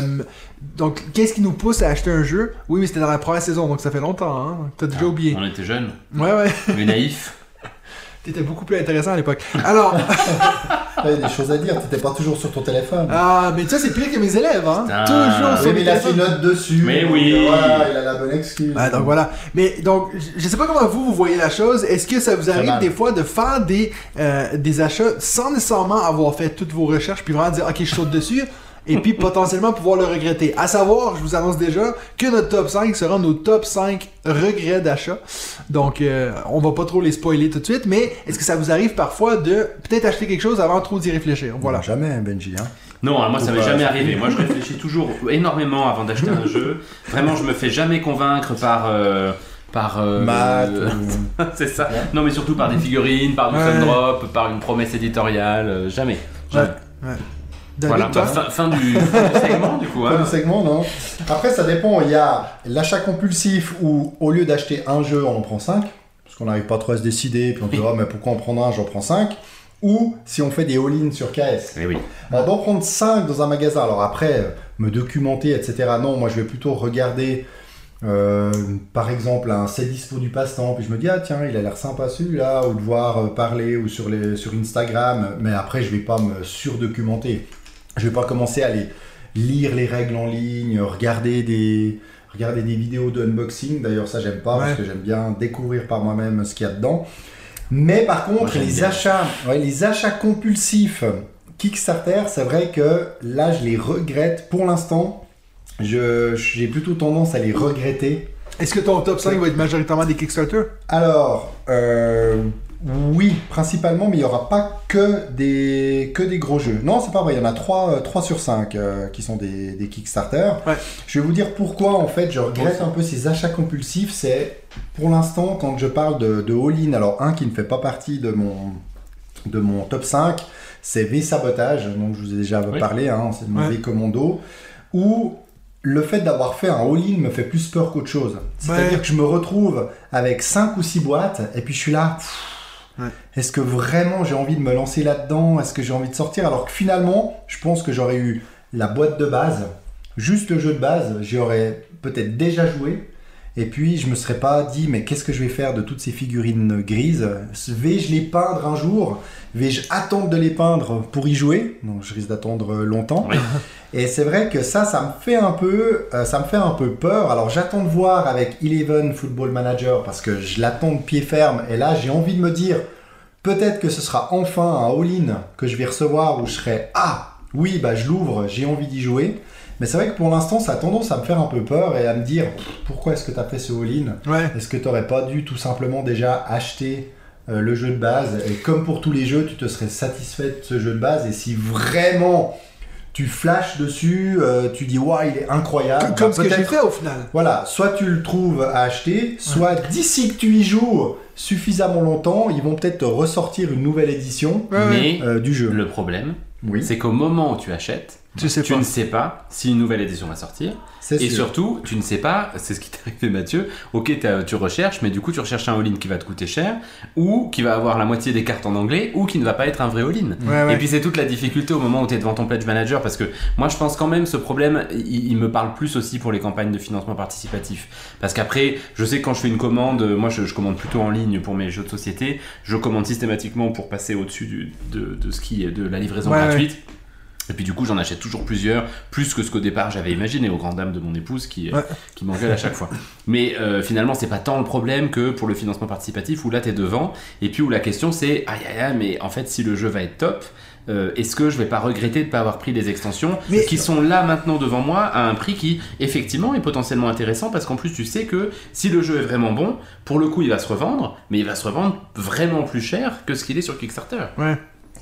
donc, qu'est-ce qui nous pousse à acheter un jeu? Oui, mais c'était dans la première saison, donc ça fait longtemps. Hein? T'as déjà oublié. On était jeunes, Ouais, ouais. mais naïfs. *laughs* T'étais beaucoup plus intéressant à l'époque. Alors, *laughs* T'avais des choses à dire, t'étais pas toujours sur ton téléphone. ah, mais ça, c'est pire que mes élèves, hein. Putain. Toujours sur oui, mais il a fait note dessus. Mais oui. Voilà, il a la bonne excuse. Ouais, donc voilà. Mais donc, je- sais pas comment vous, vous voyez la chose. Est-ce que ça vous arrive des fois de faire des, euh, des achats sans nécessairement avoir fait toutes vos recherches, puis vraiment dire, ok, je saute dessus, et puis potentiellement pouvoir le regretter. À savoir, je vous annonce déjà que notre top 5 sera nos top 5 regrets d'achat. Donc, euh, on va pas trop les spoiler tout de suite, mais est-ce que ça vous arrive parfois de peut-être acheter quelque chose avant trop d'y réfléchir? Voilà. Jamais, Benji. Hein. Non, alors moi ça m'est jamais arrivé. Moi je réfléchis toujours énormément avant d'acheter un jeu. Vraiment, je me fais jamais convaincre par. euh, par. euh, euh, ou- *laughs* c'est ça. Non, mais surtout par des figurines, par du Ouais. drop, par une promesse éditoriale. euh, jamais. Jamais. Voilà, toi? bah, fin, fin du, fin du segment du coup. Pas hein. le segment, non. Après, ça dépend. Il y a l'achat compulsif où, au lieu d'acheter un jeu, on en prend 5. Parce qu'on n'arrive pas trop à se décider. Puis on dit, oh, mais pourquoi en prendre un J'en prends 5. Ou si on fait des all-in sur KS. Eh oui. Alors, d'en prendre 5 dans un magasin. Alors après, euh, me documenter, etc. Non, moi, je vais plutôt regarder. euh, par exemple un c'est dispo du passe-temps puis je me dis ah tiens il a l'air sympa celui-là ou de voir euh, parler ou sur les sur Instagram mais après je vais pas me surdocumenter je vais pas commencer à aller lire les règles en ligne, regarder des, regarder des vidéos de unboxing. D'ailleurs, ça, j'aime pas parce que j'aime bien découvrir par moi-même ce qu'il y a dedans. Mais par contre, Moi, les bien. achats, ouais, les achats compulsifs Kickstarter, c'est vrai que là, je les regrette. Pour l'instant, j'ai plutôt tendance à les regretter. Est-ce que ton top 5 va être majoritairement des Kickstarter? Alors, euh, oui, principalement, mais il n'y aura pas que des, que des gros jeux. Non, c'est pas vrai, il y en a 3, sur 5 qui sont des, des Kickstarter. Ouais. Je vais vous dire pourquoi, en fait, je regrette un peu ces achats compulsifs. C'est, pour l'instant, quand je parle de, de all-in, alors un qui ne fait pas partie de mon, de mon top 5, c'est V-Sabotage, donc je vous ai déjà Oui. parlé, hein, c'est mon Ouais. V-Commando, où le fait d'avoir fait un all-in me fait plus peur qu'autre chose. C'est-à-dire Ouais. que je me retrouve avec 5 ou 6 boîtes, et puis je suis là, pff, Est-ce que vraiment j'ai envie de me lancer là-dedans? Est-ce que j'ai envie de sortir? Alors que finalement, je pense que j'aurais eu la boîte de base, juste le jeu de base, j'y aurais peut-être déjà joué, et puis je me serais pas dit, mais qu'est-ce que je vais faire de toutes ces figurines grises? Vais-je les peindre un jour? Vais-je attendre de les peindre pour y jouer? Donc je risque d'attendre longtemps. Oui. *laughs* Et c'est vrai que ça, ça me fait un peu, euh, ça me fait un peu peur. Alors j'attends de voir avec Eleven Football Manager parce que je l'attends de pied ferme. Et là, j'ai envie de me dire Peut-être que ce sera enfin un all-in que je vais recevoir où je serai Ah, oui, bah je l'ouvre, j'ai envie d'y jouer. Mais c'est vrai que pour l'instant, ça a tendance à me faire un peu peur et à me dire pourquoi est-ce que tu as fait ce all-in Ouais. Est-ce que tu n'aurais pas dû tout simplement déjà acheter euh, le jeu de base Et comme pour tous les jeux, tu te serais satisfait de ce jeu de base. Et si vraiment tu flashes dessus, euh, tu dis Waouh, il est incroyable. Comme, comme bah, ce que j'ai peut-être- fait au final. Voilà, soit tu le trouves à acheter, soit d'ici que tu y joues suffisamment longtemps, ils vont peut-être te ressortir une nouvelle édition Ouais, ouais. Mais euh, du jeu. le problème, Oui, c'est qu'au moment où tu achètes, Tu sais tu ne sais pas si une nouvelle édition va sortir. Et sûr. surtout, tu ne sais pas, c'est ce qui t'est arrivé Mathieu, ok tu recherches, mais du coup tu recherches un all-in qui va te coûter cher, ou qui va avoir la moitié des cartes en anglais, ou qui ne va pas être un vrai all-in. Ouais, ouais. Et puis c'est toute la difficulté au moment où tu es devant ton pledge manager, parce que moi je pense quand même ce problème, il, il me parle plus aussi pour les campagnes de financement participatif. Parce qu'après, je sais que quand je fais une commande, moi je, je commande plutôt en ligne pour mes jeux de société, je commande systématiquement pour passer au-dessus de ce qui est de la livraison Ouais, gratuite. Et puis du coup, j'en achète toujours plusieurs, plus que ce qu'au départ j'avais imaginé, aux grandes dames de mon épouse qui, euh, Ouais. qui m'engueule à chaque fois. Mais euh, finalement, c'est pas tant le problème que pour le financement participatif où là t'es devant, et puis où la question c'est aïe aïe aïe, mais en fait, si le jeu va être top, euh, est-ce que je vais pas regretter de pas avoir pris les extensions Mais- qui sont là maintenant devant moi à un prix qui effectivement est potentiellement intéressant parce qu'en plus tu sais que si le jeu est vraiment bon, pour le coup il va se revendre, mais il va se revendre vraiment plus cher que ce qu'il est sur Kickstarter. Ouais.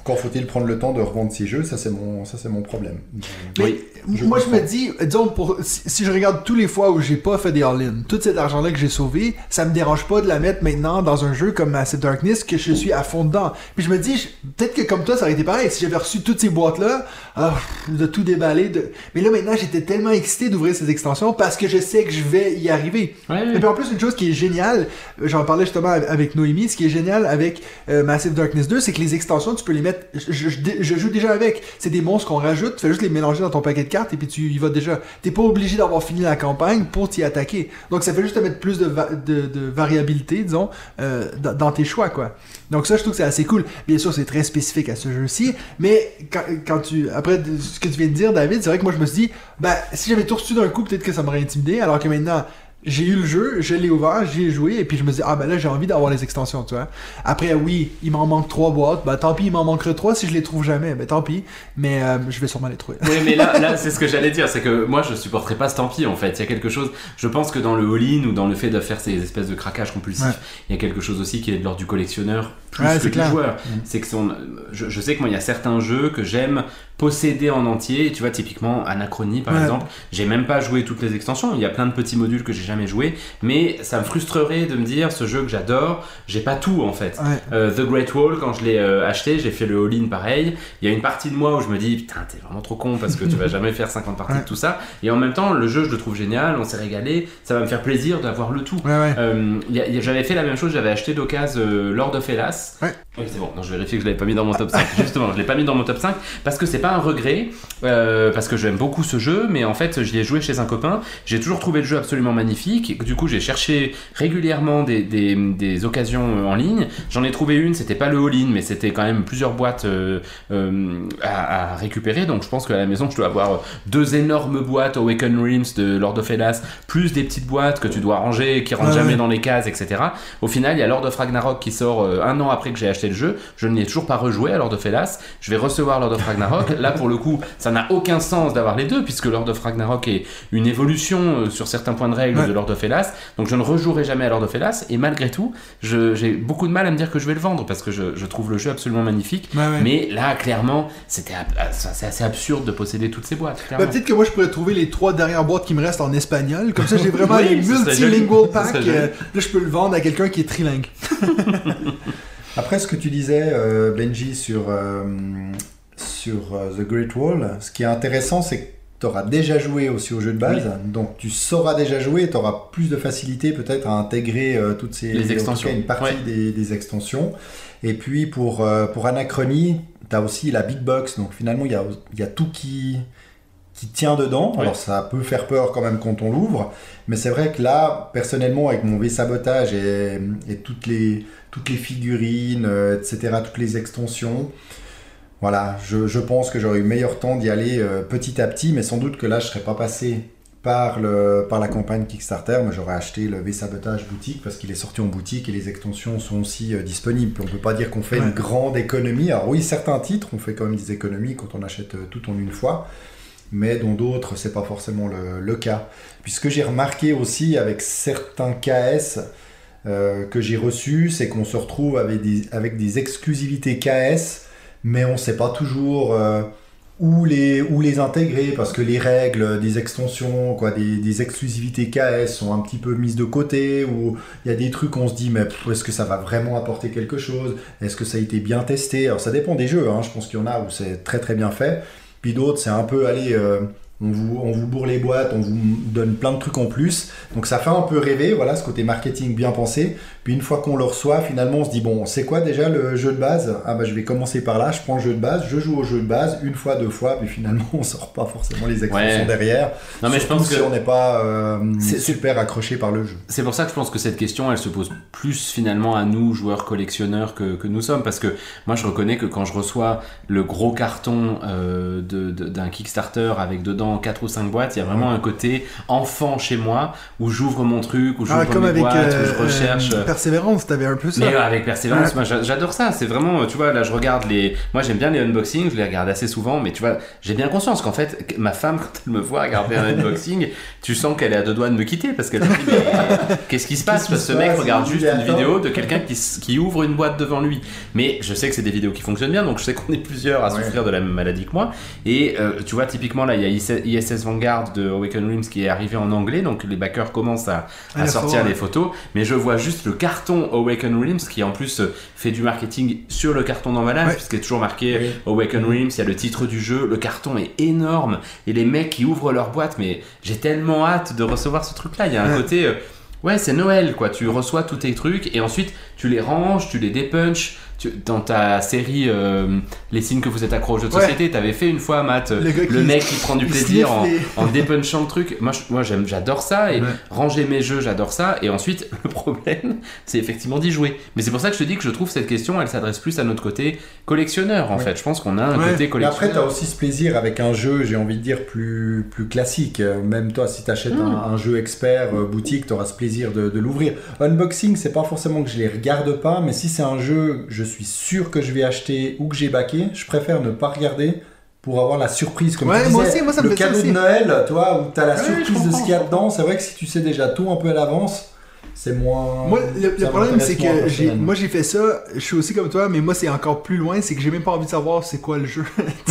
Encore faut-il prendre le temps de revendre ces jeux, ça c'est mon, ça c'est mon problème. Mais Oui, je moi, je me dis, disons, pour, si, si je regarde tous les fois où j'ai pas fait des all-in, tout cet argent-là que j'ai sauvé, ça me dérange pas de la mettre maintenant dans un jeu comme Massive Darkness que je suis à fond dedans. Puis je me dis, peut-être que comme toi, ça aurait été pareil. Si j'avais reçu toutes ces boîtes-là, ah, de tout déballer. De... Mais là, maintenant, j'étais tellement excité d'ouvrir ces extensions parce que je sais que je vais y arriver. Ouais. Et puis en plus, une chose qui est géniale, j'en parlais justement avec Noémie, ce qui est génial avec euh, Massive Darkness 2, c'est que les extensions, tu peux les mettre. Je, joue déjà avec. C'est des monstres qu'on rajoute, tu fais juste les mélanger dans ton paquet de cartes et puis tu y vas déjà. T'es pas obligé d'avoir fini la campagne pour t'y attaquer. Donc ça fait juste te mettre plus de, va- de, de variabilité, disons, euh, dans, tes choix, quoi. Donc ça, je trouve que c'est assez cool. Bien sûr, c'est très spécifique à ce jeu-ci, mais quand, tu... Après ce que tu viens de dire, David, c'est vrai que moi, je me suis dit, ben, si j'avais tout reçu d'un coup, peut-être que ça m'aurait intimidé, alors que maintenant... J'ai eu le jeu, je l'ai ouvert, j'y ai joué, et puis je me dis, ah ben là j'ai envie d'avoir les extensions, tu vois. Après, oui, il m'en manque trois boîtes, ben tant pis, il m'en manquera trois si je les trouve jamais, ben tant pis, mais euh, je vais sûrement les trouver. Oui, mais là, *laughs* là c'est ce que j'allais dire, c'est que moi je supporterais pas ce tant pis en fait. Il y a quelque chose, je pense que dans le all-in ou dans le fait de faire ces espèces de craquages compulsifs, Ouais. il y a quelque chose aussi qui est de l'ordre du collectionneur plus Ouais, que du clair. joueur. C'est que son, je, je sais que moi il y a certains jeux que j'aime posséder en entier. Et tu vois, typiquement Anachronie par Ouais. exemple, j'ai même pas joué toutes les extensions. Il y a plein de petits modules que j'ai jamais joué, mais ça me frustrerait de me dire ce jeu que j'adore, j'ai pas tout en fait. Ouais. Euh, The Great Wall, quand je l'ai euh, acheté, j'ai fait le all-in pareil. Il y a une partie de moi où je me dis, putain, t'es vraiment trop con parce que tu vas jamais faire 50 parties *laughs* Ouais. de tout ça. Et en même temps, le jeu, je le trouve génial, on s'est régalé, ça va me faire plaisir d'avoir le tout. Ouais, ouais. Euh, j'avais fait la même chose, j'avais acheté d'occasion euh, Lord of Hellas. Oui, c'est bon, non, je vérifie que je l'avais pas mis dans mon top 5. Justement, je l'ai pas mis dans mon top 5 parce que c'est pas un regret, euh, parce que j'aime beaucoup ce jeu, mais en fait, j'y ai joué chez un copain. J'ai toujours trouvé le jeu absolument magnifique. Du coup, j'ai cherché régulièrement des, des, des occasions euh, en ligne. J'en ai trouvé une, c'était pas le all-in, mais c'était quand même plusieurs boîtes euh, euh, à, à récupérer. Donc, je pense qu'à la maison, je dois avoir deux énormes boîtes Awaken Realms de Lord of Hellas, plus des petites boîtes que tu dois ranger, qui rentrent Ouais, jamais dans les cases, etc. Au final, il y a Lord of Ragnarok qui sort un an après que j'ai acheté le jeu. Je n'y ai toujours pas rejoué à Lord of Hellas. Je vais recevoir Lord of Ragnarok. Là, pour le coup, ça n'a aucun sens d'avoir les deux, puisque Lord of Ragnarok est une évolution euh, sur certains points de règles Ouais. de Lord of Hellas. Donc, je ne rejouerai jamais à Lord of Hellas. Et malgré tout, j'ai beaucoup de mal à me dire que je vais le vendre, parce que je, je trouve le jeu absolument magnifique. Ouais, ouais. Mais là, clairement, c'était ah, c'est assez absurde de posséder toutes ces boîtes. Clairement. peut-être que moi je pourrais trouver les trois dernières boîtes qui me restent en espagnol. Comme ça, j'ai vraiment *laughs* Oui, les multilingual joli. Ce pack. serait joli. *laughs* euh, là, je peux le vendre à quelqu'un qui est trilingue. *laughs* Après ce que tu disais, euh, Benji, sur, euh, sur euh, The Great Wall, ce qui est intéressant, c'est que tu auras déjà joué aussi au jeu de base, donc tu sauras déjà jouer et tu auras plus de facilité peut-être à intégrer euh, toutes ces Les extensions. cas, une partie Ouais. des, des extensions. Et puis pour, euh, pour Anachronie, tu as aussi la big box, donc finalement il y a, il y a tout qui, qui tient dedans. Alors ça peut faire peur quand même quand on l'ouvre, mais c'est vrai que là, personnellement, avec mon V-sabotage et, et toutes, les, toutes les figurines, euh, etc., toutes les extensions, voilà, je, je pense que j'aurais eu meilleur temps d'y aller euh, petit à petit, mais sans doute que là, je serais pas passé par, le, par la campagne Kickstarter, moi j'aurais acheté le V-Sabotage boutique parce qu'il est sorti en boutique et les extensions sont aussi euh, disponibles. On peut pas dire qu'on fait Ouais. une grande économie. Alors oui, certains titres, on fait quand même des économies quand on achète tout en une fois, mais dans d'autres, c'est pas forcément le, cas. Puis ce que j'ai remarqué aussi avec certains KS euh, que j'ai reçus, c'est qu'on se retrouve avec des, exclusivités KS, mais on sait pas toujours... euh, où les, où les intégrer parce que les règles des extensions, quoi, des, exclusivités KS sont un petit peu mises de côté, ou il y a des trucs on se dit mais est-ce que ça va vraiment apporter quelque chose? Est-ce que ça a été bien testé? Alors ça dépend des jeux, hein. je pense qu'il y en a où c'est très très bien fait, puis d'autres c'est un peu allez euh, on vous, on vous bourre les boîtes, on vous donne plein de trucs en plus. Donc ça fait un peu rêver, voilà, ce côté marketing bien pensé. Puis une fois qu'on le reçoit, finalement, on se dit, bon, c'est quoi déjà le jeu de base? Ah bah je vais commencer par là, je prends le jeu de base, je joue au jeu de base, une fois, deux fois, puis finalement, *laughs* on sort pas forcément les extensions Ouais. derrière. Non, mais je pense si que on n'est pas euh, C'est- super accroché par le jeu. c'est pour ça que je pense que cette question, elle se pose plus finalement à nous, joueurs collectionneurs, que, que nous sommes. Parce que moi, je reconnais que quand je reçois le gros carton euh, de- de- d'un Kickstarter avec dedans 4 ou 5 boîtes, il y a vraiment un côté enfant chez moi où j'ouvre mon truc, où j'ouvre Ah, mes avec boîtes, où euh, je recherche. Persévérance, t'avais un peu ça. Mais euh, avec persévérance, moi j'a- j'adore ça. C'est vraiment, euh, tu vois, là je regarde les. Moi j'aime bien les unboxings, je les regarde assez souvent, mais tu vois, j'ai bien conscience qu'en fait, ma femme, *laughs* quand elle me voit regarder un unboxing, tu sens qu'elle est à deux doigts de me quitter parce qu'elle se dit, mais *laughs* qu'est-ce qui se passe? Parce que ce mec regarde juste une vidéo de quelqu'un qui, qui ouvre une boîte devant lui. Mais je sais que c'est des vidéos qui fonctionnent bien, donc je sais qu'on est plusieurs à Ouais. souffrir de la même maladie que moi. Et euh, tu vois, typiquement là, il y a IS- ISS Vanguard de Awaken Realms qui est arrivé en anglais, donc les backers commencent à, sortir les photos, mais je vois juste le carton Awaken Realms qui en plus euh, fait du marketing sur le carton d'emballage, Ouais. puisqu'il est toujours marqué Oui. Awaken Realms, il y a le titre du jeu, le carton est énorme, et les mecs qui ouvrent leur boîte, mais j'ai tellement hâte de recevoir ce truc-là, il y a un Ouais. côté... euh, Ouais, c'est Noël, quoi. Tu reçois tous tes trucs et ensuite tu les ranges, tu les dépunches. Tu- dans ta série euh, Les signes que vous êtes accro aux jeux de Ouais. société, t'avais fait une fois, Matt, Le gars le qui- mec qui prend du plaisir en, sniffe les- en dépunchant le truc. Moi, j'adore ça et Ouais. ranger mes jeux, j'adore ça. Et ensuite, *laughs* le problème, c'est effectivement d'y jouer. Mais c'est pour ça que je te dis que je trouve cette question, elle s'adresse plus à notre côté collectionneur, en Ouais. fait. Je pense qu'on a un Ouais. côté Mais après, tu collectionneur. as aussi ce plaisir avec un jeu, j'ai envie de dire, plus, plus classique. Même toi, si tu achètes Hmm. un, un jeu expert euh, boutique, tu auras ce plaisir de, de l'ouvrir. Unboxing, c'est pas forcément que je les regarde pas, mais si c'est un jeu, je suis sûr que je vais acheter ou que j'ai baqué, je préfère ne pas regarder pour avoir la surprise. Comme Ouais, tu moi disais, aussi, moi, ça me le fait cadeau de Noël, toi, où tu as la Ouais, surprise de ce qu'il y a dedans, c'est vrai que si tu sais déjà tout un peu à l'avance, c'est moins. Moi, le, problème, c'est que j'ai, moi, j'ai fait ça, je suis aussi comme toi, mais moi, c'est encore plus loin, c'est que j'ai même pas envie de savoir c'est quoi le jeu.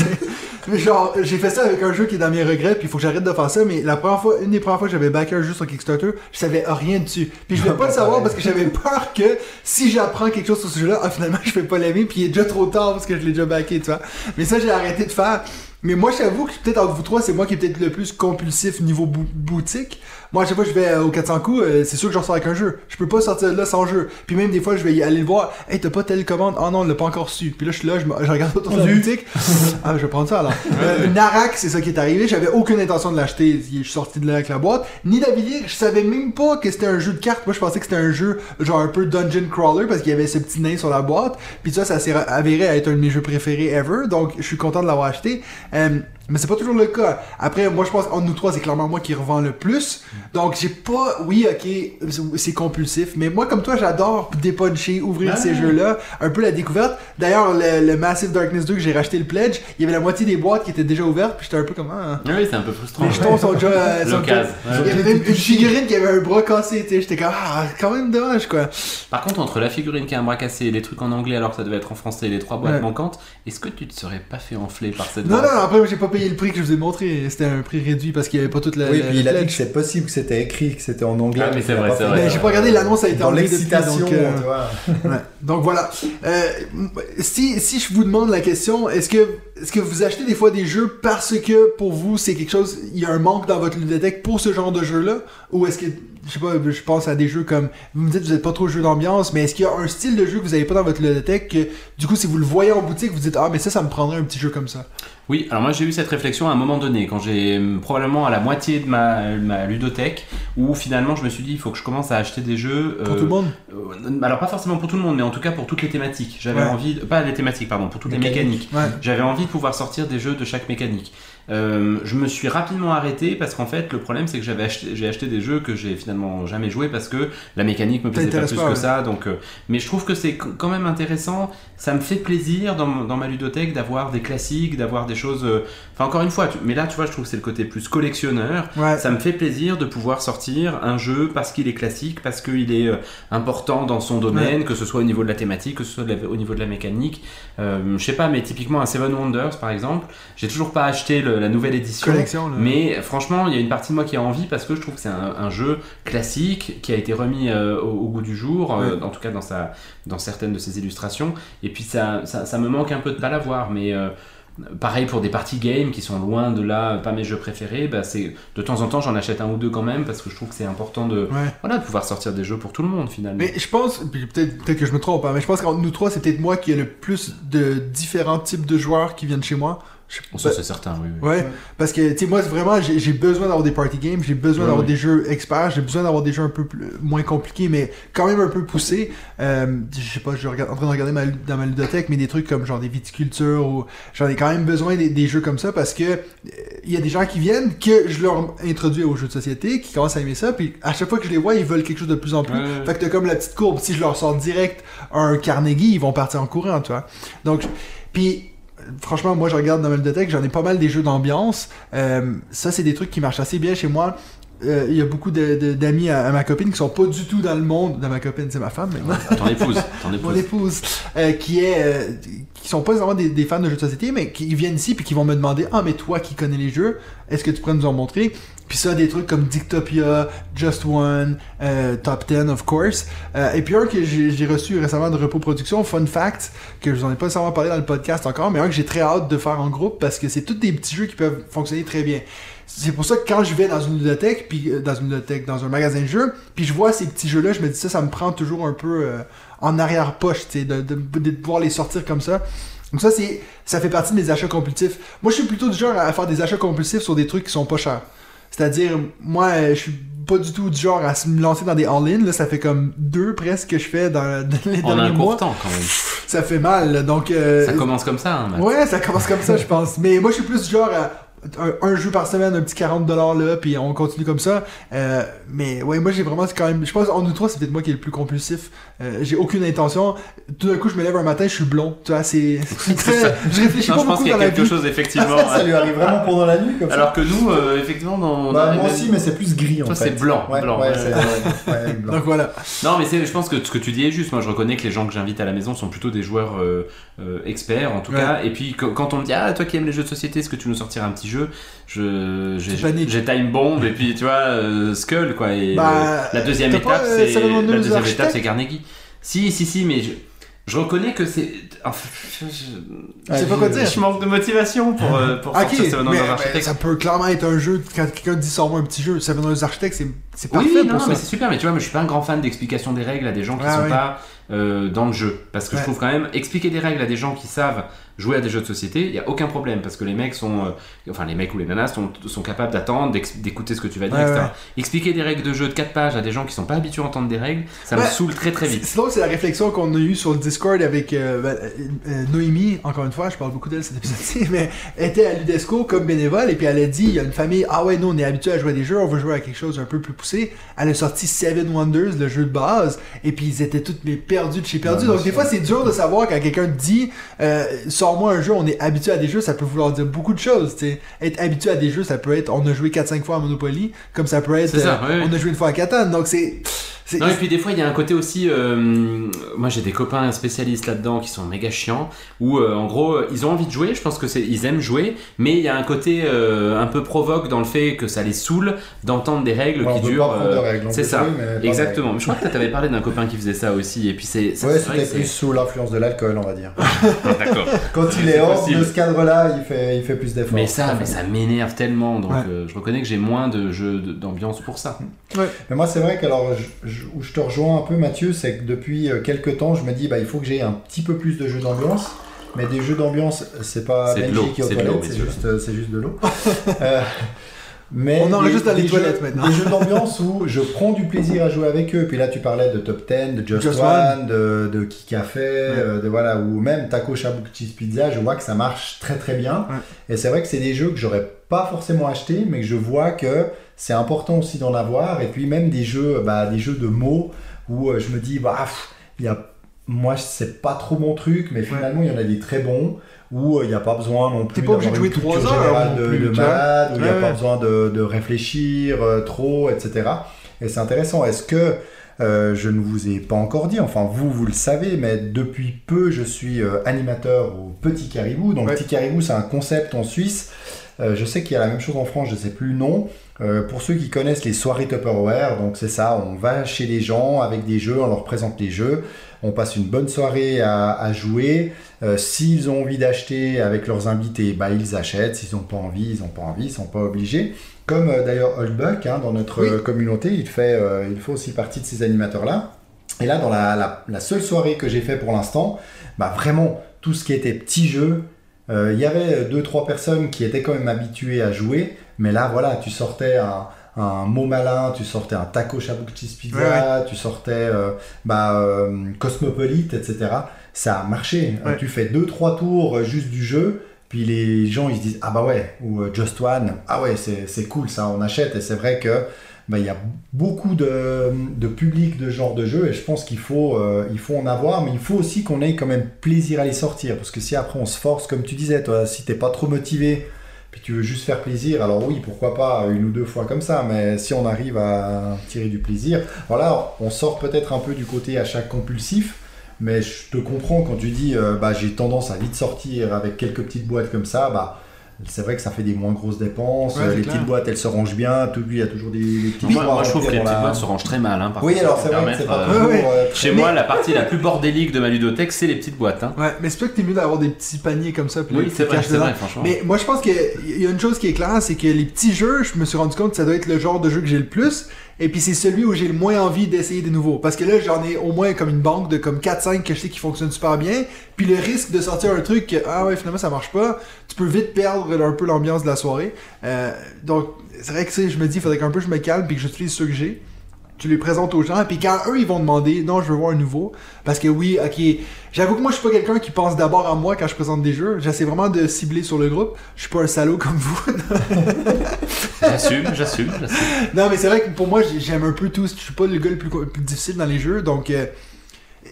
*laughs* mais genre, j'ai fait ça avec un jeu qui est dans mes regrets, puis il faut que j'arrête de faire ça, mais la première fois, une des premières fois que j'avais backé un jeu sur Kickstarter, je savais rien dessus. Puis je voulais *laughs* pas le savoir parce que j'avais peur que si j'apprends quelque chose sur ce jeu-là, ah, finalement, je vais pas l'aimer, puis il est déjà trop tard parce que je l'ai déjà backé, tu vois. Mais ça, j'ai arrêté de faire. Mais moi, j'avoue que peut-être entre vous trois, c'est moi qui est peut-être le plus compulsif niveau bou- boutique. Moi, à chaque fois que je vais au 400 coups, euh, c'est sûr que j'en sors avec un jeu. Je peux pas sortir de là sans jeu. Puis même des fois, je vais y aller le voir. Hey, t'as pas telle commande? Oh non, on l'a pas encore su. Puis là, je suis là, je, je regarde autour de la boutique. *laughs* ah, je vais prendre ça alors. Euh, Narak, c'est ça qui est arrivé. J'avais aucune intention de l'acheter. Je suis sorti de là avec la boîte. Ni Davillier, je savais même pas que c'était un jeu de cartes. Moi, je pensais que c'était un jeu genre un peu dungeon crawler parce qu'il y avait ce petit nain sur la boîte. Puis ça, ça s'est avéré être un de mes jeux préférés ever. Donc, je suis content de l'avoir acheté. Euh, mais c'est pas toujours le cas. Après, moi, je pense entre nous trois, c'est clairement moi qui revends le plus. Donc, j'ai pas. Oui, ok, c'est compulsif. Mais moi, comme toi, j'adore dépuncher, ouvrir Ah. ces jeux-là. Un peu la découverte. D'ailleurs, le, le Massive Darkness 2 que j'ai racheté le pledge, il y avait la moitié des boîtes qui étaient déjà ouvertes. Puis j'étais un peu comme. Ah, Ah oui, c'est un peu frustrant. les jetons sont déjà. euh, *laughs* sont déjà-. Il y avait même une figurine qui avait un bras cassé. J'étais comme, ah, quand même dommage, quoi. Par contre, entre la figurine qui a un bras cassé, les trucs en anglais alors que ça devait être en français et les trois boîtes Ouais. manquantes, est-ce que tu te serais pas fait enfler par cette Non, non, boîte non, après, j'ai pas payé le prix que je vous ai montré. C'était un prix réduit parce qu'il y avait pas toute la. Oui, la- puis il la a dit que c'est possible que c'était écrit, que c'était en anglais. Ah, mais c'est il vrai, c'est vrai. Mais j'ai pas regardé, l'annonce a été depuis, l'excitation, donc, euh. Ouais. Donc voilà. Euh, si, si je vous demande la question, est-ce que, est-ce que vous achetez des fois des jeux parce que pour vous c'est quelque chose, il y a un manque dans votre ludothèque pour ce genre de jeu-là Ou est-ce que, je sais pas, je pense à des jeux comme, vous me dites que vous êtes pas trop jeu d'ambiance, mais est-ce qu'il y a un style de jeu que vous avez pas dans votre ludothèque que, du coup, si vous le voyez en boutique, vous dites, ah, mais ça, ça me prendrait un petit jeu comme ça? Oui, alors moi j'ai eu cette réflexion à un moment donné, quand j'ai hum, probablement à la moitié de ma, ma ludothèque, où finalement je me suis dit il faut que je commence à acheter des jeux. pour euh, tout le monde? euh, alors pas forcément pour tout le monde, mais en tout cas pour toutes les thématiques. J'avais Ouais. envie, de- pas les thématiques, pardon, pour toutes les Mécanique. mécaniques. Ouais. J'avais envie de pouvoir sortir des jeux de chaque mécanique. Euh, je me suis rapidement arrêté parce qu'en fait, le problème, c'est que j'avais acheté, j'ai acheté des jeux que j'ai finalement jamais joué parce que la mécanique me plaisait pas plus pas, que ouais. ça. Donc, euh, mais je trouve que c'est qu- quand même intéressant. Ça me fait plaisir dans, dans ma ludothèque d'avoir des classiques, d'avoir des choses. euh, Enfin, encore une fois, tu- mais là, tu vois, je trouve que c'est le côté plus collectionneur. Ouais. Ça me fait plaisir de pouvoir sortir un jeu parce qu'il est classique, parce qu'il est important dans son domaine, que ce soit au niveau de la thématique, que ce soit de la- au niveau de la mécanique. Je sais pas, mais typiquement un Seven Wonders par exemple, j'ai toujours pas acheté le- la nouvelle édition. Collection. Mais franchement, il y a une partie de moi qui a envie parce que je trouve que c'est un, un jeu classique qui a été remis euh, au, au goût du jour, euh, en tout cas dans, sa, dans certaines de ses illustrations. Et puis ça, ça, ça me manque un peu de pas l'avoir, mais euh, pareil pour des parties games qui sont loin de là, pas mes jeux préférés, bah c'est de temps en temps j'en achète un ou deux quand même parce que je trouve que c'est important de, Ouais. voilà, de pouvoir sortir des jeux pour tout le monde finalement. Mais je pense, peut-être peut que je me trompe, hein, mais je pense qu'entre nous trois, c'est peut-être moi qui ai le plus de différents types de joueurs qui viennent chez moi. Je- ça bah, c'est certain, oui. oui. Ouais, parce que, tu sais, moi, c'est vraiment, j'ai j'ai besoin d'avoir des party games, j'ai besoin Ouais, d'avoir des jeux experts, j'ai besoin d'avoir des jeux un peu plus- moins compliqués, mais quand même un peu poussés. Euh, je sais pas, je suis en train de regarder ma, dans ma ludothèque, mais des trucs comme genre des viticultures, ou j'en ai quand même besoin des, des jeux comme ça, parce que euh, il y a des gens qui viennent, que je leur introduis aux jeux de société, qui commencent à aimer ça, puis à chaque fois que je les vois, ils veulent quelque chose de plus en plus. Ouais. Fait que t'as comme la petite courbe, si je leur sors direct un Carnegie, ils vont partir en courant, tu vois. Donc, puis franchement, moi je regarde dans ma ludothèque, j'en ai pas mal des jeux d'ambiance. Euh, ça, c'est des trucs qui marchent assez bien chez moi. Euh, Il y a beaucoup de- de- d'amis à, à ma copine qui sont pas du tout dans le monde. Dans ma copine, c'est ma femme maintenant. Ton épouse, *laughs* ton Mon épouse. épouse, euh, qui est, euh, qui sont pas vraiment des, des fans de jeux de société, mais qui viennent ici puis qui vont me demander, ah mais toi qui connais les jeux, est-ce que tu pourrais nous en montrer Puis ça, des trucs comme Dictopia, Just One, Top 10 of course. Et puis un que j'ai j'ai reçu récemment de Repos Production, Fun Fact, que je vous en ai pas nécessairement parlé dans le podcast encore, mais un que j'ai très hâte de faire en groupe parce que c'est tous des petits jeux qui peuvent fonctionner très bien. C'est pour ça que quand je vais dans une ludothèque, puis euh, dans une ludothèque, dans un magasin de jeux, puis je vois ces petits jeux-là, je me dis ça, ça me prend toujours un peu euh, en arrière-poche, tu sais, de, de, de pouvoir les sortir comme ça. Donc ça, c'est, ça fait partie de mes achats compulsifs. Moi, je suis plutôt du genre à faire des achats compulsifs sur des trucs qui sont pas chers. C'est-à-dire, moi, euh, je suis pas du tout du genre à se me lancer dans des all-in. Là, ça fait comme deux presque que je fais dans, *laughs* dans les un derniers court mois. temps quand même. Ça fait mal. Donc, euh, Ça commence comme ça, hein, Matt. Ouais, ça commence comme ça, je pense. Mais moi, je suis plus du genre à un, un jeu par semaine, un petit 40$ là, puis on continue comme ça. Euh, mais ouais, moi, j'ai vraiment c'est quand même. Je pense, en nous trois, c'est peut-être moi qui est le plus compulsif. Euh, j'ai aucune intention. Tout d'un coup, je me lève un matin, je suis blond. Tu vois, c'est. *laughs* Je réfléchis Non, pas je pense beaucoup qu'il y a quelque vie. chose effectivement. *laughs* ça lui arrive vraiment pendant la nuit comme ça Alors que nous, euh, effectivement, dans, Bah, moi aussi, mais c'est plus gris en Toi, fait. c'est blanc, Ouais, blanc, *laughs* ouais, blanc. Donc voilà. Non, mais je pense que ce que tu dis est juste. Moi, je reconnais que les gens que j'invite à la maison sont plutôt des joueurs euh, experts, en tout Ouais. cas. Et puis, quand on me dit, ah, toi qui aimes les jeux de société, est-ce que tu nous sortiras un petit jeu Je j'ai Time Bomb et puis tu vois euh, Skull quoi. Et Bah, la deuxième étape, euh, c'est la deuxième étape, c'est Carnegie. Si, si, si, mais je, je reconnais que c'est. enfin, je, sais pas quoi dire. je manque de motivation pour euh, pour Ok, sortir Seven mais, Wonders mais Architect. ça peut clairement être un jeu. Quand quelqu'un dit sors-moi un petit jeu, Seven Wonders Architect, c'est, c'est Oui, parfait non, pour non, mais c'est super, mais tu vois, moi, je suis pas un grand fan d'explication des règles à des gens qui Ah, sont pas euh, dans le jeu. Parce que Ouais. je trouve quand même, expliquer des règles à des gens qui savent jouer à des jeux de société, il y a aucun problème. Parce que les mecs sont. euh, enfin, les mecs ou les nanas sont, sont capables d'attendre, d'écouter ce que tu vas dire, Ouais, etc. ouais. Expliquer des règles de jeu de 4 pages à des gens qui sont pas habitués à entendre des règles, ça me saoule très très vite. Sinon, c'est la réflexion qu'on a eue sur le Discord avec euh, ben, euh, euh, Noémie, encore une fois, je parle beaucoup d'elle cet épisode-ci, *laughs* mais elle était à l'UDESCO comme bénévole et puis elle a dit, il y a une famille, ah ouais, nous on est habitué à jouer à des jeux, on veut jouer à quelque chose un peu plus poussé. Elle a sorti Seven Wonders, le jeu de base, et puis ils étaient tous mais perdus de chez perdus. Donc des fois, c'est dur de savoir quand quelqu'un dit, sors-moi un jeu, on est habitué à des jeux, ça peut vouloir dire beaucoup de choses. tu sais. Être habitué à des jeux, ça peut être, on a joué 4-5 fois à Monopoly, comme ça peut être, C'est ça, euh, on a joué une fois à Catan. Donc c'est... c'est- Non, et puis des fois, il y a un côté aussi. euh, moi, j'ai des copains spécialistes là-dedans qui sont méga chiants. Où, euh, en gros, ils ont envie de jouer. Je pense que c'est, ils aiment jouer, mais il y a un côté euh, un peu provoque dans le fait que ça les saoule d'entendre des règles Ouais, qui durent. c'est ça, jouer, mais exactement. règles. Je crois que tu avais parlé d'un copain qui faisait ça aussi. Et puis c'est. ça, Ouais, c'était plus sous l'influence de l'alcool, on va dire. *laughs* D'accord. Quand il est hors possible. de ce cadre-là, il fait, il fait plus d'efforts. Mais ça, mais ça m'énerve tellement. Donc, Ouais. euh, je reconnais que j'ai moins de jeux d'ambiance pour ça. Mais moi, c'est vrai que alors, je- je- où je te rejoins un peu, Mathieu, c'est que depuis euh, quelques temps, je me dis, bah, il faut que j'ai un petit peu plus de jeux d'ambiance. Mais des jeux d'ambiance, c'est pas C'est de Benji l'eau, qui est aux toilettes, c'est juste, euh, c'est juste de l'eau. *laughs* Euh, mais On enregistre des- dans les des toilettes jeux- maintenant. Des jeux d'ambiance où je prends du plaisir à jouer avec eux. Puis là, tu parlais de Top 10, de Just, Just One, de, de Qui Café, euh, de voilà, ou même Taco Shabu Cheese Pizza. Je vois que ça marche très très bien. Ouais. Et c'est vrai que c'est des jeux que j'aurais pas forcément acheter, mais que je vois que c'est important aussi d'en avoir. Et puis même des jeux, bah, des jeux de mots où euh, je me dis, bah, il y a, moi c'est pas trop mon truc, mais finalement il y en a des très bons où euh, il n'y a pas besoin non plus d'avoir de une culture générale de, plus, de malade, où il n'y a Ouais, pas ouais. besoin de, de réfléchir euh, trop, etc. Et c'est intéressant. Est-ce que euh, je ne vous ai pas encore dit, enfin vous, vous le savez, mais depuis peu, je suis euh, animateur au Petit Caribou. Donc Ouais. Petit Caribou, c'est un concept en Suisse. Euh, je sais qu'il y a la même chose en France, je ne sais plus le nom. Euh, pour ceux qui connaissent les soirées Tupperware, donc c'est ça, on va chez les gens avec des jeux, on leur présente les jeux, on passe une bonne soirée à, à jouer. Euh, S'ils ont envie d'acheter avec leurs invités, bah, ils achètent. S'ils n'ont pas envie, ils n'ont pas envie, ils sont pas obligés. Comme euh, d'ailleurs Oldbuck, hein, dans notre Oui. communauté, il fait, il fait aussi partie de ces animateurs-là. Et là, dans la, la- la seule soirée que j'ai fait pour l'instant, bah, vraiment, tout ce qui était petits jeux, il y avait deux, trois personnes qui étaient quand même habituées à jouer. Mais là, voilà, tu sortais un, un mot malin, tu sortais un taco shabu cheese pizza, Ouais, tu sortais euh, bah, euh, Cosmopolite, etc. Ça a marché. Ouais. Tu fais deux, trois tours euh, juste du jeu. Puis les gens ils se disent ah bah ouais ou euh, Just One ah ouais c'est c'est cool ça on achète et c'est vrai que bah, il y a beaucoup de, de public de genre de jeu et je pense qu'il faut, euh, il faut en avoir, mais il faut aussi qu'on ait quand même plaisir à les sortir. Parce que si après on se force, comme tu disais, toi, si t'es pas trop motivé, tu veux juste faire plaisir, alors oui, pourquoi pas une ou deux fois comme ça, mais si on arrive à tirer du plaisir, voilà, on sort peut-être un peu du côté achat compulsif. Mais je te comprends quand tu dis euh, bah, j'ai tendance à vite sortir avec quelques petites boîtes comme ça, bah c'est vrai que ça fait des moins grosses dépenses. Ouais, les clair. petites boîtes elles se rangent bien, tout il y a toujours des, des petits Moi, moi, je trouve que les petites la- boîtes se rangent très mal. Hein, par Oui, contre, alors ça c'est vrai que c'est pas permettre, euh, Ouais, euh, Chez moi, la partie la plus bordélique de ma ludothèque, c'est les petites boîtes. Hein. Ouais, mais c'est pas que t'es mieux d'avoir des petits paniers comme ça. puis Oui, c'est vrai, vrai, franchement. Mais moi, je pense qu'il y a une chose qui est claire, c'est que les petits jeux, je me suis rendu compte que ça doit être le genre de jeu que j'ai le plus. Et puis c'est celui où j'ai le moins envie d'essayer des nouveaux. Parce que là, j'en ai au moins comme une banque de comme 4-5 que je sais qui fonctionnent super bien. Puis le risque de sortir un truc que, ah ouais, finalement ça marche pas, tu peux vite perdre un peu l'ambiance de la soirée. Euh, donc, c'est vrai que je me dis, il faudrait qu'un peu je me calme puis que j'utilise ceux que j'ai. Tu les présentes aux gens, puis quand eux ils vont demander, non, je veux voir un nouveau. Parce que oui, ok, j'avoue que moi je suis pas quelqu'un qui pense d'abord à moi quand je présente des jeux. J'essaie vraiment de cibler sur le groupe. Je suis pas un salaud comme vous. *laughs* J'assume, j'assume, j'assume. Non, mais c'est vrai que pour moi, j'ai- j'aime un peu tout. Je suis pas le gars le plus, le plus difficile dans les jeux, donc euh,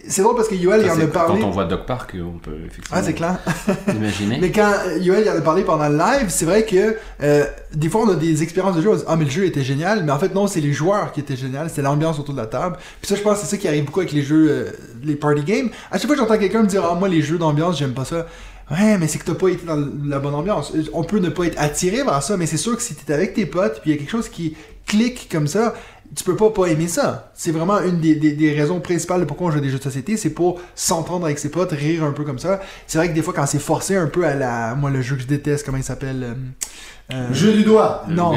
c'est drôle parce que Yoel, il en a parlé. Quand on voit Doc Park, on peut effectivement Ah, c'est clair. *laughs* imaginer. Mais quand euh, Yoel il en a parlé pendant le live, c'est vrai que euh, des fois on a des expériences de jeu, on se dit, ah mais le jeu était génial, mais en fait non, c'est les joueurs qui étaient génial, c'est l'ambiance autour de la table. Puis ça, je pense que c'est ça qui arrive beaucoup avec les jeux, euh, les party games. À chaque fois que j'entends quelqu'un me dire, ah moi les jeux d'ambiance, j'aime pas ça. Ouais, mais c'est que t'as pas été dans la bonne ambiance. On peut ne pas être attiré vers ça, mais c'est sûr que si t'es avec tes potes, puis il y a quelque chose qui clique comme ça, tu peux pas pas aimer ça. C'est vraiment une des, des- des raisons principales de pourquoi on joue à des jeux de société, c'est pour s'entendre avec ses potes, rire un peu comme ça. C'est vrai que des fois, quand c'est forcé un peu à la... Moi, le jeu que je déteste, comment il s'appelle euh, euh, Jeu du doigt. Non.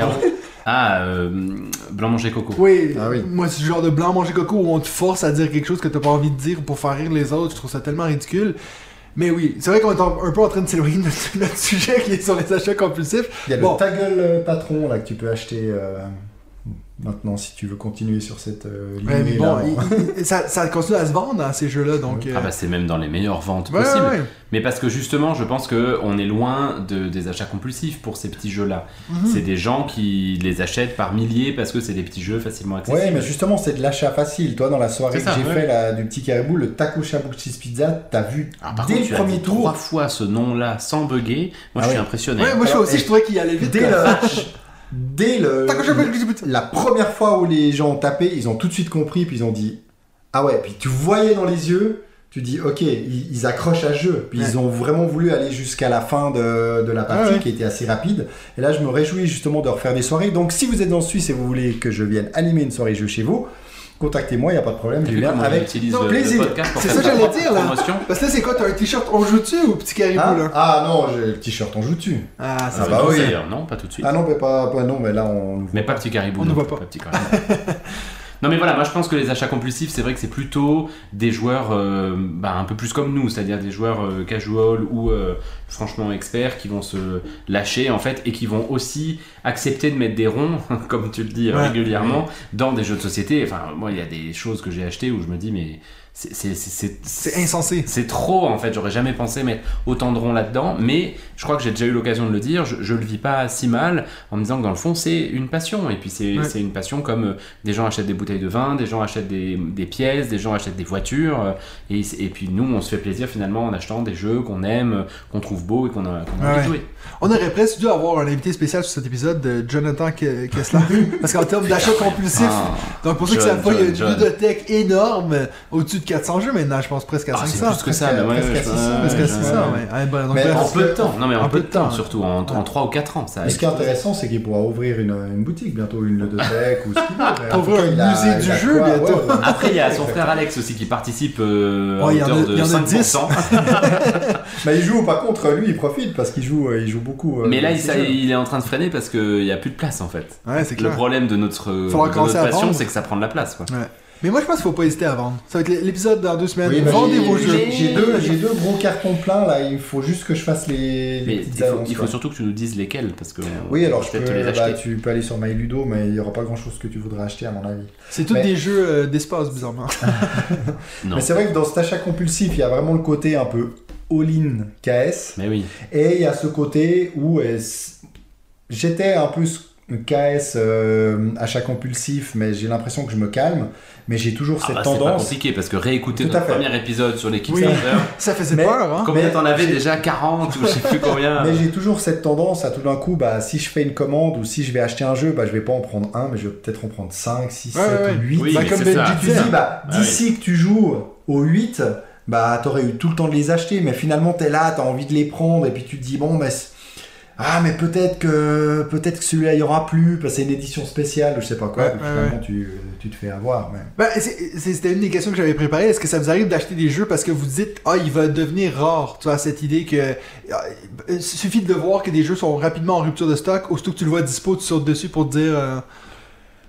Ah, euh, Blanc Manger Coco. Oui, Ah oui. moi, c'est le genre de blanc manger coco où on te force à dire quelque chose que t'as pas envie de dire pour faire rire les autres. Je trouve ça tellement ridicule. Mais oui, c'est vrai qu'on est un peu en train de s'éloigner de notre, sujet qui est sur les achats compulsifs. Il y a Bon. le ta gueule patron là que tu peux acheter euh, maintenant si tu veux continuer sur cette euh, Ouais, mais bon, là. il- il- ça, ça continue à se vendre dans ces jeux-là, donc... euh, Ah bah c'est même dans les meilleures ventes ouais, possibles. ouais, ouais. Mais parce que justement, je pense que on est loin de, des achats compulsifs pour ces petits jeux-là. Mhm. C'est des gens qui les achètent par milliers parce que c'est des petits jeux facilement accessibles. Ouais, mais justement, c'est de l'achat facile. Toi, dans la soirée C'est que ça, j'ai ouais. fait là, du petit caribou, le taco shabu cheese pizza, t'as vu Ah, par dès contre, le tu as premier dit tour, trois fois ce nom-là sans bugger. Moi, Ah je suis ouais. impressionné. Ouais, moi je Alors, aussi, et- je trouvais qu'il allait vite. dès le, *laughs* dès le, la première fois où les gens ont tapé, ils ont tout de suite compris, puis ils ont dit ah ouais, puis tu voyais dans les yeux. Tu dis, ok, ils, ils accrochent à ce jeu. Puis Ouais. ils ont vraiment voulu aller jusqu'à la fin de, de la partie ouais. qui était assez rapide. Et là, je me réjouis justement de refaire des soirées. Donc, si vous êtes en Suisse et vous voulez que je vienne animer une soirée jeu chez vous, contactez-moi, il n'y a pas de problème. Viens comment avec Non, le, plaisir. C'est faire ça que j'allais dire, là. promotion Parce que là, c'est quoi, t'as un t-shirt on joue dessus ou petit caribou, Ah, là ah non, j'ai le t-shirt, on joue dessus. Ah, Ah, ça bah bah oui. non, pas tout de suite. Ah non, mais pas, pas- non, mais là on. Mais pas petit caribou. On ne non, voit pas. petit caribou. *laughs* non mais voilà, moi je pense que les achats compulsifs, c'est vrai que c'est plutôt des joueurs euh, bah, un peu plus comme nous, c'est-à-dire des joueurs euh, casual ou euh, franchement experts qui vont se lâcher en fait et qui vont aussi accepter de mettre des ronds, *laughs* comme tu le dis Ouais. régulièrement, dans des jeux de société. Enfin, moi il y a des choses que j'ai achetées où je me dis mais c'est- insensé. C'est trop en fait, j'aurais jamais pensé mettre autant de ronds là-dedans, mais je crois que j'ai déjà eu l'occasion de le dire, je, je le vis pas si mal en me disant que dans le fond c'est une passion, et puis c'est Ouais. une passion comme euh, des gens achètent des bouteilles de vin, des gens achètent des, des pièces, des gens achètent des voitures, euh, et, et puis nous on se fait plaisir finalement en achetant des jeux qu'on aime, euh, qu'on trouve beaux et qu'on a, qu'on a envie de Ouais. jouer. On aurait presque dû avoir un invité spécial sur cet épisode de Jonathan Ke- Kessler. *laughs* parce qu'en termes d'achat compulsif, Ah. donc pour ceux qui savent pas, il y a une bibliothèque énorme, au-dessus de 400 jeux maintenant, je pense presque à Ah, c'est 500. plus que ça, presque- mais ouais, presque à je- 600, ouais, Presque à ouais, 600, ouais. ouais. Ah, bon, donc Mais. En peu de temps, non mais en, en peu de temps, surtout, en, en 3 ou 4 ans. Ça ce qui est intéressant, c'est qu'il pourra ouvrir une, une boutique bientôt, une ludothèque *laughs* ou ce qu'il veut. Ouvrir un musée du jeu bientôt. Après, il y a son frère Alex aussi qui participe euh, à Ouais, il y en a- hauteur de en a 5%. Mais il joue, par contre, lui, il profite parce qu'il joue, euh, il joue beaucoup. euh, Mais là, il, est en train de freiner parce qu'il n'y a plus de place en fait. Ouais, c'est Le problème de notre, à passion, c'est que ça prend de la place. Mais moi, je pense qu'il faut pas hésiter à vendre. Ça va être l'épisode dans deux semaines. Oui, bah, Vendez vos jeux. j'ai- deux, j'ai deux gros cartons pleins là, il faut juste que je fasse les, les petites il faut, annonces, il faut quoi. surtout que tu nous dises lesquels parce que Oui, alors je peux, te les bah, acheter. tu peux aller sur MyLudo, mais il n'y aura pas grand chose que tu voudrais acheter à mon avis. C'est tous Mais- des jeux euh, d'espace, bizarrement. *laughs* Non. Mais c'est vrai que dans cet achat compulsif, il y a vraiment le côté un peu all-in KS. Mais oui. Et il y a ce côté où euh, j'étais un peu KS euh, achat compulsif, mais j'ai l'impression que je me calme. Mais j'ai toujours Ah cette bah, c'est pas tendance. compliqué parce que réécouter Tout notre fait. premier épisode sur les Kickstarter, *laughs* Ça faisait Mais- peur, hein. combien Mais t'en avais déjà 40 ou je sais plus combien *laughs* Mais j'ai toujours cette tendance à tout d'un coup, bah, si je fais une commande ou si je vais acheter un jeu, bah, je vais pas en prendre un, mais je vais peut-être en prendre 5, 6, Ouais, 7 ouais, ou 8. Oui, Bah, comme Tu dis, bah, Ah d'ici que tu joues au 8, bah, t'aurais eu tout le temps de les acheter, mais finalement, t'es là, t'as envie de les prendre, et puis tu te dis, bon, mais. c'est- Ah, mais peut-être que, peut-être que celui-là, il y aura plus, parce que c'est une édition spéciale, ou je sais pas quoi, Ouais, puis ouais, finalement, tu, tu te fais avoir. Mais... Ben, C'était une des questions que j'avais préparées. Est-ce que ça vous arrive d'acheter des jeux parce que vous dites, ah, il va devenir rare Tu vois, cette idée que. ah, Il suffit de voir que des jeux sont rapidement en rupture de stock. Aussitôt que tu le vois dispo, tu sautes dessus pour te dire. euh,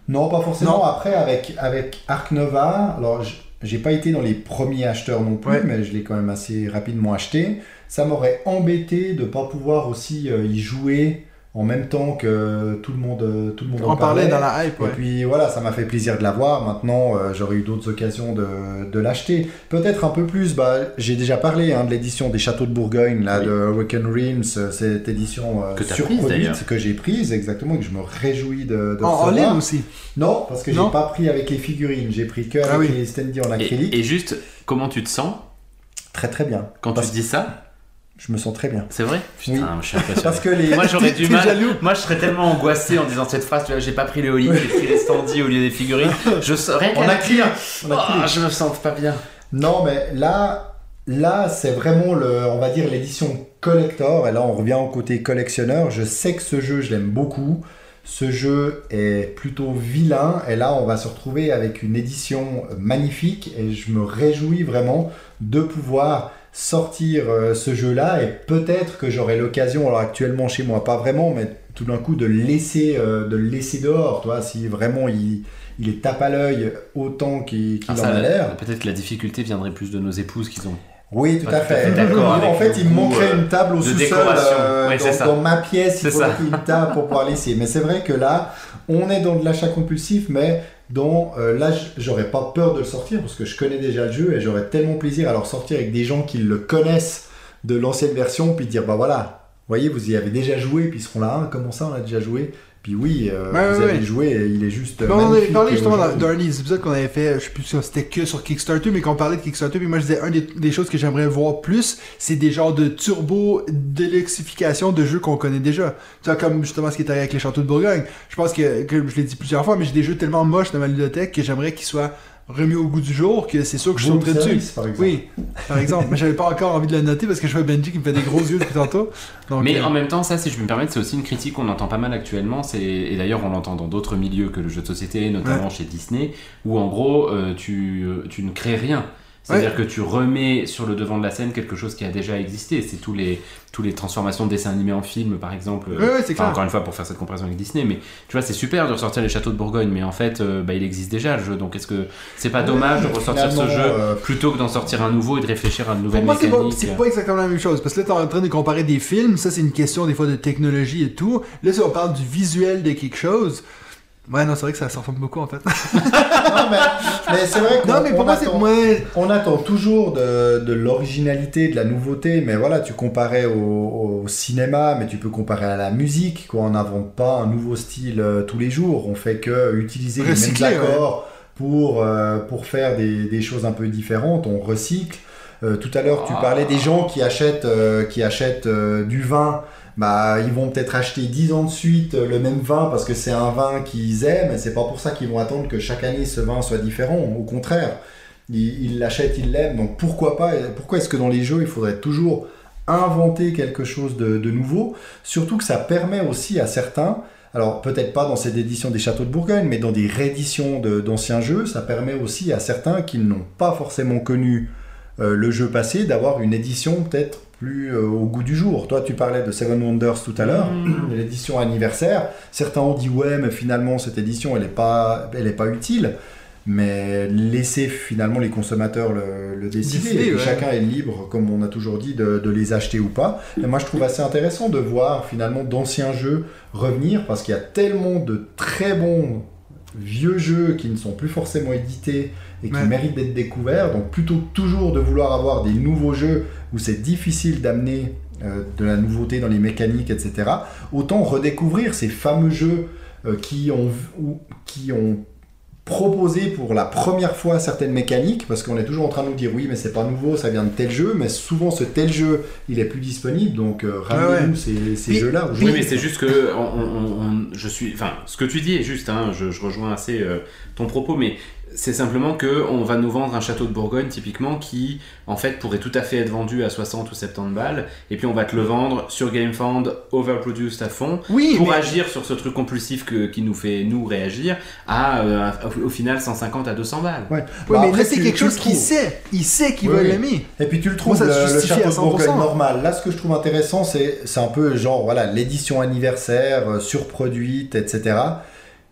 Non, pas forcément. Non. Après, avec, avec Ark Nova, alors j'ai pas été dans les premiers acheteurs non plus, Ouais. mais je l'ai quand même assez rapidement acheté. Ça m'aurait embêté de pas pouvoir aussi euh, y jouer en même temps que tout le monde, euh, tout le monde en, on parlait dans la hype, Et ouais. puis voilà, ça m'a fait plaisir de l'avoir. Maintenant, euh, j'aurais eu d'autres occasions de, de l'acheter. Peut-être un peu plus. Bah, j'ai déjà parlé hein, de l'édition des Châteaux de Bourgogne, là, Oui. de Awaken Realms, cette édition euh, Que surproduite que j'ai prise exactement et que je me réjouis de, de En, en ligne aussi. Non, parce que j'ai pas pris avec les figurines, j'ai pris que avec Ah oui. les standees en acrylique. Et, et juste, comment tu te sens Très très bien. quand Parce- tu dis ça? Je me sens très bien. C'est vrai Putain, Oui. je suis impressionné. *laughs* Parce que les. Moi j'aurais du mal. jaloux. Moi je serais tellement angoissé en disant cette phrase. J'ai pas pris les Oli, j'ai pris les standees au lieu des figurines. *laughs* Je acrylique. dire. En acrylique. Oh, je me sens pas bien. Non, mais là, là, c'est vraiment le, on va dire l'édition collector. Et là, on revient au côté collectionneur. Je sais que ce jeu, je l'aime beaucoup. Ce jeu est plutôt vilain. Et là, on va se retrouver avec une édition magnifique. Et je me réjouis vraiment de pouvoir sortir euh, ce jeu-là. Et peut-être que j'aurai l'occasion, alors actuellement chez moi, pas vraiment, mais tout d'un coup de le laisser, euh, de le laisser dehors. Toi, si vraiment il, il est tape à l'œil autant qu'il Ah, en a l'air. Peut-être que la difficulté viendrait plus de nos épouses qui ont. Oui, tout à fait. d'accord en fait, il me manquerait euh, une table au de sous-sol euh, dans, ma pièce. Il faudrait une table pour pouvoir laisser. Mais c'est vrai que là, on est dans de l'achat compulsif, mais dans euh, là, j'aurais pas peur de le sortir parce que je connais déjà le jeu et j'aurais tellement plaisir à le ressortir avec des gens qui le connaissent de l'ancienne version, puis dire bah voilà, voyez, vous y avez déjà joué, puis ils seront là, Ah, comment ça, on a déjà joué? Puis oui, euh, vous avez joué, il est juste. On avait parlé justement dans, dans un des épisodes qu'on avait fait, je sais plus si c'était que sur Kickstarter, mais qu'on parlait de Kickstarter, puis moi je disais, un des, des choses que j'aimerais voir plus, c'est des genres de turbo déluxification de jeux qu'on connaît déjà. Tu vois, comme justement ce qui est arrivé avec les châteaux de Bourgogne. Je pense que, que je l'ai dit plusieurs fois, mais j'ai des jeux tellement moches dans ma bibliothèque que j'aimerais qu'ils soient remis au goût du jour, que c'est sûr que je sauterais dessus. par. Oui, par exemple. mais j'avais pas encore envie de le noter parce que je vois Benji qui me fait des gros yeux depuis tantôt. Donc, Mais euh, en même temps, ça, si je peux me permettre, c'est aussi une critique qu'on entend pas mal actuellement. C'est et d'ailleurs on l'entend dans d'autres milieux que le jeu de société, notamment chez Disney, où en gros euh, tu, euh, tu ne crées rien. C'est-à-dire que tu remets sur le devant de la scène quelque chose qui a déjà existé. C'est tous les, tous les transformations de dessins animés en film, par exemple. Ouais, ouais, c'est Enfin, clair. Encore une fois, pour faire cette comparaison avec Disney, mais tu vois, c'est super de ressortir les châteaux de Bourgogne, mais en fait, euh, bah, il existe déjà le jeu. Donc, est-ce que c'est pas dommage de ressortir ce jeu euh, plutôt que d'en sortir un nouveau et de réfléchir à une nouvelle Pour moi, c'est pas, mécanique c'est pas exactement la même chose. Parce que là, t'es en train de comparer des films. Ça, c'est une question des fois de technologie et tout. Là, si on parle du visuel de quelque chose, Ouais, non, c'est vrai que ça se ressemble beaucoup en fait. *laughs* Non, mais, mais c'est vrai qu'on non, mais pour on moi, attend- On attend toujours de, de l'originalité, de la nouveauté, mais voilà, tu comparais au, au cinéma, mais tu peux comparer à la musique, quoi. On n'invente pas un nouveau style euh, tous les jours, on fait que utiliser Recycler, les mêmes accords pour, euh, pour faire des, des choses un peu différentes, on recycle. Euh, tout à l'heure, tu Ah. parlais des gens qui achètent, euh, qui achètent euh, du vin. Bah, ils vont peut-être acheter 10 ans de suite euh, le même vin parce que c'est un vin qu'ils aiment, et c'est pas pour ça qu'ils vont attendre que chaque année ce vin soit différent. Au contraire, ils l'achètent, ils l'aiment. Donc pourquoi pas Pourquoi est-ce que dans les jeux, il faudrait toujours inventer quelque chose de, nouveau? Surtout que ça permet aussi à certains, alors peut-être pas dans cette édition des Châteaux de Bourgogne, mais dans des rééditions d'anciens jeux, ça permet aussi à certains qui n'ont pas forcément connu euh, le jeu passé d'avoir une édition peut-être plus euh, au goût du jour. Toi, tu parlais de Seven Wonders tout à l'heure, Mm. *clears throat* l'édition anniversaire. Certains ont dit ouais, mais finalement cette édition, elle n'est pas, elle est pas utile. Mais laissez finalement les consommateurs le, le décider. Et ouais. Chacun est libre, comme on a toujours dit, de, de les acheter ou pas. Et moi, je trouve assez intéressant de voir finalement d'anciens jeux revenir parce qu'il y a tellement de très bons vieux jeux qui ne sont plus forcément édités et qui Ouais. méritent d'être découverts. Donc plutôt que toujours de vouloir avoir des nouveaux jeux où c'est difficile d'amener euh, de la nouveauté dans les mécaniques, etc. Autant redécouvrir ces fameux jeux euh, qui, ont, ou- qui ont proposé pour la première fois certaines mécaniques, parce qu'on est toujours en train de nous dire oui, mais c'est pas nouveau, ça vient de tel jeu, mais souvent ce tel jeu, il est plus disponible, donc euh, ramenez-nous ces, ces jeux-là. Oui, mais c'est juste que on, on- on- je suis, enfin, ce que tu dis est juste. Hein, je, je rejoins assez euh, ton propos, mais c'est simplement que on va nous vendre un château de Bourgogne typiquement qui, en fait, pourrait tout à fait être vendu à 60 ou 70 balles, et puis on va te le vendre sur GameFound, overproduced à fond, oui, pour mais- agir sur ce truc compulsif que, qui nous fait nous réagir à euh, au, au final 150 à 200 balles. Ouais. Ouais, Bah, mais après, là, c'est quelque chose qu'il sait. Il sait qu'il Oui, oui. l'aimer. Et puis tu le trouves, Moi, ça le, château de 100%. Bourgogne normal. Là, ce que je trouve intéressant, c'est c'est un peu genre voilà l'édition anniversaire euh, surproduite, etc.,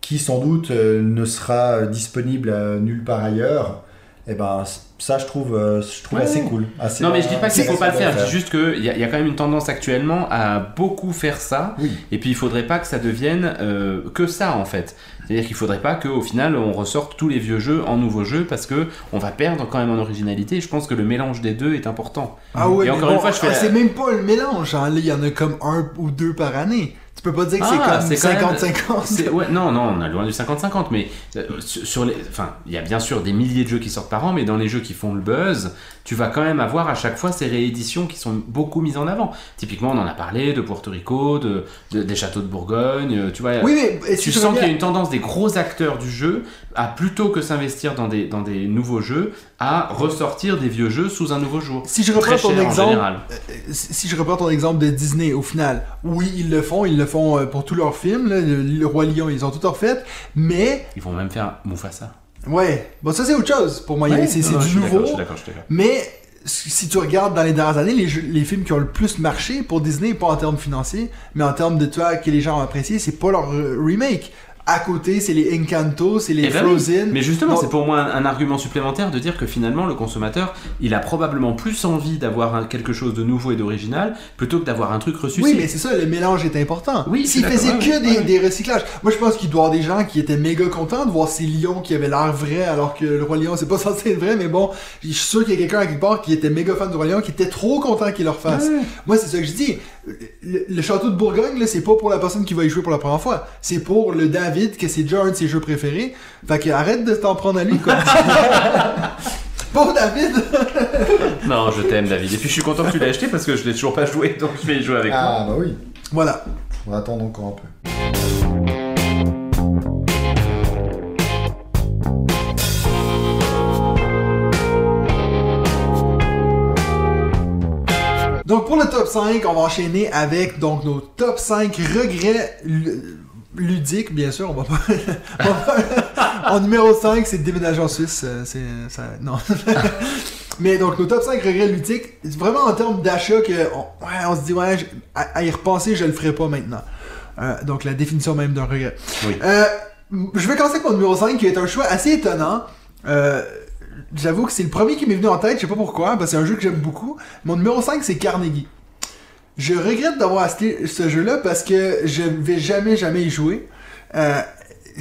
qui sans doute euh, ne sera disponible euh, nulle part ailleurs. Et ben c- ça, je trouve, euh, je trouve Ouais, assez ouais. cool. Assez- Non mais je dis pas qu'il faut pas le faire, je dis juste qu'il y, a- il y a quand même une tendance actuellement à beaucoup faire ça, Oui. et puis il faudrait pas que ça devienne euh, que ça en fait. C'est-à-dire qu'il faudrait pas qu'au final on ressorte tous les vieux jeux en nouveaux jeux parce que on va perdre quand même en originalité. Et je pense que le mélange des deux est important. Ah ouais, Et encore bon, une fois, je fais ah, c'est même pas le mélange. hein. Il y en a comme un ou deux par année. Tu peux pas dire que Ah, c'est quand comme même- 50-50. C'est- Ouais, non, non, on est loin du 50-50, mais euh, sur les, enfin, il y a bien sûr des milliers de jeux qui sortent par an, mais dans les jeux qui font le buzz, tu vas quand même avoir à chaque fois ces rééditions qui sont beaucoup mises en avant. Typiquement, on en a parlé de Puerto Rico, de, de- des châteaux de Bourgogne, euh, tu vois. Oui, mais si tu tu sens qu'il y a une tendance des gros acteurs du jeu à plutôt que s'investir dans des, dans des nouveaux jeux, à ressortir des vieux jeux sous un nouveau jour. Si je reprends ton exemple, général. euh, si je reprends ton exemple de Disney, au final, oui, ils le font, ils le font euh, pour tous leurs films, là, le, le Roi Lion, ils ont tout refait, mais, Ils vont même faire Mufasa. ouais, bon, ça c'est autre chose pour moi, Ouais, c'est du nouveau, Je suis d'accord, je suis d'accord. mais si tu regardes dans les dernières années, les, jeux- les films qui ont le plus marché pour Disney, pas en termes financiers, mais en termes de toi, que les gens ont apprécié, c'est pas leur euh, remake. À côté, c'est les Encanto, c'est les Eh ben oui. Frozen. Mais justement, c'est pour moi un, un argument supplémentaire de dire que finalement, le consommateur, il a probablement plus envie d'avoir quelque chose de nouveau et d'original plutôt que d'avoir un truc ressuscité. Oui, mais c'est ça, le mélange est important. Oui, faisaient d'accord, que ouais, des, ouais. des recyclages. Moi, je pense qu'il doit y avoir des gens qui étaient méga contents de voir ces lions qui avaient l'air vrais alors que le Roi Lion, c'est pas *laughs* censé être vrai, mais bon, je suis sûr qu'il y a quelqu'un à quelque part qui était méga fan du Roi Lion qui était trop content qu'il le refasse. Ouais. Moi, c'est ça que je dis. Le, le château de Bourgogne, là, c'est pas pour la personne qui va y jouer pour la première fois. C'est pour le David, que c'est déjà un de ses jeux préférés. Fait que arrête de t'en prendre à lui, quoi. *laughs* Pauvre David! *laughs* Non, je t'aime, David. Et puis je suis content que tu l'aies acheté parce que je l'ai toujours pas joué, donc je vais y jouer avec toi. Ah bah oui, Voilà. on va attendre encore un peu. 5, on va enchaîner avec donc nos top 5 regrets lu- ludiques, bien sûr. On va pas. *laughs* en numéro 5, c'est déménager en Suisse. euh, C'est ça. Non. *laughs* Mais donc nos top 5 regrets ludiques, vraiment en termes d'achat que on, ouais, on se dit ouais, je- à, à y repenser, je le ferai pas maintenant. Euh, donc la définition même d'un regret. Oui. Euh, je vais commencer avec mon numéro 5 qui est un choix assez étonnant. Euh, J'avoue que c'est le premier qui m'est venu en tête, je sais pas pourquoi, parce que c'est un jeu que j'aime beaucoup. Mon numéro 5, c'est Carnegie. Je regrette d'avoir acheté ce jeu-là parce que je vais jamais, jamais y jouer. Euh,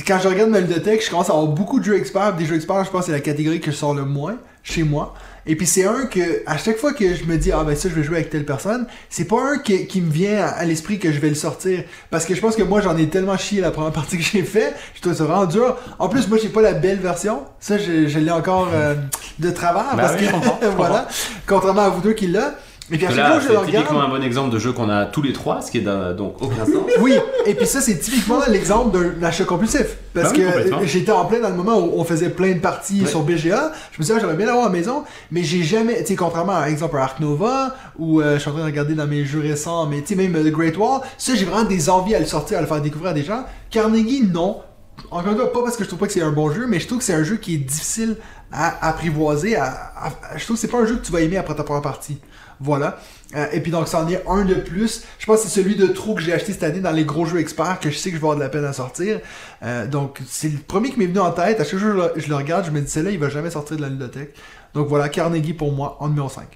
quand je regarde ma ludothèque, je commence à avoir beaucoup de jeux experts. Des jeux experts, je pense que c'est la catégorie que je sors le moins chez moi. Et puis c'est un que, à chaque fois que je me dis, ah ben ça, je vais jouer avec telle personne, c'est pas un qui, qui me vient à, à l'esprit que je vais le sortir. Parce que je pense que moi, j'en ai tellement chié la première *laughs* partie que j'ai fait, je trouve ça vraiment dur. En plus, moi, j'ai pas la belle version. Ça, je, je l'ai encore euh, de travers. Bah parce oui, que, je comprends, *laughs* je voilà. Contrairement à vous deux qui l'a. Là, je le c'est typiquement un bon exemple de jeu qu'on a tous les trois, ce qui est donc aucun sens. *laughs* Oui, et puis ça, c'est typiquement l'exemple d'un achat compulsif. Parce Ah oui, que j'étais en plein dans le moment où on faisait plein de parties Ouais. sur BGA. Je me disais, ah, j'aimerais bien l'avoir à la maison, mais j'ai jamais, tu sais, contrairement à exemple à Ark Nova, ou euh, je suis en train de regarder dans mes jeux récents, mais tu sais, même euh, The Great Wall, ça, j'ai vraiment des envies à le sortir, à le faire découvrir à des gens. Carnegie, non. Encore une fois, pas parce que je trouve pas que c'est un bon jeu, mais je trouve que c'est un jeu qui est difficile à apprivoiser. À, à- je trouve que c'est pas un jeu que tu vas aimer après ta première partie. Voilà. Euh, et puis donc, ça en est un de plus. Je pense que c'est celui de trop que j'ai acheté cette année dans les gros jeux experts que je sais que je vais avoir de la peine à sortir. Euh, donc, c'est le premier qui m'est venu en tête. À chaque que je le, je le regarde, je me dis, celle-là, il va jamais sortir de la ludothèque. Donc voilà, Carnegie pour moi en numéro 5.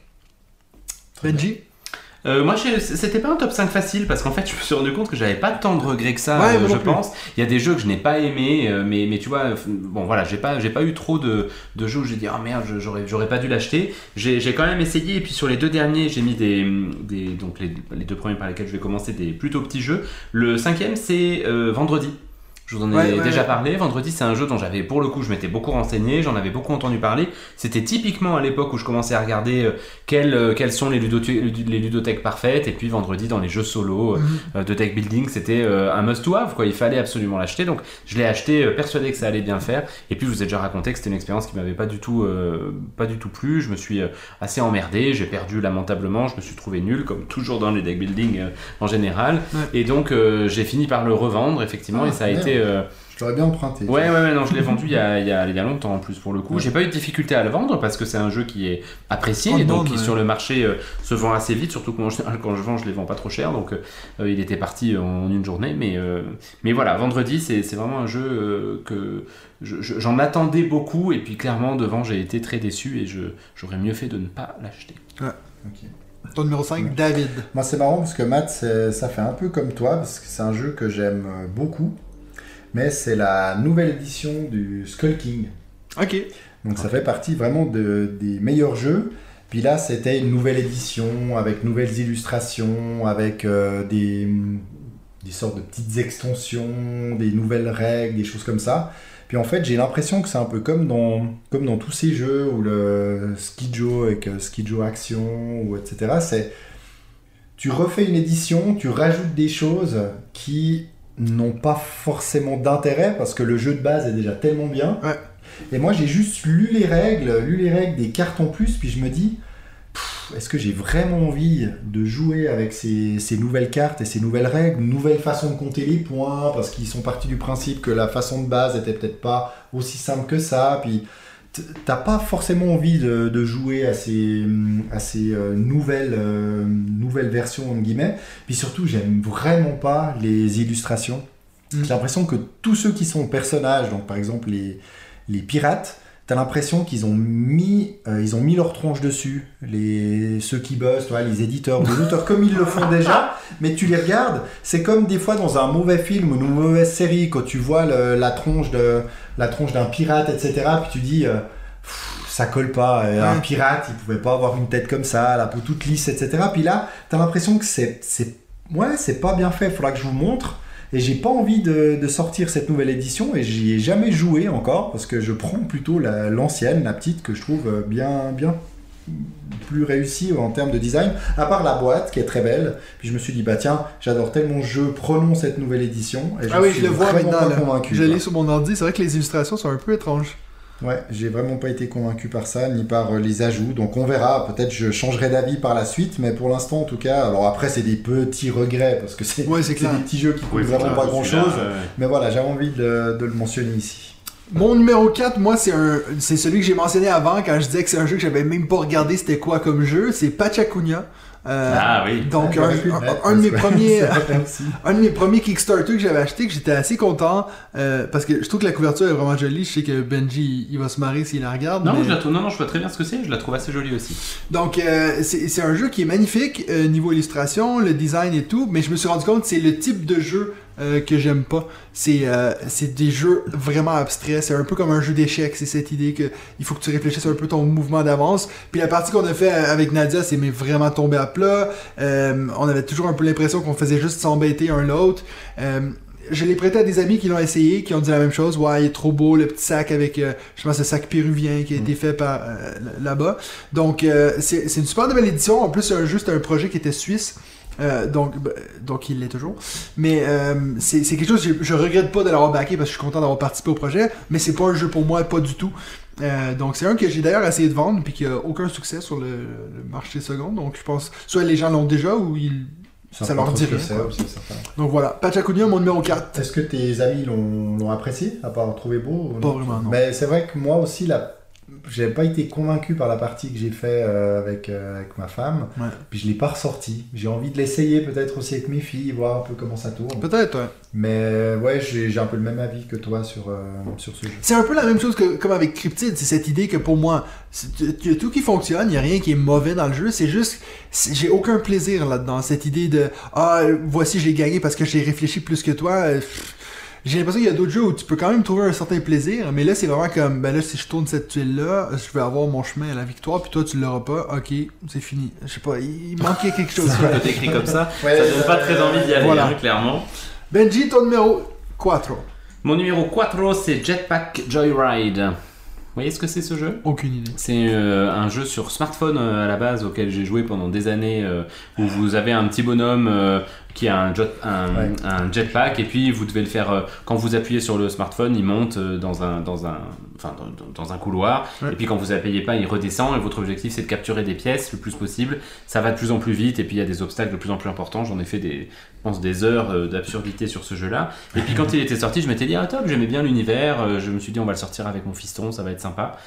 Benji? Euh, moi, c'était pas un top 5 facile parce qu'en fait, je me suis rendu compte que j'avais pas tant de regrets que ça, Ouais, euh, je pense. Il y a des jeux que je n'ai pas aimés, euh, mais, mais tu vois, bon voilà, j'ai pas, j'ai pas eu trop de, de jeux où j'ai dit, ah merde, j'aurais, j'aurais pas dû l'acheter. J'ai, j'ai quand même essayé, et puis sur les deux derniers, j'ai mis des, des donc les, les deux premiers par lesquels je vais commencer, des plutôt petits jeux. Le cinquième, c'est euh, Vendredi. Je vous en ai Ouais, ouais, déjà ouais. parlé. Vendredi, c'est un jeu dont j'avais, pour le coup, je m'étais beaucoup renseigné, j'en avais beaucoup entendu parler. C'était typiquement à l'époque où je commençais à regarder euh, quelles, euh, quelles sont les, ludothèques parfaites. Et puis vendredi, dans les jeux solo euh, Mhm. de deck building, c'était un must-to-have. Quoi. Il fallait absolument l'acheter. Donc je l'ai acheté, persuadé que ça allait bien faire. Et puis je vous ai déjà raconté que c'était une expérience qui m'avait pas du tout, pas du tout plu. Je me suis assez emmerdé. J'ai perdu lamentablement. Je me suis trouvé nul, comme toujours dans les deck building en général. Et donc j'ai fini par le revendre, effectivement. Ah, et ça a été. Euh, Je l'aurais bien emprunté. Ouais, ouais, ouais, non, je l'ai vendu il y, a, il, y a, il y a longtemps en plus pour le coup. J'ai pas eu de difficulté à le vendre parce que c'est un jeu qui est apprécié En et donc qui ouais. sur le marché euh, se vend assez vite. Surtout général, *laughs* quand je vends, je les vends pas trop cher. Donc euh, il était parti en une journée. Mais, euh, mais voilà, vendredi, c'est c'est vraiment un jeu euh, que je- je- j'en attendais beaucoup. Et puis clairement, devant, j'ai été très déçu et je- j'aurais mieux fait de ne pas l'acheter. Ok. Ton numéro 5, David. Moi, c'est marrant parce que Matt, ça fait un peu comme toi, parce que c'est un jeu que j'aime beaucoup. Mais c'est la nouvelle édition du Skull King. Ok. Donc ça fait partie vraiment de- des meilleurs jeux. Puis là, c'était une nouvelle édition avec nouvelles illustrations, avec euh, des, des sortes de petites extensions, des nouvelles règles, des choses comme ça. Puis en fait, j'ai l'impression que c'est un peu comme dans, comme dans tous ces jeux où le Skijo avec euh, Skijo Action, ou etc. C'est tu refais une édition, tu rajoutes des choses qui n'ont pas forcément d'intérêt parce que le jeu de base est déjà tellement bien. Ouais. Et moi, j'ai juste lu les règles, lu les règles des cartes en plus, puis je me dis, est-ce que j'ai vraiment envie de jouer avec ces, ces nouvelles cartes et ces nouvelles règles, une nouvelle façon de compter les points, parce qu'ils sont partis du principe que la façon de base était peut-être pas aussi simple que ça, puis t'as pas forcément envie de, de jouer à ces, à ces euh, nouvelles, euh, nouvelles versions, entre guillemets, puis surtout, j'aime vraiment pas les illustrations. Mm. J'ai l'impression que tous ceux qui sont personnages, donc par exemple les, les pirates, t'as l'impression qu'ils ont mis, euh, ils ont mis leur tronche dessus. Les, ceux qui bossent, toi, les éditeurs, les *laughs* auteurs, comme ils le font déjà. Mais tu les regardes, c'est comme des fois dans un mauvais film ou une mauvaise série, quand tu vois le- la tronche de, la tronche d'un pirate, etc. Puis tu dis, euh, Pff, ça colle pas. Euh, Un Ouais. pirate, il pouvait pas avoir une tête comme ça, la peau toute lisse, etc. Puis là, t'as l'impression que c'est, c'est, ouais, c'est pas bien fait. Faudra que je vous montre. Et j'ai pas envie de, de sortir cette nouvelle édition et j'y ai jamais joué encore parce que je prends plutôt la- l'ancienne, la petite que je trouve euh, bien, bien plus réussie en termes de design. À part la boîte qui est très belle. Puis je me suis dit bah tiens, j'adore tellement ce jeu, prenons cette nouvelle édition. Et Ah oui, suis je le vois maintenant. convaincu. Je l'ai sur mon ordi. C'est vrai que les illustrations sont un peu étranges. Ouais, j'ai vraiment pas été convaincu par ça, ni par euh, les ajouts. Donc on verra, peut-être je changerai d'avis par la suite, mais pour l'instant en tout cas, alors après c'est des petits regrets, parce que c'est Ouais, des petits jeux qui coûtent Oui, vraiment pas grand là, chose. ouais. Mais voilà, j'avais envie de, de le mentionner ici. Mon numéro 4, moi, c'est un, c'est celui que j'ai mentionné avant quand je disais que c'est un jeu que j'avais même pas regardé c'était quoi comme jeu. C'est Pachacunya. Euh, Ah oui. Donc, Ah, un, de mes premiers, *laughs* un de mes premiers Kickstarter que j'avais acheté, que j'étais assez content, euh, parce que je trouve que la couverture est vraiment jolie. Je sais que Benji, il va se marrer s'il la regarde. Non, mais- je la trouve, non, non, je vois très bien ce que c'est. Je la trouve assez jolie aussi. Donc, euh, c'est c'est un jeu qui est magnifique euh, niveau illustration, le design et tout, mais je me suis rendu compte que c'est le type de jeu euh, que j'aime pas. C'est euh, des jeux vraiment abstraits. C'est un peu comme un jeu d'échecs. C'est cette idée que il faut que tu réfléchisses un peu ton mouvement d'avance. Puis la partie qu'on a fait avec Nadia, c'est vraiment tombé à plat. Euh, on avait toujours un peu l'impression qu'on faisait juste s'embêter un l'autre. Euh, je l'ai prêté à des amis qui l'ont essayé, qui ont dit la même chose. Ouais, il est trop beau, le petit sac avec, euh, je pense, ce sac péruvien qui a été fait par euh, là-bas. Donc, euh, c'est une super belle édition. En plus, c'est un jeu, c'était un projet qui était suisse. Euh, donc, bah, donc il l'est toujours. Mais euh, c'est quelque chose, je, je regrette pas de l'avoir backé parce que je suis content d'avoir participé au projet. Mais c'est pas un jeu pour moi, pas du tout. Euh, donc c'est un que j'ai d'ailleurs essayé de vendre puis qui a aucun succès sur le, le marché second. Donc je pense soit les gens l'ont déjà ou ils. Ça, Ça leur dit rien. Donc voilà, Pachacunia, mon numéro 4. Est-ce que tes amis l'ont apprécié, à part trouvé beau ou Pas vraiment, non. Mais c'est vrai que moi aussi, la... j'ai pas été convaincu par la partie que j'ai fait euh, avec, euh, avec ma femme. Ouais. Puis je l'ai pas ressorti. J'ai envie de l'essayer peut-être aussi avec mes filles, voir un peu comment ça tourne. Peut-être, ouais. Mais euh, ouais, j'ai un peu le même avis que toi sur, euh, sur ce jeu. C'est un peu la même chose que comme avec Cryptid, c'est cette idée que pour moi, il y a tout qui fonctionne, il n'y a rien qui est mauvais dans le jeu, c'est juste, j'ai aucun plaisir là-dedans. Cette idée de ah, voici, j'ai gagné parce que j'ai réfléchi plus que toi. pff, J'ai l'impression qu'il y a d'autres jeux où tu peux quand même trouver un certain plaisir, mais là, c'est vraiment comme, ben là, si je tourne cette tuile-là, je vais avoir mon chemin à la victoire, puis toi, tu l'auras pas, ok, c'est fini. Je sais pas, il manquait quelque *laughs* chose. Ça peut écrit comme ça, Ouais, ça donne pas très envie d'y aller, Voilà. hein, clairement. Benji, ton numéro 4. Mon numéro 4, c'est Jetpack Joyride. Vous voyez ce que c'est ce jeu? Aucune idée. C'est euh, un jeu sur smartphone euh, à la base auquel j'ai joué pendant des années euh, où vous avez un petit bonhomme qui a un, jet, un, Ouais. un jetpack et puis vous devez le faire quand vous appuyez sur le smartphone il monte dans un dans un enfin dans, un couloir. Ouais. et puis quand vous appuyez pas il redescend. Et votre objectif c'est de capturer des pièces le plus possible. Ça va de plus en plus vite. Et puis il y a des obstacles de plus en plus importants. J'en ai fait des je pense des heures euh, d'absurdité sur ce jeu là et puis quand il était sorti je m'étais dit ah top j'aimais bien l'univers. Euh, je me suis dit on va le sortir avec mon fiston. Ça va être sympa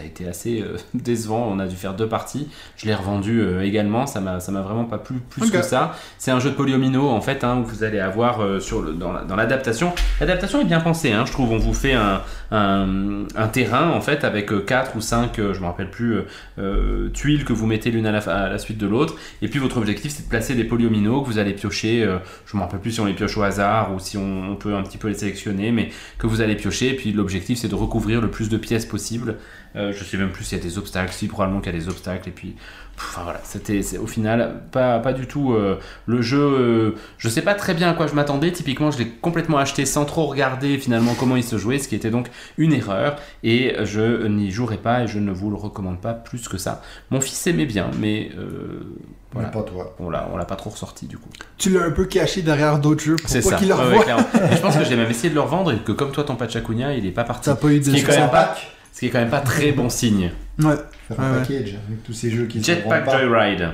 ça a été assez euh, *laughs* décevant. On a dû faire deux parties. Je l'ai revendu euh, également. Ça m'a, ça m'a vraiment pas plu plus que ça. C'est un jeu de polyomino en fait hein, où vous allez avoir euh, sur le, dans, dans l'adaptation. L'adaptation est bien pensée. Hein, je trouve. On vous fait un, un, un terrain en fait avec quatre ou cinq, je me rappelle plus, tuiles que vous mettez l'une à la, à la suite de l'autre. Et puis votre objectif c'est de placer des polyomino que vous allez piocher. je me rappelle plus si on les pioche au hasard ou si on, on peut un petit peu les sélectionner, mais que vous allez piocher. Et puis l'objectif c'est de recouvrir le plus de pièces possible. Euh, je sais même plus s'il y a des obstacles, si probablement qu'il y a des obstacles et puis pff, enfin voilà, c'était au final pas, pas du tout euh, le jeu. euh, je sais pas très bien à quoi je m'attendais. Typiquement, je l'ai complètement acheté sans trop regarder finalement comment il se jouait, ce qui était donc une erreur et je n'y jouerai pas et je ne vous le recommande pas plus que ça. Mon fils aimait bien, mais euh, voilà. Mais pas toi. On l'a, on l'a pas trop ressorti du coup. Tu l'as un peu caché derrière d'autres jeux pour C'est pas ça. qu'il le revoie. *laughs* je pense que j'ai même essayé de le revendre et que comme toi ton Pachacunia il est pas parti. Ça a pas eu de Ce qui est quand succès. même pas, ce qui est quand même pas très bon signe. Ouais. Faire un ouais. package avec tous ces jeux qui se Jetpack. Joyride.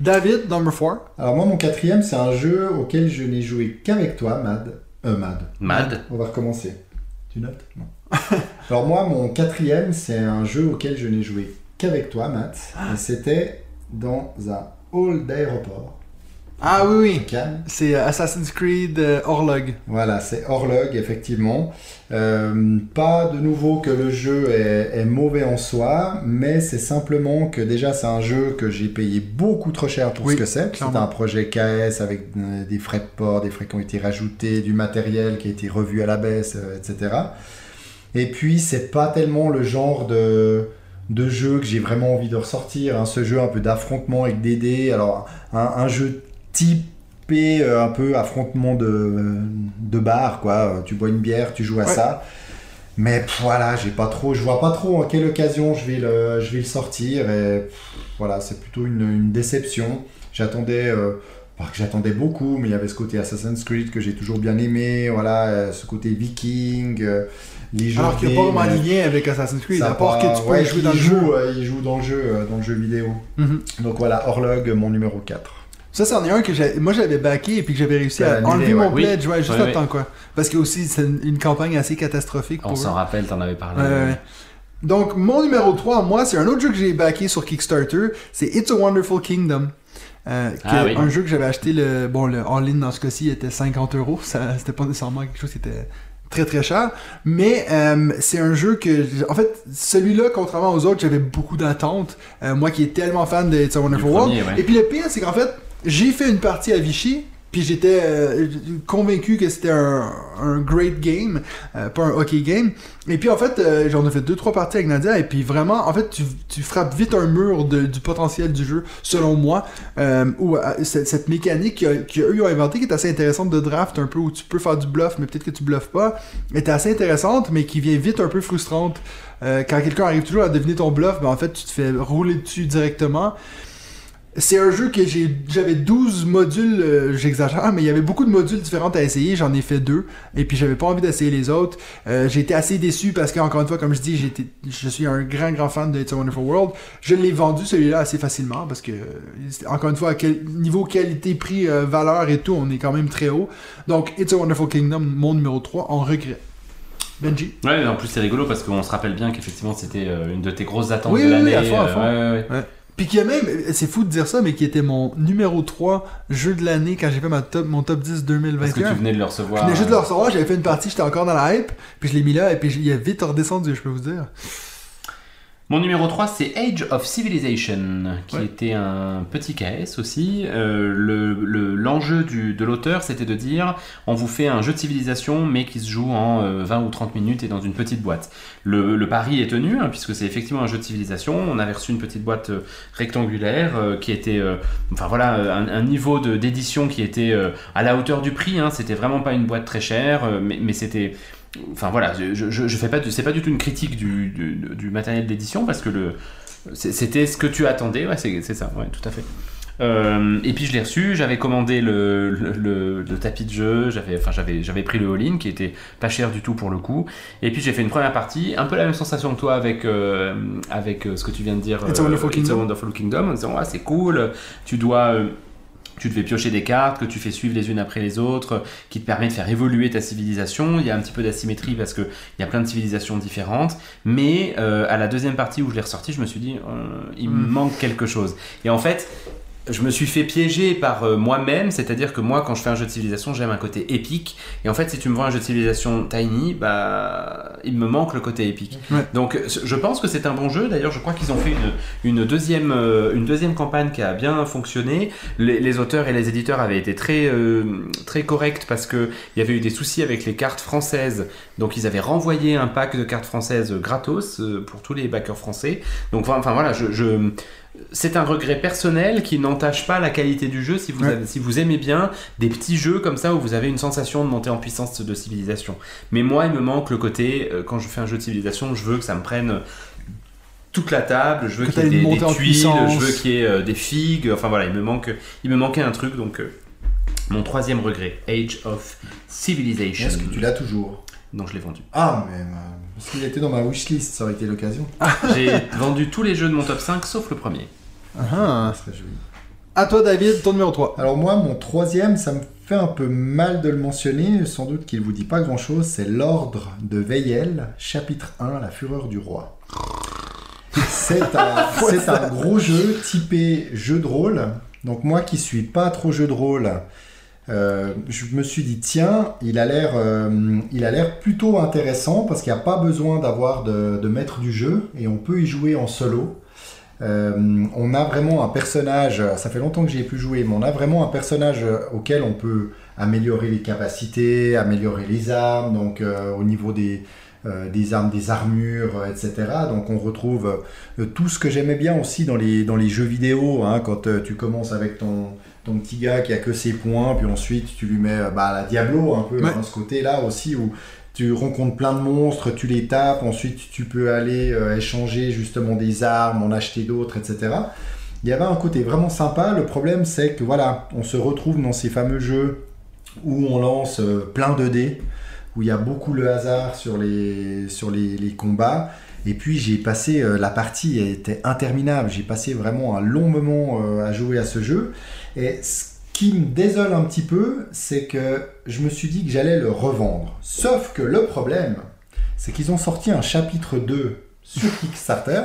David, number 4. Alors moi, mon quatrième, c'est un jeu auquel je n'ai joué qu'avec toi, Mad. Euh, Mad. Mad. On va recommencer. Tu notes? Non. *laughs* Alors moi, mon quatrième, c'est un jeu auquel je n'ai joué qu'avec toi, Matt. Et c'était dans un hall d'aéroport. Ah oui, oui. C'est euh, Assassin's Creed euh, Orlog. Voilà, c'est Orlog, effectivement. Euh, pas de nouveau que le jeu est, est mauvais en soi, mais c'est simplement que déjà c'est un jeu que j'ai payé beaucoup trop cher pour Oui, ce que c'est. C'est un projet KS avec euh, des frais de port, des frais qui ont été rajoutés, du matériel qui a été revu à la baisse, euh, etc. Et puis c'est pas tellement le genre de, de jeu que j'ai vraiment envie de ressortir. hein. Ce jeu un peu d'affrontement avec des dés. Alors un, un jeu typé euh, un peu affrontement de, de bar, quoi. Tu bois une bière, tu joues à Ouais. ça. Mais pff, voilà, j'ai pas trop, je vois pas trop en quelle occasion je vais le, je vais le sortir. Et pff, voilà, c'est plutôt une, une déception. J'attendais, euh, que j'attendais beaucoup, mais il y avait ce côté Assassin's Creed que j'ai toujours bien aimé. Voilà, euh, ce côté viking, euh, les jeux. Alors qu'il a pas vraiment lien avec Assassin's Creed, à part que tu peux ouais, jouer il dans le jeu. joue, euh, il joue dans le jeu, dans le jeu vidéo. Mhm. Donc voilà, Orlog, mon numéro 4. Ça, c'en est un que moi j'avais backé et puis que j'avais réussi à enlever mon pledge, ouais, juste à temps, quoi. Parce que aussi, c'est une, campagne assez catastrophique On s'en rappelle, t'en avais parlé. Donc, mon numéro 3, moi, c'est un autre jeu que j'ai backé sur Kickstarter. C'est It's a Wonderful Kingdom. Euh, Ah oui. Un jeu que j'avais acheté, le, bon, le all-in dans ce cas-ci était 50 euros. C'était pas nécessairement quelque chose qui était très très cher. Mais euh, c'est un jeu que. En fait, celui-là, contrairement aux autres, j'avais beaucoup d'attentes. Euh, moi qui est tellement fan de It's a Wonderful World. ouais. Et puis le pire, c'est qu'en fait, j'ai fait une partie à Vichy. Puis j'étais euh, convaincu que c'était un, great game, euh, pas un hockey game. Et puis en fait, euh, j'en ai fait deux trois parties avec Nadia et puis vraiment, en fait, tu, frappes vite un mur du potentiel du jeu, selon moi. Euh, cette, mécanique que- qu'eux ont inventée, qui est assez intéressante de draft, un peu où tu peux faire du bluff, mais peut-être que tu bluffes pas, est assez intéressante, mais qui vient vite un peu frustrante. Quand quelqu'un arrive toujours à deviner ton bluff, ben en fait, tu te fais rouler dessus directement. C'est un jeu que j'ai j'avais 12 modules, euh, j'exagère, mais il y avait beaucoup de modules différents à essayer, j'en ai fait deux, et puis j'avais pas envie d'essayer les autres. Euh, j'ai été assez déçu parce que, encore une fois, comme je dis, été- je suis un grand, grand fan de It's a Wonderful World. Je l'ai vendu celui-là assez facilement parce que, encore une fois, à quel niveau qualité, prix, euh, valeur et tout, on est quand même très haut. Donc, It's a Wonderful Kingdom, mon numéro 3, en regret. Benji? Ouais, en plus c'est rigolo parce qu'on se rappelle bien qu'effectivement c'était euh, une de tes grosses attentes Oui, de l'année. oui, à fond, à fond. ouais, ouais, ouais. Puis qui a même, c'est fou de dire ça, mais qui était mon numéro 3 jeu de l'année quand j'ai fait ma top, mon top 10 Parce que 2021. tu venais de le Je recevoir. venais juste de le recevoir, j'avais fait une partie, j'étais encore dans la hype, puis je l'ai mis là, et puis il est vite redescendu, je peux vous dire. Mon numéro 3, c'est Age of Civilization, qui Ouais. était un petit KS aussi. Euh, le- le- L'enjeu de l'auteur, c'était de dire on vous fait un jeu de civilisation, mais qui se joue en euh, 20 ou 30 minutes et dans une petite boîte. Le, le pari est tenu, hein, puisque c'est effectivement un jeu de civilisation. On avait reçu une petite boîte euh, rectangulaire euh, qui était. euh, enfin voilà, un, un niveau d'édition qui était euh, à la hauteur du prix. Hein, c'était vraiment pas une boîte très chère, euh, mais, mais c'était. Enfin voilà, je, je, je fais pas, c'est pas du tout une critique du, du, du matériel d'édition parce que le, c'était ce que tu attendais, ouais, c'est c'est ça, ouais, tout à fait. Euh, et puis je l'ai reçu, j'avais commandé le, le, le- le tapis de jeu, j'avais, enfin j'avais, j'avais pris le all-in qui était pas cher du tout pour le coup. Et puis j'ai fait une première partie, un peu la même sensation que toi avec, euh, avec euh, ce que tu viens de dire. It's a Wonderful It's a Kingdom. Wonderful Kingdom, en disant ah, c'est cool, tu dois. Tu devais piocher des cartes que tu fais suivre les unes après les autres, qui te permet de faire évoluer ta civilisation. Il y a un petit peu d'asymétrie parce qu'il y a plein de civilisations différentes. Mais euh, à la deuxième partie où je l'ai ressorti, je me suis dit, euh, il me Mm. manque quelque chose. Et en fait, je me suis fait piéger par euh, moi-même, c'est-à-dire que moi, quand je fais un jeu de civilisation, j'aime un côté épique. Et en fait, si tu me vois un jeu de civilisation tiny, bah, il me manque le côté épique. Ouais. Donc, je pense que c'est un bon jeu. D'ailleurs, je crois qu'ils ont fait une, une, deuxième, euh, une deuxième campagne qui a bien fonctionné. Les, les auteurs et les éditeurs avaient été très, euh, très corrects parce qu'il y avait eu des soucis avec les cartes françaises. Donc, ils avaient renvoyé un pack de cartes françaises gratos euh, pour tous les backers français. Donc, enfin voilà, je- je c'est un regret personnel qui n'entache pas la qualité du jeu si vous, Ouais. avez- si vous aimez bien des petits jeux comme ça où vous avez une sensation de monter en puissance de civilisation. Mais moi, il me manque le côté, euh, quand je fais un jeu de civilisation, je veux que ça me prenne toute la table, je veux qu'il y ait des, des montée tuiles, je veux qu'il y ait euh, des figues, enfin voilà, il me, manque, il me manquait un truc, donc euh, mon troisième regret, Age of Civilization. Est-ce que tu l'as toujours? Non, je l'ai vendu. Ah, mais parce qu'il était dans ma wishlist, ça aurait été l'occasion. J'ai vendu tous les jeux de mon top 5 sauf le premier. Ah. Ça serait joli. À toi, David, ton numéro 3. Alors moi, mon troisième, ça me fait un peu mal de le mentionner, sans doute qu'il vous dit pas grand-chose, c'est l'Ordre de Veyel, chapitre 1, La Fureur du Roi. C'est un, *laughs* c'est un gros jeu typé jeu de rôle. Donc moi qui suis pas trop jeu de rôle, euh, je me suis dit tiens, il a l'air, euh, il a l'air plutôt intéressant parce qu'il n'y a pas besoin d'avoir de, maître du jeu et on peut y jouer en solo. Euh, on a vraiment un personnage, ça fait longtemps que j'y ai plus joué, mais on a vraiment un personnage auquel on peut améliorer les capacités, améliorer les armes, donc au niveau des, euh, des armes, des armures, euh, etc. Donc on retrouve euh, tout ce que j'aimais bien aussi dans les, dans les jeux vidéo, hein, quand tu commences avec ton, ton petit gars qui a que ses points, puis ensuite tu lui mets bah, la Diablo un peu, Ouais. hein, ce côté-là aussi où tu rencontres plein de monstres, tu les tapes, ensuite tu peux aller euh, échanger justement des armes, en acheter d'autres, etc. Il y avait un côté vraiment sympa. Le problème, c'est que voilà, on se retrouve dans ces fameux jeux où on lance euh, plein de dés, où il y a beaucoup le hasard sur les, sur les, les combats. Et puis j'ai passé, euh, la partie était interminable. J'ai passé vraiment un long moment euh, à jouer à ce jeu. Et ce qui me désole un petit peu, c'est que je me suis dit que j'allais le revendre. Sauf que le problème, c'est qu'ils ont sorti un chapitre 2 sur Kickstarter.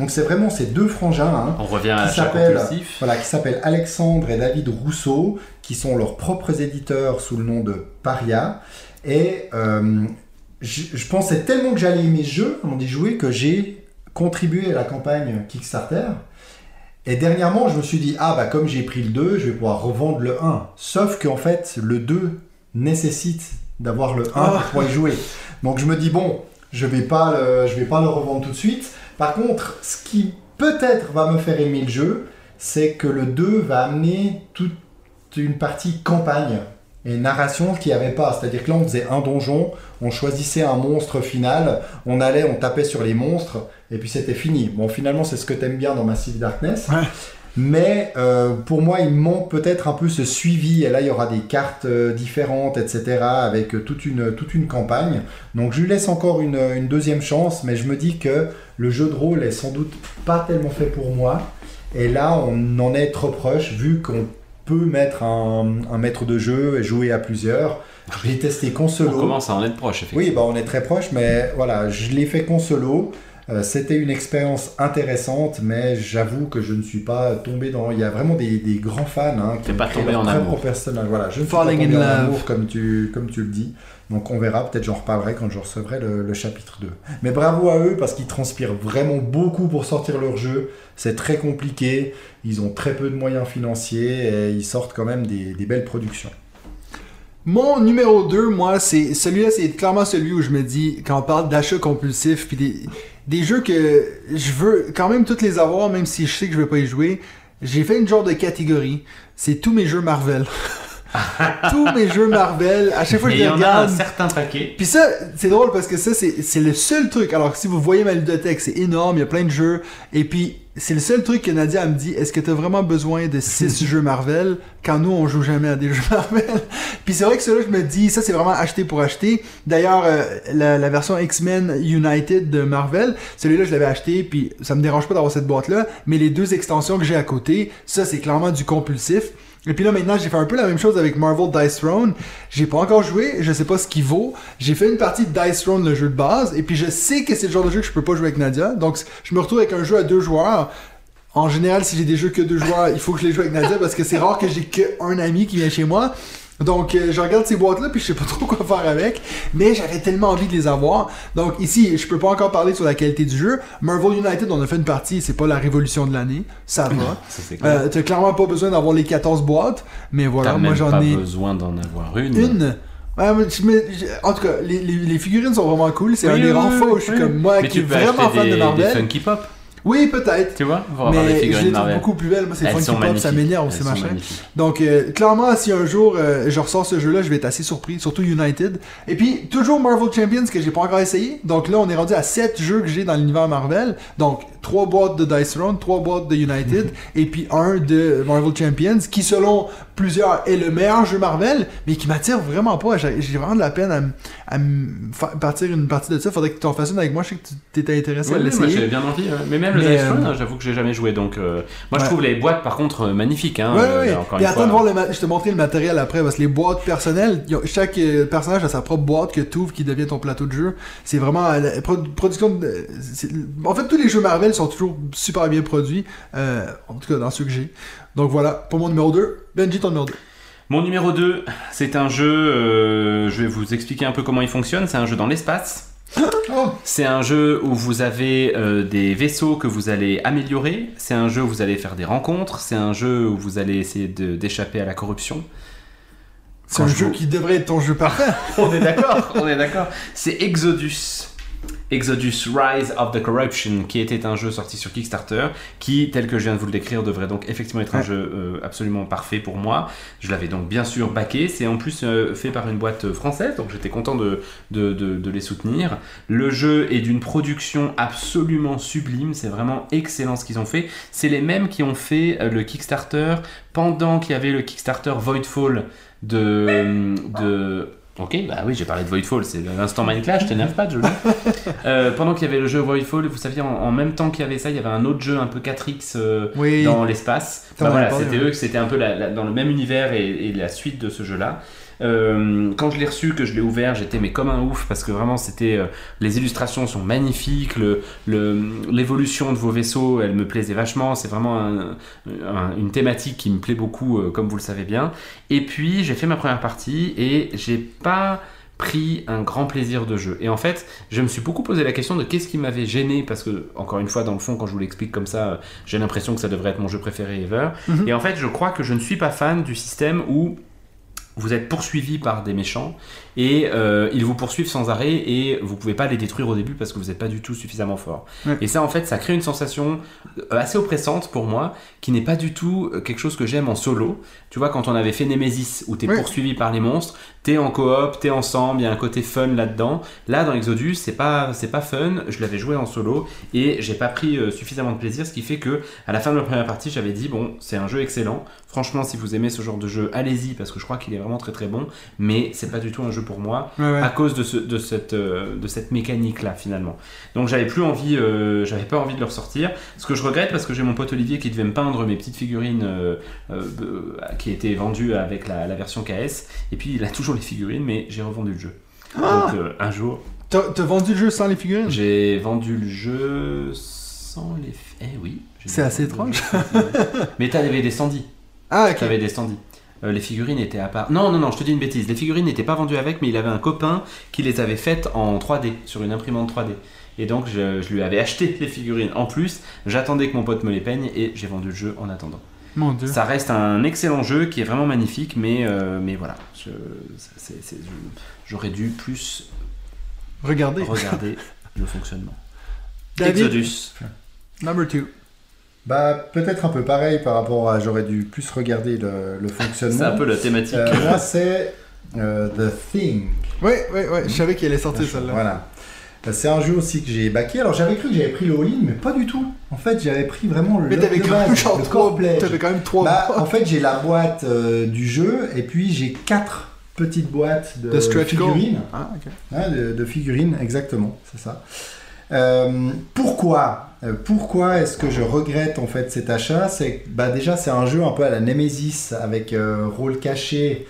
Donc c'est vraiment ces deux frangins. hein, On revient à Qui chaque s'appelle- compulsif. voilà, qui s'appellent Alexandre et David Rousseau, qui sont leurs propres éditeurs sous le nom de Paria. Et euh, je, je pensais tellement que j'allais aimer ce jeu, on dit jouer, que j'ai contribué à la campagne Kickstarter. Et dernièrement, je me suis dit, ah bah comme j'ai pris le 2, je vais pouvoir revendre le 1. Sauf qu'en fait, le 2 nécessite d'avoir le 1 Ah. pour pouvoir y jouer. Donc je me dis, bon, je vais pas le, je vais pas le revendre tout de suite. Par contre, ce qui peut-être va me faire aimer le jeu, c'est que le 2 va amener toute une partie campagne et narration qu'il n'y avait pas. C'est-à-dire que là, on faisait un donjon, on choisissait un monstre final, on allait, on tapait sur les monstres, et puis c'était fini. Bon, finalement, c'est ce que t'aimes bien dans Massive Darkness. Ouais. Mais euh, pour moi, il manque peut-être un peu ce suivi. Et là, il y aura des cartes euh, différentes, etc., avec euh, toute une, toute une campagne. Donc, je lui laisse encore une, une deuxième chance, mais je me dis que le jeu de rôle est sans doute pas tellement fait pour moi. Et là, on en est trop proche, vu qu'on peut mettre un, un maître de jeu et jouer à plusieurs. Je l'ai testé qu'en On commence à en être proche, effectivement. Oui, bah on est très proche, mais voilà, je l'ai fait qu'en solo. Euh, C'était une expérience intéressante, mais j'avoue que je ne suis pas tombé dans. Il y a vraiment des, des grands fans hein, qui pas tombé en amour. personnage. Voilà, je ne suis Falling pas tombé in en love. amour comme tu, comme tu le dis. Donc on verra, peut-être j'en reparlerai quand je recevrai le, chapitre 2. Mais bravo à eux parce qu'ils transpirent vraiment beaucoup pour sortir leur jeu. C'est très compliqué, ils ont très peu de moyens financiers et ils sortent quand même des, belles productions. Mon numéro 2, moi, c'est celui-là, c'est clairement celui où je me dis, quand on parle d'achat compulsif, puis des, jeux que je veux quand même toutes les avoir, même si je sais que je vais pas y jouer, j'ai fait une genre de catégorie. C'est tous mes jeux Marvel. *laughs* *laughs* tous mes jeux Marvel, à chaque fois que je il y les en a un regarde. certain paquet. Puis ça, c'est drôle parce que ça, c'est le seul truc. Alors, si vous voyez ma ludothèque, c'est énorme, il y a plein de jeux. Et puis, c'est le seul truc que Nadia elle me dit est-ce que t'as vraiment besoin de 6 *laughs* jeux Marvel? Quand nous, on joue jamais à des jeux Marvel *laughs* Puis c'est vrai que celui-là, je me dis ça, c'est vraiment acheter pour acheter. D'ailleurs, euh, la, la version X-Men United de Marvel, celui-là, je l'avais acheté, puis ça me dérange pas d'avoir cette boîte-là. Mais les deux extensions que j'ai à côté, ça, c'est clairement du compulsif. Et puis là maintenant j'ai fait un peu la même chose avec Marvel Dice Throne. J'ai pas encore joué, je sais pas ce qu'il vaut. J'ai fait une partie de Dice Throne, le jeu de base, et puis je sais que c'est le genre de jeu que je peux pas jouer avec Nadia. Donc je me retrouve avec un jeu à deux joueurs. En général, si j'ai des jeux que deux joueurs, il faut que je les joue avec Nadia parce que c'est rare que j'ai qu'un ami qui vient chez moi. Donc euh, je regarde ces boîtes-là puis je sais pas *laughs* trop quoi faire avec, mais j'avais tellement envie de les avoir. Donc ici, je peux pas encore parler sur la qualité du jeu. Marvel United, on a fait une partie, c'est pas la révolution de l'année, ça va. *laughs* Ça, c'est clair. Euh, T'as clairement pas besoin d'avoir les 14 boîtes, mais voilà, moi j'en pas ai besoin d'en avoir une. une. En tout cas, les, les- les figurines sont vraiment cool. C'est Oui, un des oui, rares oui, fois où je suis comme moi Mais qui est vraiment fan des, de des Marvel. Funky Pop, Oui, peut-être. tu vois, pour avoir des figurines Marvel. beaucoup plus belles. Moi, c'est Funky Pop, ça m'énerve, ces machins. Donc, euh, clairement, si un jour euh, je ressors ce jeu-là, je vais être assez surpris, surtout United. Et puis, toujours Marvel Champions que j'ai pas encore essayé. Donc là, on est rendu à 7 jeux que j'ai dans l'univers Marvel. Donc, 3 boîtes de Dice Throne, 3 boîtes de United, *laughs* et puis un de Marvel Champions, qui selon plusieurs est le meilleur jeu Marvel, mais qui m'attire vraiment pas. J'ai vraiment de la peine à, à partir une partie de ça. Faudrait que tu en fasses une avec moi. Je sais que tu t'étais intéressé Ouais, à l'essayer. j'avais bien envie. ouais. Mais même le Mais, Dice Throne, euh, hein, j'avoue que j'ai jamais joué. Donc, euh, moi je trouve les boîtes par contre euh, magnifiques. Hein, Ouais, ouais, encore Puis une attends fois. de voir le ma- je te montrer le matériel après parce que les boîtes personnelles, ont- chaque personnage a sa propre boîte que tu ouvres qui devient ton plateau de jeu. C'est vraiment production de, en fait tous les jeux Marvel sont toujours super bien produits euh, en tout cas dans ceux que j'ai. Donc voilà, pour mon numéro 2, Benji ton numéro 2. Mon numéro 2, c'est un jeu, euh, je vais vous expliquer un peu comment il fonctionne. C'est un jeu dans l'espace. Oh, C'est un jeu où vous avez euh, des vaisseaux que vous allez améliorer. C'est un jeu où vous allez faire des rencontres. C'est un jeu où vous allez essayer de- d'échapper à la corruption. c'est Quand un je jeu vous- qui devrait être ton jeu parfait. *laughs* On est d'accord, on est d'accord. C'est Exodus. Exodus Rise of the Corruption, qui était un jeu sorti sur Kickstarter, qui, tel que je viens de vous le décrire, devrait donc effectivement être un jeu euh, absolument parfait pour moi. Je l'avais donc bien sûr backé. C'est en plus euh, fait par une boîte française, donc j'étais content de, de, de- de les soutenir. Le jeu est d'une production absolument sublime. C'est vraiment excellent ce qu'ils ont fait. C'est les mêmes qui ont fait euh, le Kickstarter pendant qu'il y avait le Kickstarter Voidfall de. de Ok, bah oui, j'ai parlé de Voidfall, c'est l'instant Minecraft, je t'énerve pas, Jolie. *laughs* Euh, pendant qu'il y avait le jeu Voidfall, vous saviez, en, en même temps qu'il y avait ça, il y avait un autre jeu un peu 4X euh, Oui. dans l'espace. Bah voilà, c'était ouais. eux, c'était un peu la- la- dans le même univers et, et la suite de ce jeu-là. Euh, quand je l'ai reçu, que je l'ai ouvert, j'étais mais comme un ouf parce que vraiment c'était euh, les illustrations sont magnifiques, le- l'évolution de vos vaisseaux, elle me plaisait vachement. C'est vraiment un- un- une thématique qui me plaît beaucoup, euh, comme vous le savez bien. Et puis j'ai fait ma première partie et j'ai pas pris un grand plaisir de jeu. Et en fait, je me suis beaucoup posé la question de qu'est-ce qui m'avait gêné, parce que, encore une fois, dans le fond, quand je vous l'explique comme ça, j'ai l'impression que ça devrait être mon jeu préféré ever. Mhm. Et en fait, je crois que je ne suis pas fan du système où vous êtes poursuivi par des méchants et euh, ils vous poursuivent sans arrêt et vous pouvez pas les détruire au début parce que vous n'êtes pas du tout suffisamment fort. Ouais. Et ça en fait ça crée une sensation euh, assez oppressante pour moi qui n'est pas du tout euh, quelque chose que j'aime en solo. Tu vois quand on avait fait Nemesis où t'es Ouais. poursuivi par les monstres, t'es en coop, t'es ensemble, il y a un côté fun là-dedans. Là dans Exodus c'est pas c'est pas fun, je l'avais joué en solo et j'ai pas pris euh, suffisamment de plaisir ce qui fait que à la fin de la première partie j'avais dit bon c'est un jeu excellent. Franchement si vous aimez ce genre de jeu allez-y parce que je crois qu'il est vraiment très très bon mais c'est pas du tout un jeu pour moi Ouais, ouais. à cause de, ce, de cette, euh, de cette mécanique là finalement. Donc j'avais plus envie, euh, j'avais pas envie de le ressortir. Ce que je regrette parce que j'ai mon pote Olivier qui devait me peindre mes petites figurines euh, qui étaient vendues avec la, la version KS. Et puis il a toujours les figurines, mais j'ai revendu le jeu. Ah Donc un jour, T'as vendu le jeu sans les figurines? J'ai vendu le jeu sans les. Eh oui. C'est assez étrange. mais t'avais des standees. Ah, ok. T'avais des. Euh, les figurines étaient à part. Non, non, non, je te dis une bêtise. Les figurines n'étaient pas vendues avec, mais il avait un copain qui les avait faites en 3D, sur une imprimante 3D. Et donc, je, je lui avais acheté les figurines en plus. J'attendais que mon pote me les peigne et j'ai vendu le jeu en attendant. Mon dieu. Ça reste un excellent jeu qui est vraiment magnifique, mais, euh, mais voilà. J'aurais dû plus regarder le fonctionnement. *laughs* David, Exodus. number two. Bah, peut-être un peu pareil par rapport à j'aurais dû plus regarder le, le fonctionnement. C'est un peu la thématique. Euh, moi, c'est euh, The Thing. Ouais, ouais, ouais. Je savais qu'elle allait sortir celle-là. Voilà. Euh, C'est un jeu aussi que j'ai backé. Alors j'avais cru que j'avais pris le all-in, mais pas du tout. En fait, j'avais pris vraiment le Mais t'avais quand même genre trois. pledge. T'avais quand même trois. Bah, en fait, j'ai la boîte euh, du jeu et puis j'ai quatre petites boîtes de, figurines. Ah, ok. Hein, de, de figurines, exactement, c'est ça. Euh, pourquoi? Pourquoi est-ce que je regrette en fait cet achat? C'est bah déjà c'est un jeu un peu à la Nemesis avec euh, rôle caché,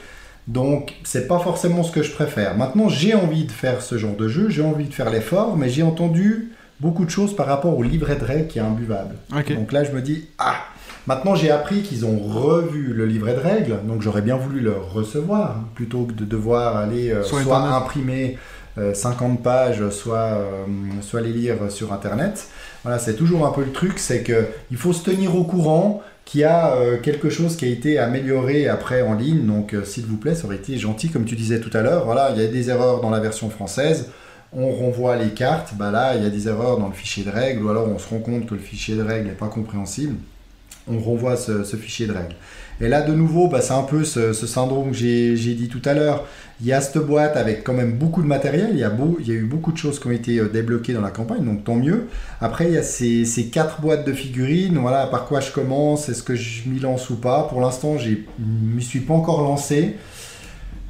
donc c'est pas forcément ce que je préfère. Maintenant j'ai envie de faire ce genre de jeu, j'ai envie de faire l'effort, mais j'ai entendu beaucoup de choses par rapport au livret de règles qui est imbuvable. Donc là, je me dis, ah, maintenant j'ai appris qu'ils ont revu le livret de règles, donc j'aurais bien voulu le recevoir, plutôt que de devoir aller euh, soit imprimer euh, 50 pages, soit, euh, soit les lire sur Internet. Voilà, c'est toujours un peu le truc, c'est que il faut se tenir au courant qu'il y a euh, quelque chose qui a été amélioré après en ligne, donc euh, s'il vous plaît, ça aurait été gentil, comme tu disais tout à l'heure, voilà, il y a des erreurs dans la version française, on renvoie les cartes, bah là il y a des erreurs dans le fichier de règles, ou alors on se rend compte que le fichier de règles n'est pas compréhensible, on renvoie ce fichier de règles. Et là de nouveau, bah, c'est un peu ce, syndrome que j'ai dit tout à l'heure. Il y a cette boîte avec quand même beaucoup de matériel, il y a, eu beaucoup de choses qui ont été euh, débloquées dans la campagne, donc tant mieux. Après il y a ces, ces quatre boîtes de figurines, voilà par quoi je commence, est-ce que je m'y lance ou pas? Pour l'instant je m'y suis pas encore lancé.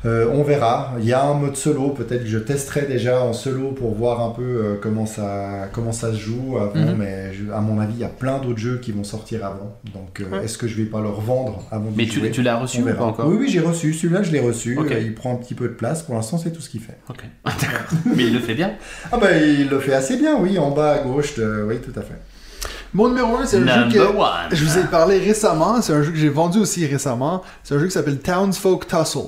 Euh, on verra. Il y a un mode solo, peut-être que je testerai déjà en solo pour voir un peu euh, comment, ça, comment ça se joue avant, Mhm. mais je- à mon avis, il y a plein d'autres jeux qui vont sortir avant. Donc, euh, Ouais. est-ce que je vais pas leur vendre avant de Mais tu, jouer? tu l'as reçu On ou pas encore? Oui, oui, j'ai reçu. Celui-là, je l'ai reçu. Il prend un petit peu de place. Pour l'instant, c'est tout ce qu'il fait. Ok. *laughs* Mais il le fait bien? Ah bah, il le fait assez bien, oui, en bas à gauche. de- Oui, tout à fait. Mon numéro 1, c'est un jeu que one. je vous ai parlé récemment. C'est un jeu que j'ai vendu aussi récemment. C'est un jeu qui s'appelle Townsfolk Tussle.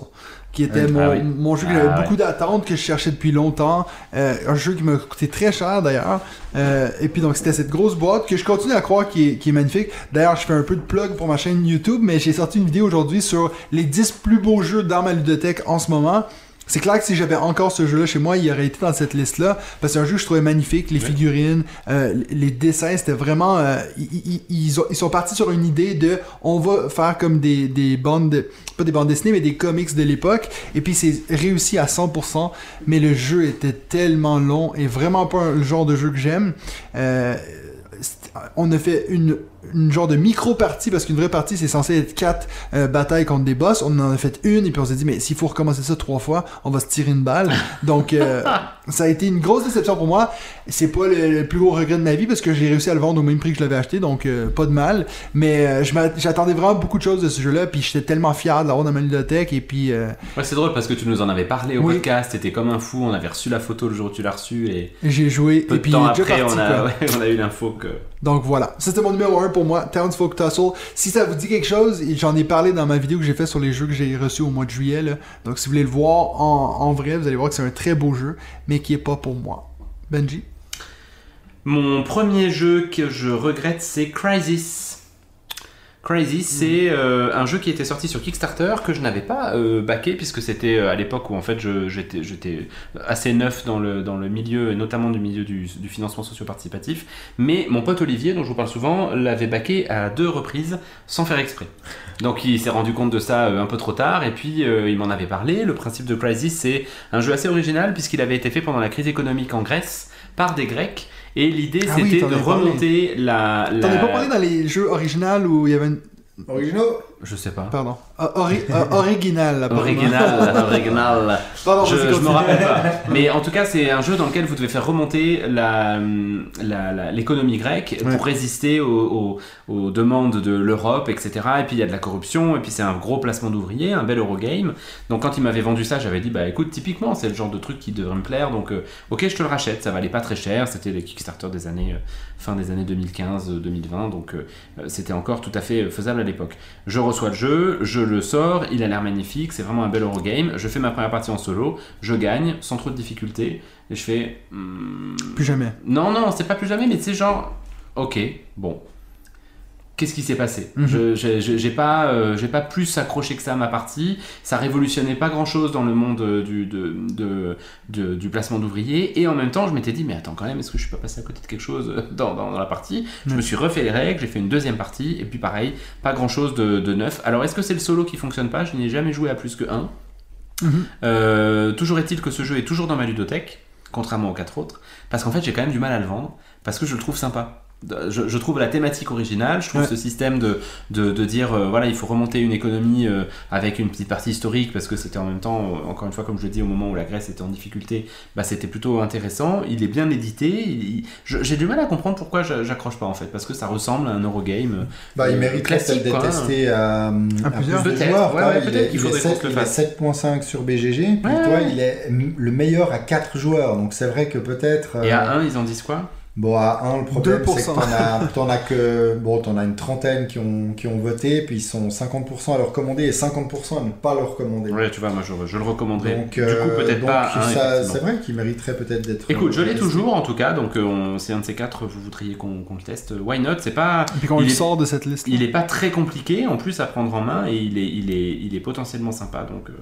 Qui était Oui. mon, Ah oui. mon jeu que Ah j'avais ouais. beaucoup d'attentes, que je cherchais depuis longtemps. Euh, un jeu qui m'a coûté très cher d'ailleurs. Euh, et puis donc c'était cette grosse boîte que je continue à croire qui est, qui est magnifique. D'ailleurs, je fais un peu de plug pour ma chaîne YouTube, mais j'ai sorti une vidéo aujourd'hui sur les 10 plus beaux jeux dans ma ludothèque en ce moment. C'est clair que si j'avais encore ce jeu-là chez moi, il aurait été dans cette liste-là. Parce que c'est un jeu que je trouvais magnifique. Les figurines, euh, les dessins, c'était vraiment. euh, ils, ils- ils ont- ils sont partis sur une idée de. On va faire comme des, des bandes. de- des bandes dessinées, mais des comics de l'époque. Et puis c'est réussi à 100%. Mais le jeu était tellement long et vraiment pas le genre de jeu que j'aime. Euh, on a fait une, une genre de micro-partie, parce qu'une vraie partie, c'est censé être quatre euh, batailles contre des boss. On en a fait une, et puis on s'est dit, mais s'il faut recommencer ça trois fois, on va se tirer une balle. Donc, euh, *laughs* ça a été une grosse déception pour moi. C'est pas le, le plus gros regret de ma vie, parce que j'ai réussi à le vendre au même prix que je l'avais acheté, donc euh, pas de mal. Mais euh, j'attendais vraiment beaucoup de choses de ce jeu-là, puis j'étais tellement fier de l'avoir dans ma bibliothèque, et puis... euh, Ouais, c'est drôle parce que tu nous en avais parlé au Oui. podcast, t'étais comme un fou, on avait reçu la photo le jour où tu l'as reçu et j'ai joué, peu et de puis temps après parti, on, a, *laughs* ouais, on a eu l'info que... Donc voilà, c'était mon numéro 1, pour moi, Townsfolk Tussle. Si ça vous dit quelque chose, j'en ai parlé dans ma vidéo que j'ai fait sur les jeux que j'ai reçus au mois de juillet. Donc si vous voulez le voir en, vrai, vous allez voir que c'est un très beau jeu, mais qui est pas pour moi. Benji? Mon premier jeu que je regrette, c'est Crysis. Crysis, c'est euh, un jeu qui était sorti sur Kickstarter que je n'avais pas euh, backé puisque c'était euh, à l'époque où en fait j'étais assez neuf dans le, dans le milieu, et notamment du milieu du, du financement socio-participatif. Mais mon pote Olivier, dont je vous parle souvent, l'avait backé à deux reprises sans faire exprès. Donc il s'est rendu compte de ça euh, un peu trop tard et puis il m'en avait parlé. Le principe de Crysis, c'est un jeu assez original puisqu'il avait été fait pendant la crise économique en Grèce par des Grecs. Et l'idée Ah c'était de parlé. remonter la. T'en as pas parlé dans les jeux originaux où il y avait une... Originaux? Je sais pas. Pardon. Ori- ah, *laughs* original. Original, *laughs* original. Pardon, Je, je me rappelle pas. *laughs* Mais en tout cas, c'est un jeu dans lequel vous devez faire remonter l'économie grecque Ouais. pour résister aux, aux- aux demandes de l'Europe, etc. Et puis il y a de la corruption, et puis c'est un gros placement d'ouvriers, un bel Eurogame. Donc quand il m'avait vendu ça, j'avais dit, bah écoute, typiquement, c'est le genre de truc qui devrait me plaire. Donc euh, ok, je te le rachète, ça valait pas très cher. C'était les Kickstarter des années, euh, fin des années 2015-2020. Donc euh, euh, c'était encore tout à fait faisable à l'époque. Je reçois le jeu, je le sors, il a l'air magnifique, c'est vraiment un bel Eurogame. Je fais ma première partie en solo, je gagne sans trop de difficultés, et je fais. hmm, Plus jamais. Non, non, c'est pas plus jamais, mais c'est genre. Ok, bon. Qu'est-ce qui s'est passé Mhm. Je- j'ai- pas, euh, j'ai pas plus accroché que ça à ma partie. Ça révolutionnait pas grand chose dans le monde euh, du, de, de- de- du placement d'ouvriers. Et en même temps, je m'étais dit, mais attends, quand même, est-ce que je suis pas passé à côté de quelque chose euh, *laughs* dans, dans- dans la partie? Je me suis refait les règles, j'ai fait une deuxième partie, et puis pareil, pas grand chose de, de neuf. Alors, est-ce que c'est le solo qui fonctionne pas? Je n'ai jamais joué à plus que un. Mhm. Euh, toujours est-il que ce jeu est toujours dans ma ludothèque, contrairement aux quatre autres, parce qu'en fait j'ai quand même du mal à le vendre, parce que je le trouve sympa. Je, je trouve la thématique originale, je trouve Ouais. ce système de, de, de dire euh, voilà il faut remonter une économie euh, avec une petite partie historique parce que c'était en même temps, euh, encore une fois comme je le dis au moment où la Grèce était en difficulté, bah, c'était plutôt intéressant, il est bien édité, il- il- je- j'ai du mal à comprendre pourquoi j'a- j'accroche pas en fait, parce que ça ressemble à un Eurogame. Bah, il mériterait quoi. d'être testé à, à plusieurs. plus de Peut-être, joueurs. ouais, quoi. ouais, il peut-être est, qu'il il est faudrait qu'on 7 se le il est fasse. 7.5 sur BGG, puis Ouais. toi, il est le meilleur à 4 joueurs. Donc c'est vrai que peut-être. Et à 1 ils en disent quoi? Bon, à 1, le problème, c'est que 2%. t'en as, t'en as que. Bon, t'en as une trentaine qui ont, qui ont voté, puis ils sont 50% à le recommander et 50% à ne pas le recommander. Ouais tu vois moi je, je le recommanderais. Donc, du euh, coup peut-être donc, pas un, ça- effectivement. C'est vrai qu'il mériterait peut-être d'être. Écoute, je l'ai toujours en tout cas, donc euh, on- c'est un de ces quatre, vous voudriez qu'on qu'on le teste. Why not? C'est pas, Et puis qu'on Il est- sort de cette liste. il est pas très compliqué en plus à prendre en main et il est, il est, il est potentiellement sympa. Donc, euh,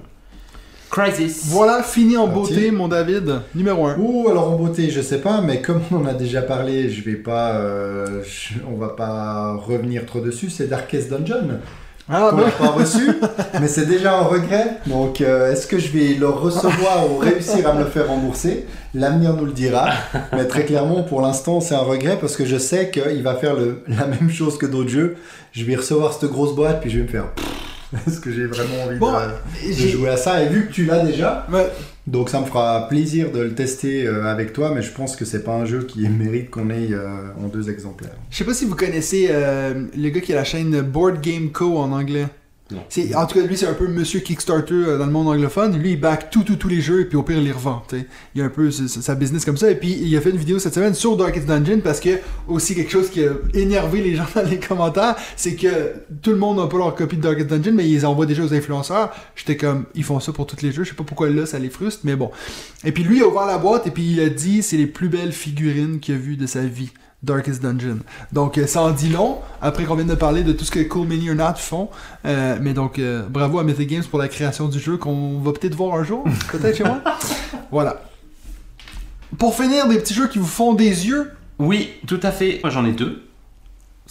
Crisis. Voilà, fini en Parti. beauté, mon David. Numéro 1. Ouh, alors en beauté, je sais pas, mais comme on en a déjà parlé, je vais pas, euh, je- on va pas revenir trop dessus. C'est Darkest Dungeon Ah, qu'on ben, n'a pas reçu, mais c'est déjà un regret. Donc, euh, est-ce que je vais le recevoir ou réussir à me le faire rembourser? L'avenir nous le dira. Mais très clairement, pour l'instant, c'est un regret parce que je sais qu'il va faire le- la même chose que d'autres jeux. Je vais recevoir cette grosse boîte, puis je vais me faire. Est-ce que j'ai vraiment envie Bon, de, jouer à ça Et vu que tu l'as déjà, Ouais, donc ça me fera plaisir de le tester euh, avec toi, mais je pense que c'est pas un jeu qui mérite qu'on ait euh, en deux exemplaires. Je sais pas si vous connaissez euh, le gars qui a la chaîne Board Game Co en anglais. En tout cas, lui, c'est un peu Monsieur Kickstarter euh, dans le monde anglophone. Lui, il back tout, tout, tous les jeux, et puis au pire, il les revend. tu sais. Il a un peu sa- business comme ça. Et puis, il a fait une vidéo cette semaine sur Darkest Dungeon parce que, aussi, quelque chose qui a énervé les gens *laughs* dans les commentaires, c'est que tout le monde n'a pas leur copie de Darkest Dungeon, mais ils envoient déjà aux influenceurs. J'étais comme, ils font ça pour tous les jeux. Je sais pas pourquoi là, ça les frustre, mais bon. Et puis, lui, il a ouvert la boîte, et puis il a dit, c'est les plus belles figurines qu'il a vues de sa vie. Darkest Dungeon. Donc euh, ça en dit long, après qu'on vient de parler de tout ce que Cool Mini or Not font. Euh, mais donc euh, bravo à Mythic Games pour la création du jeu qu'on va peut-être voir un jour, *laughs* peut-être chez moi. Voilà. Pour finir, des petits jeux qui vous font des yeux. Oui, tout à fait. Moi j'en ai deux.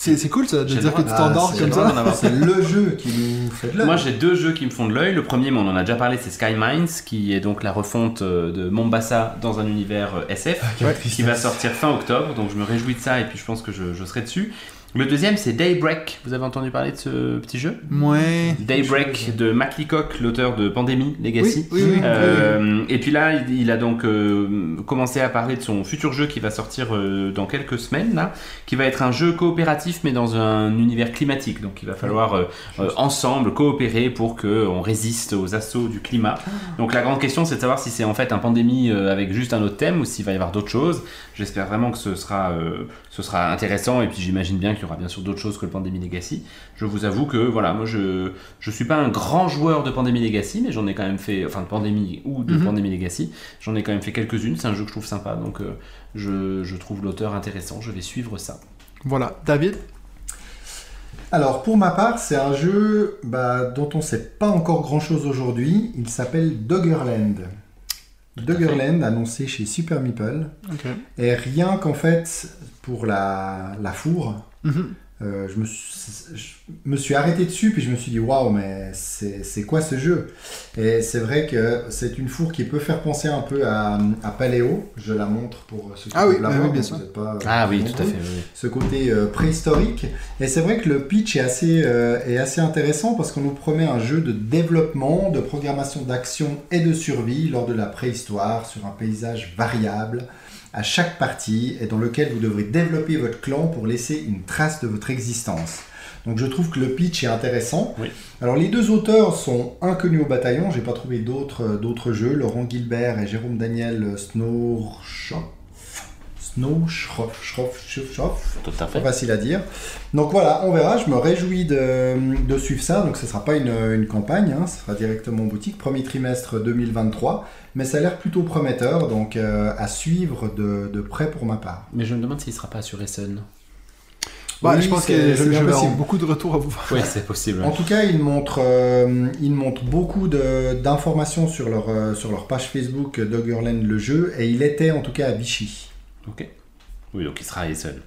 C'est cool ça, de dire que tu t'endors Ah, comme ça. C'est le jeu qui nous fait de l'œil. Moi j'ai deux jeux qui me font de l'œil. Le premier, on en a déjà parlé, c'est Sky Mines, qui est donc la refonte euh, de Mombasa dans un univers euh, SF, Ouais. qui va sortir fin octobre. Donc je me réjouis de ça et puis je pense que je, je serai dessus. Le deuxième, c'est Daybreak. Vous avez entendu parler de ce petit jeu Ouais. Daybreak de Mac Leacock, l'auteur de Pandémie Legacy. Oui, oui, oui. Euh, et puis là, il, a donc euh, commencé à parler de son futur jeu qui va sortir euh, dans quelques semaines, là, qui va être un jeu coopératif mais dans un univers climatique. Donc il va falloir ensemble coopérer pour qu'on résiste aux assauts du climat. Donc la grande question, c'est de savoir si c'est en fait un pandémie euh, avec juste un autre thème ou s'il va y avoir d'autres choses. J'espère vraiment que ce sera, euh, ce sera intéressant et puis j'imagine bien qu'il y aura bien sûr d'autres choses que le Pandemic Legacy. Je vous avoue que voilà, moi je je suis pas un grand joueur de Pandemic Legacy, mais j'en ai quand même fait, enfin de Pandemic ou de Mhm. Pandemic Legacy, j'en ai quand même fait quelques-unes. C'est un jeu que je trouve sympa, donc euh, je, je trouve l'auteur intéressant. Je vais suivre ça. Voilà. David? Alors, pour ma part, c'est un jeu bah, dont on ne sait pas encore grand-chose aujourd'hui. Il s'appelle Doggerland. Doggerland, annoncé chez Super Meeple. Et rien qu'en fait, pour la, la fourre, Mhm. Euh, je, me suis, je me suis arrêté dessus, puis je me suis dit, waouh, mais c'est quoi ce jeu? Et c'est vrai que c'est une fourre qui peut faire penser un peu à, à Paléo. Je la montre pour ceux qui Ah oui, la bah voir, oui, bien sûr. pas, Ah oui, tout à fait. oui. ce côté euh, préhistorique. Et c'est vrai que le pitch est assez, euh, est assez intéressant parce qu'on nous promet un jeu de développement, de programmation d'action et de survie lors de la préhistoire sur un paysage variable à chaque partie et dans lequel vous devrez développer votre clan pour laisser une trace de votre existence. Donc je trouve que le pitch est intéressant. Oui. Alors les deux auteurs sont inconnus au bataillon, j'ai pas trouvé d'autres euh, d'autres jeux, Laurent Gilbert et Jérôme Daniel Snow Snow Schroff, Schroff, Schroff, Schroff, Tout à pas fait. facile à dire. Donc voilà, on verra. Je me réjouis de, de suivre ça. Donc ce sera pas une, une campagne, hein, ce sera directement en boutique, premier trimestre 2023. Mais ça a l'air plutôt prometteur, donc euh, à suivre de, de près pour ma part. Mais je me demande s'il sera pas sur Essen. Bah, Oui, je pense que je, vais avoir beaucoup de retours à vous faire. Oui, c'est possible. En tout cas, ils montrent, euh, ils montrent beaucoup de- d'informations sur leur, euh, sur leur page Facebook Doggerland le jeu, et il était en tout cas à Vichy. Ok. Oui, donc il sera à Essen.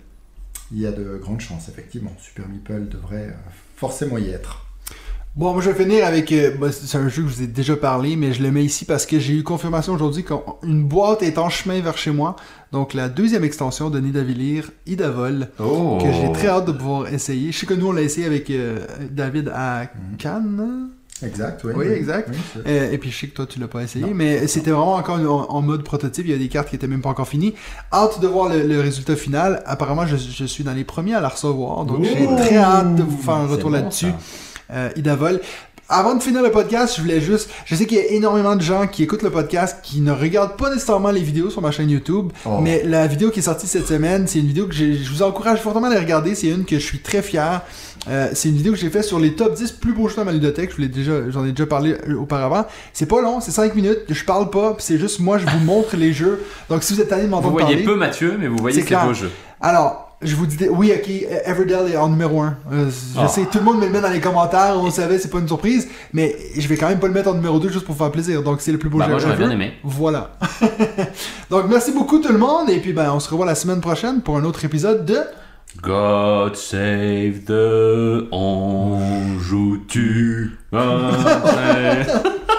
Il y a de grandes chances, effectivement. Super Meeple devrait euh, forcément y être. Bon, moi je vais finir avec. euh, bah, c'est un jeu que je vous ai déjà parlé, mais je le mets ici parce que j'ai eu confirmation aujourd'hui qu'une boîte est en chemin vers chez moi. Donc la deuxième extension de Nidavellir, Idavol, Oh que j'ai très hâte de pouvoir essayer. Je sais que nous on l'a essayé avec euh, David à Cannes. Exact, oui. Oui, exact. Oui, Euh, et puis je sais que toi tu l'as pas essayé, Non. mais c'était vraiment encore en, en mode prototype. Il y a des cartes qui étaient même pas encore finies. Hâte de voir le, le résultat final. Apparemment, je, je suis dans les premiers à la recevoir, donc j'ai très hâte de vous faire un retour bon, là-dessus. Euh, Idavol. Avant de finir le podcast, je voulais juste. Je sais qu'il y a énormément de gens qui écoutent le podcast qui ne regardent pas nécessairement les vidéos sur ma chaîne YouTube, Oh. mais la vidéo qui est sortie cette semaine, c'est une vidéo que je vous encourage fortement à la regarder. C'est une que je suis très fier. Euh, c'est une vidéo que j'ai faite sur les top 10 plus beaux jeux dans ma ludothèque. Je vous l'ai déjà, j'en ai déjà parlé euh, auparavant. C'est pas long, c'est 5 minutes. Je parle pas, c'est juste moi, je vous montre les jeux. Donc si vous êtes tanné de Vous m'entendre voyez parler. peu Mathieu, mais vous voyez ces beaux jeux. Alors, je vous dis, oui, ok, Everdell est en numéro 1. je Ah. sais, tout le monde me le met dans les commentaires, on le savait, c'est pas une surprise, mais je vais quand même pas le mettre en numéro 2 juste pour faire plaisir. Donc, c'est le plus beau Bah, jeu moi j'aurais bien aimé. Voilà. *laughs* Donc, merci beaucoup tout le monde, et puis ben, on se revoit la semaine prochaine pour un autre épisode de. God save the Anjou tu. *laughs*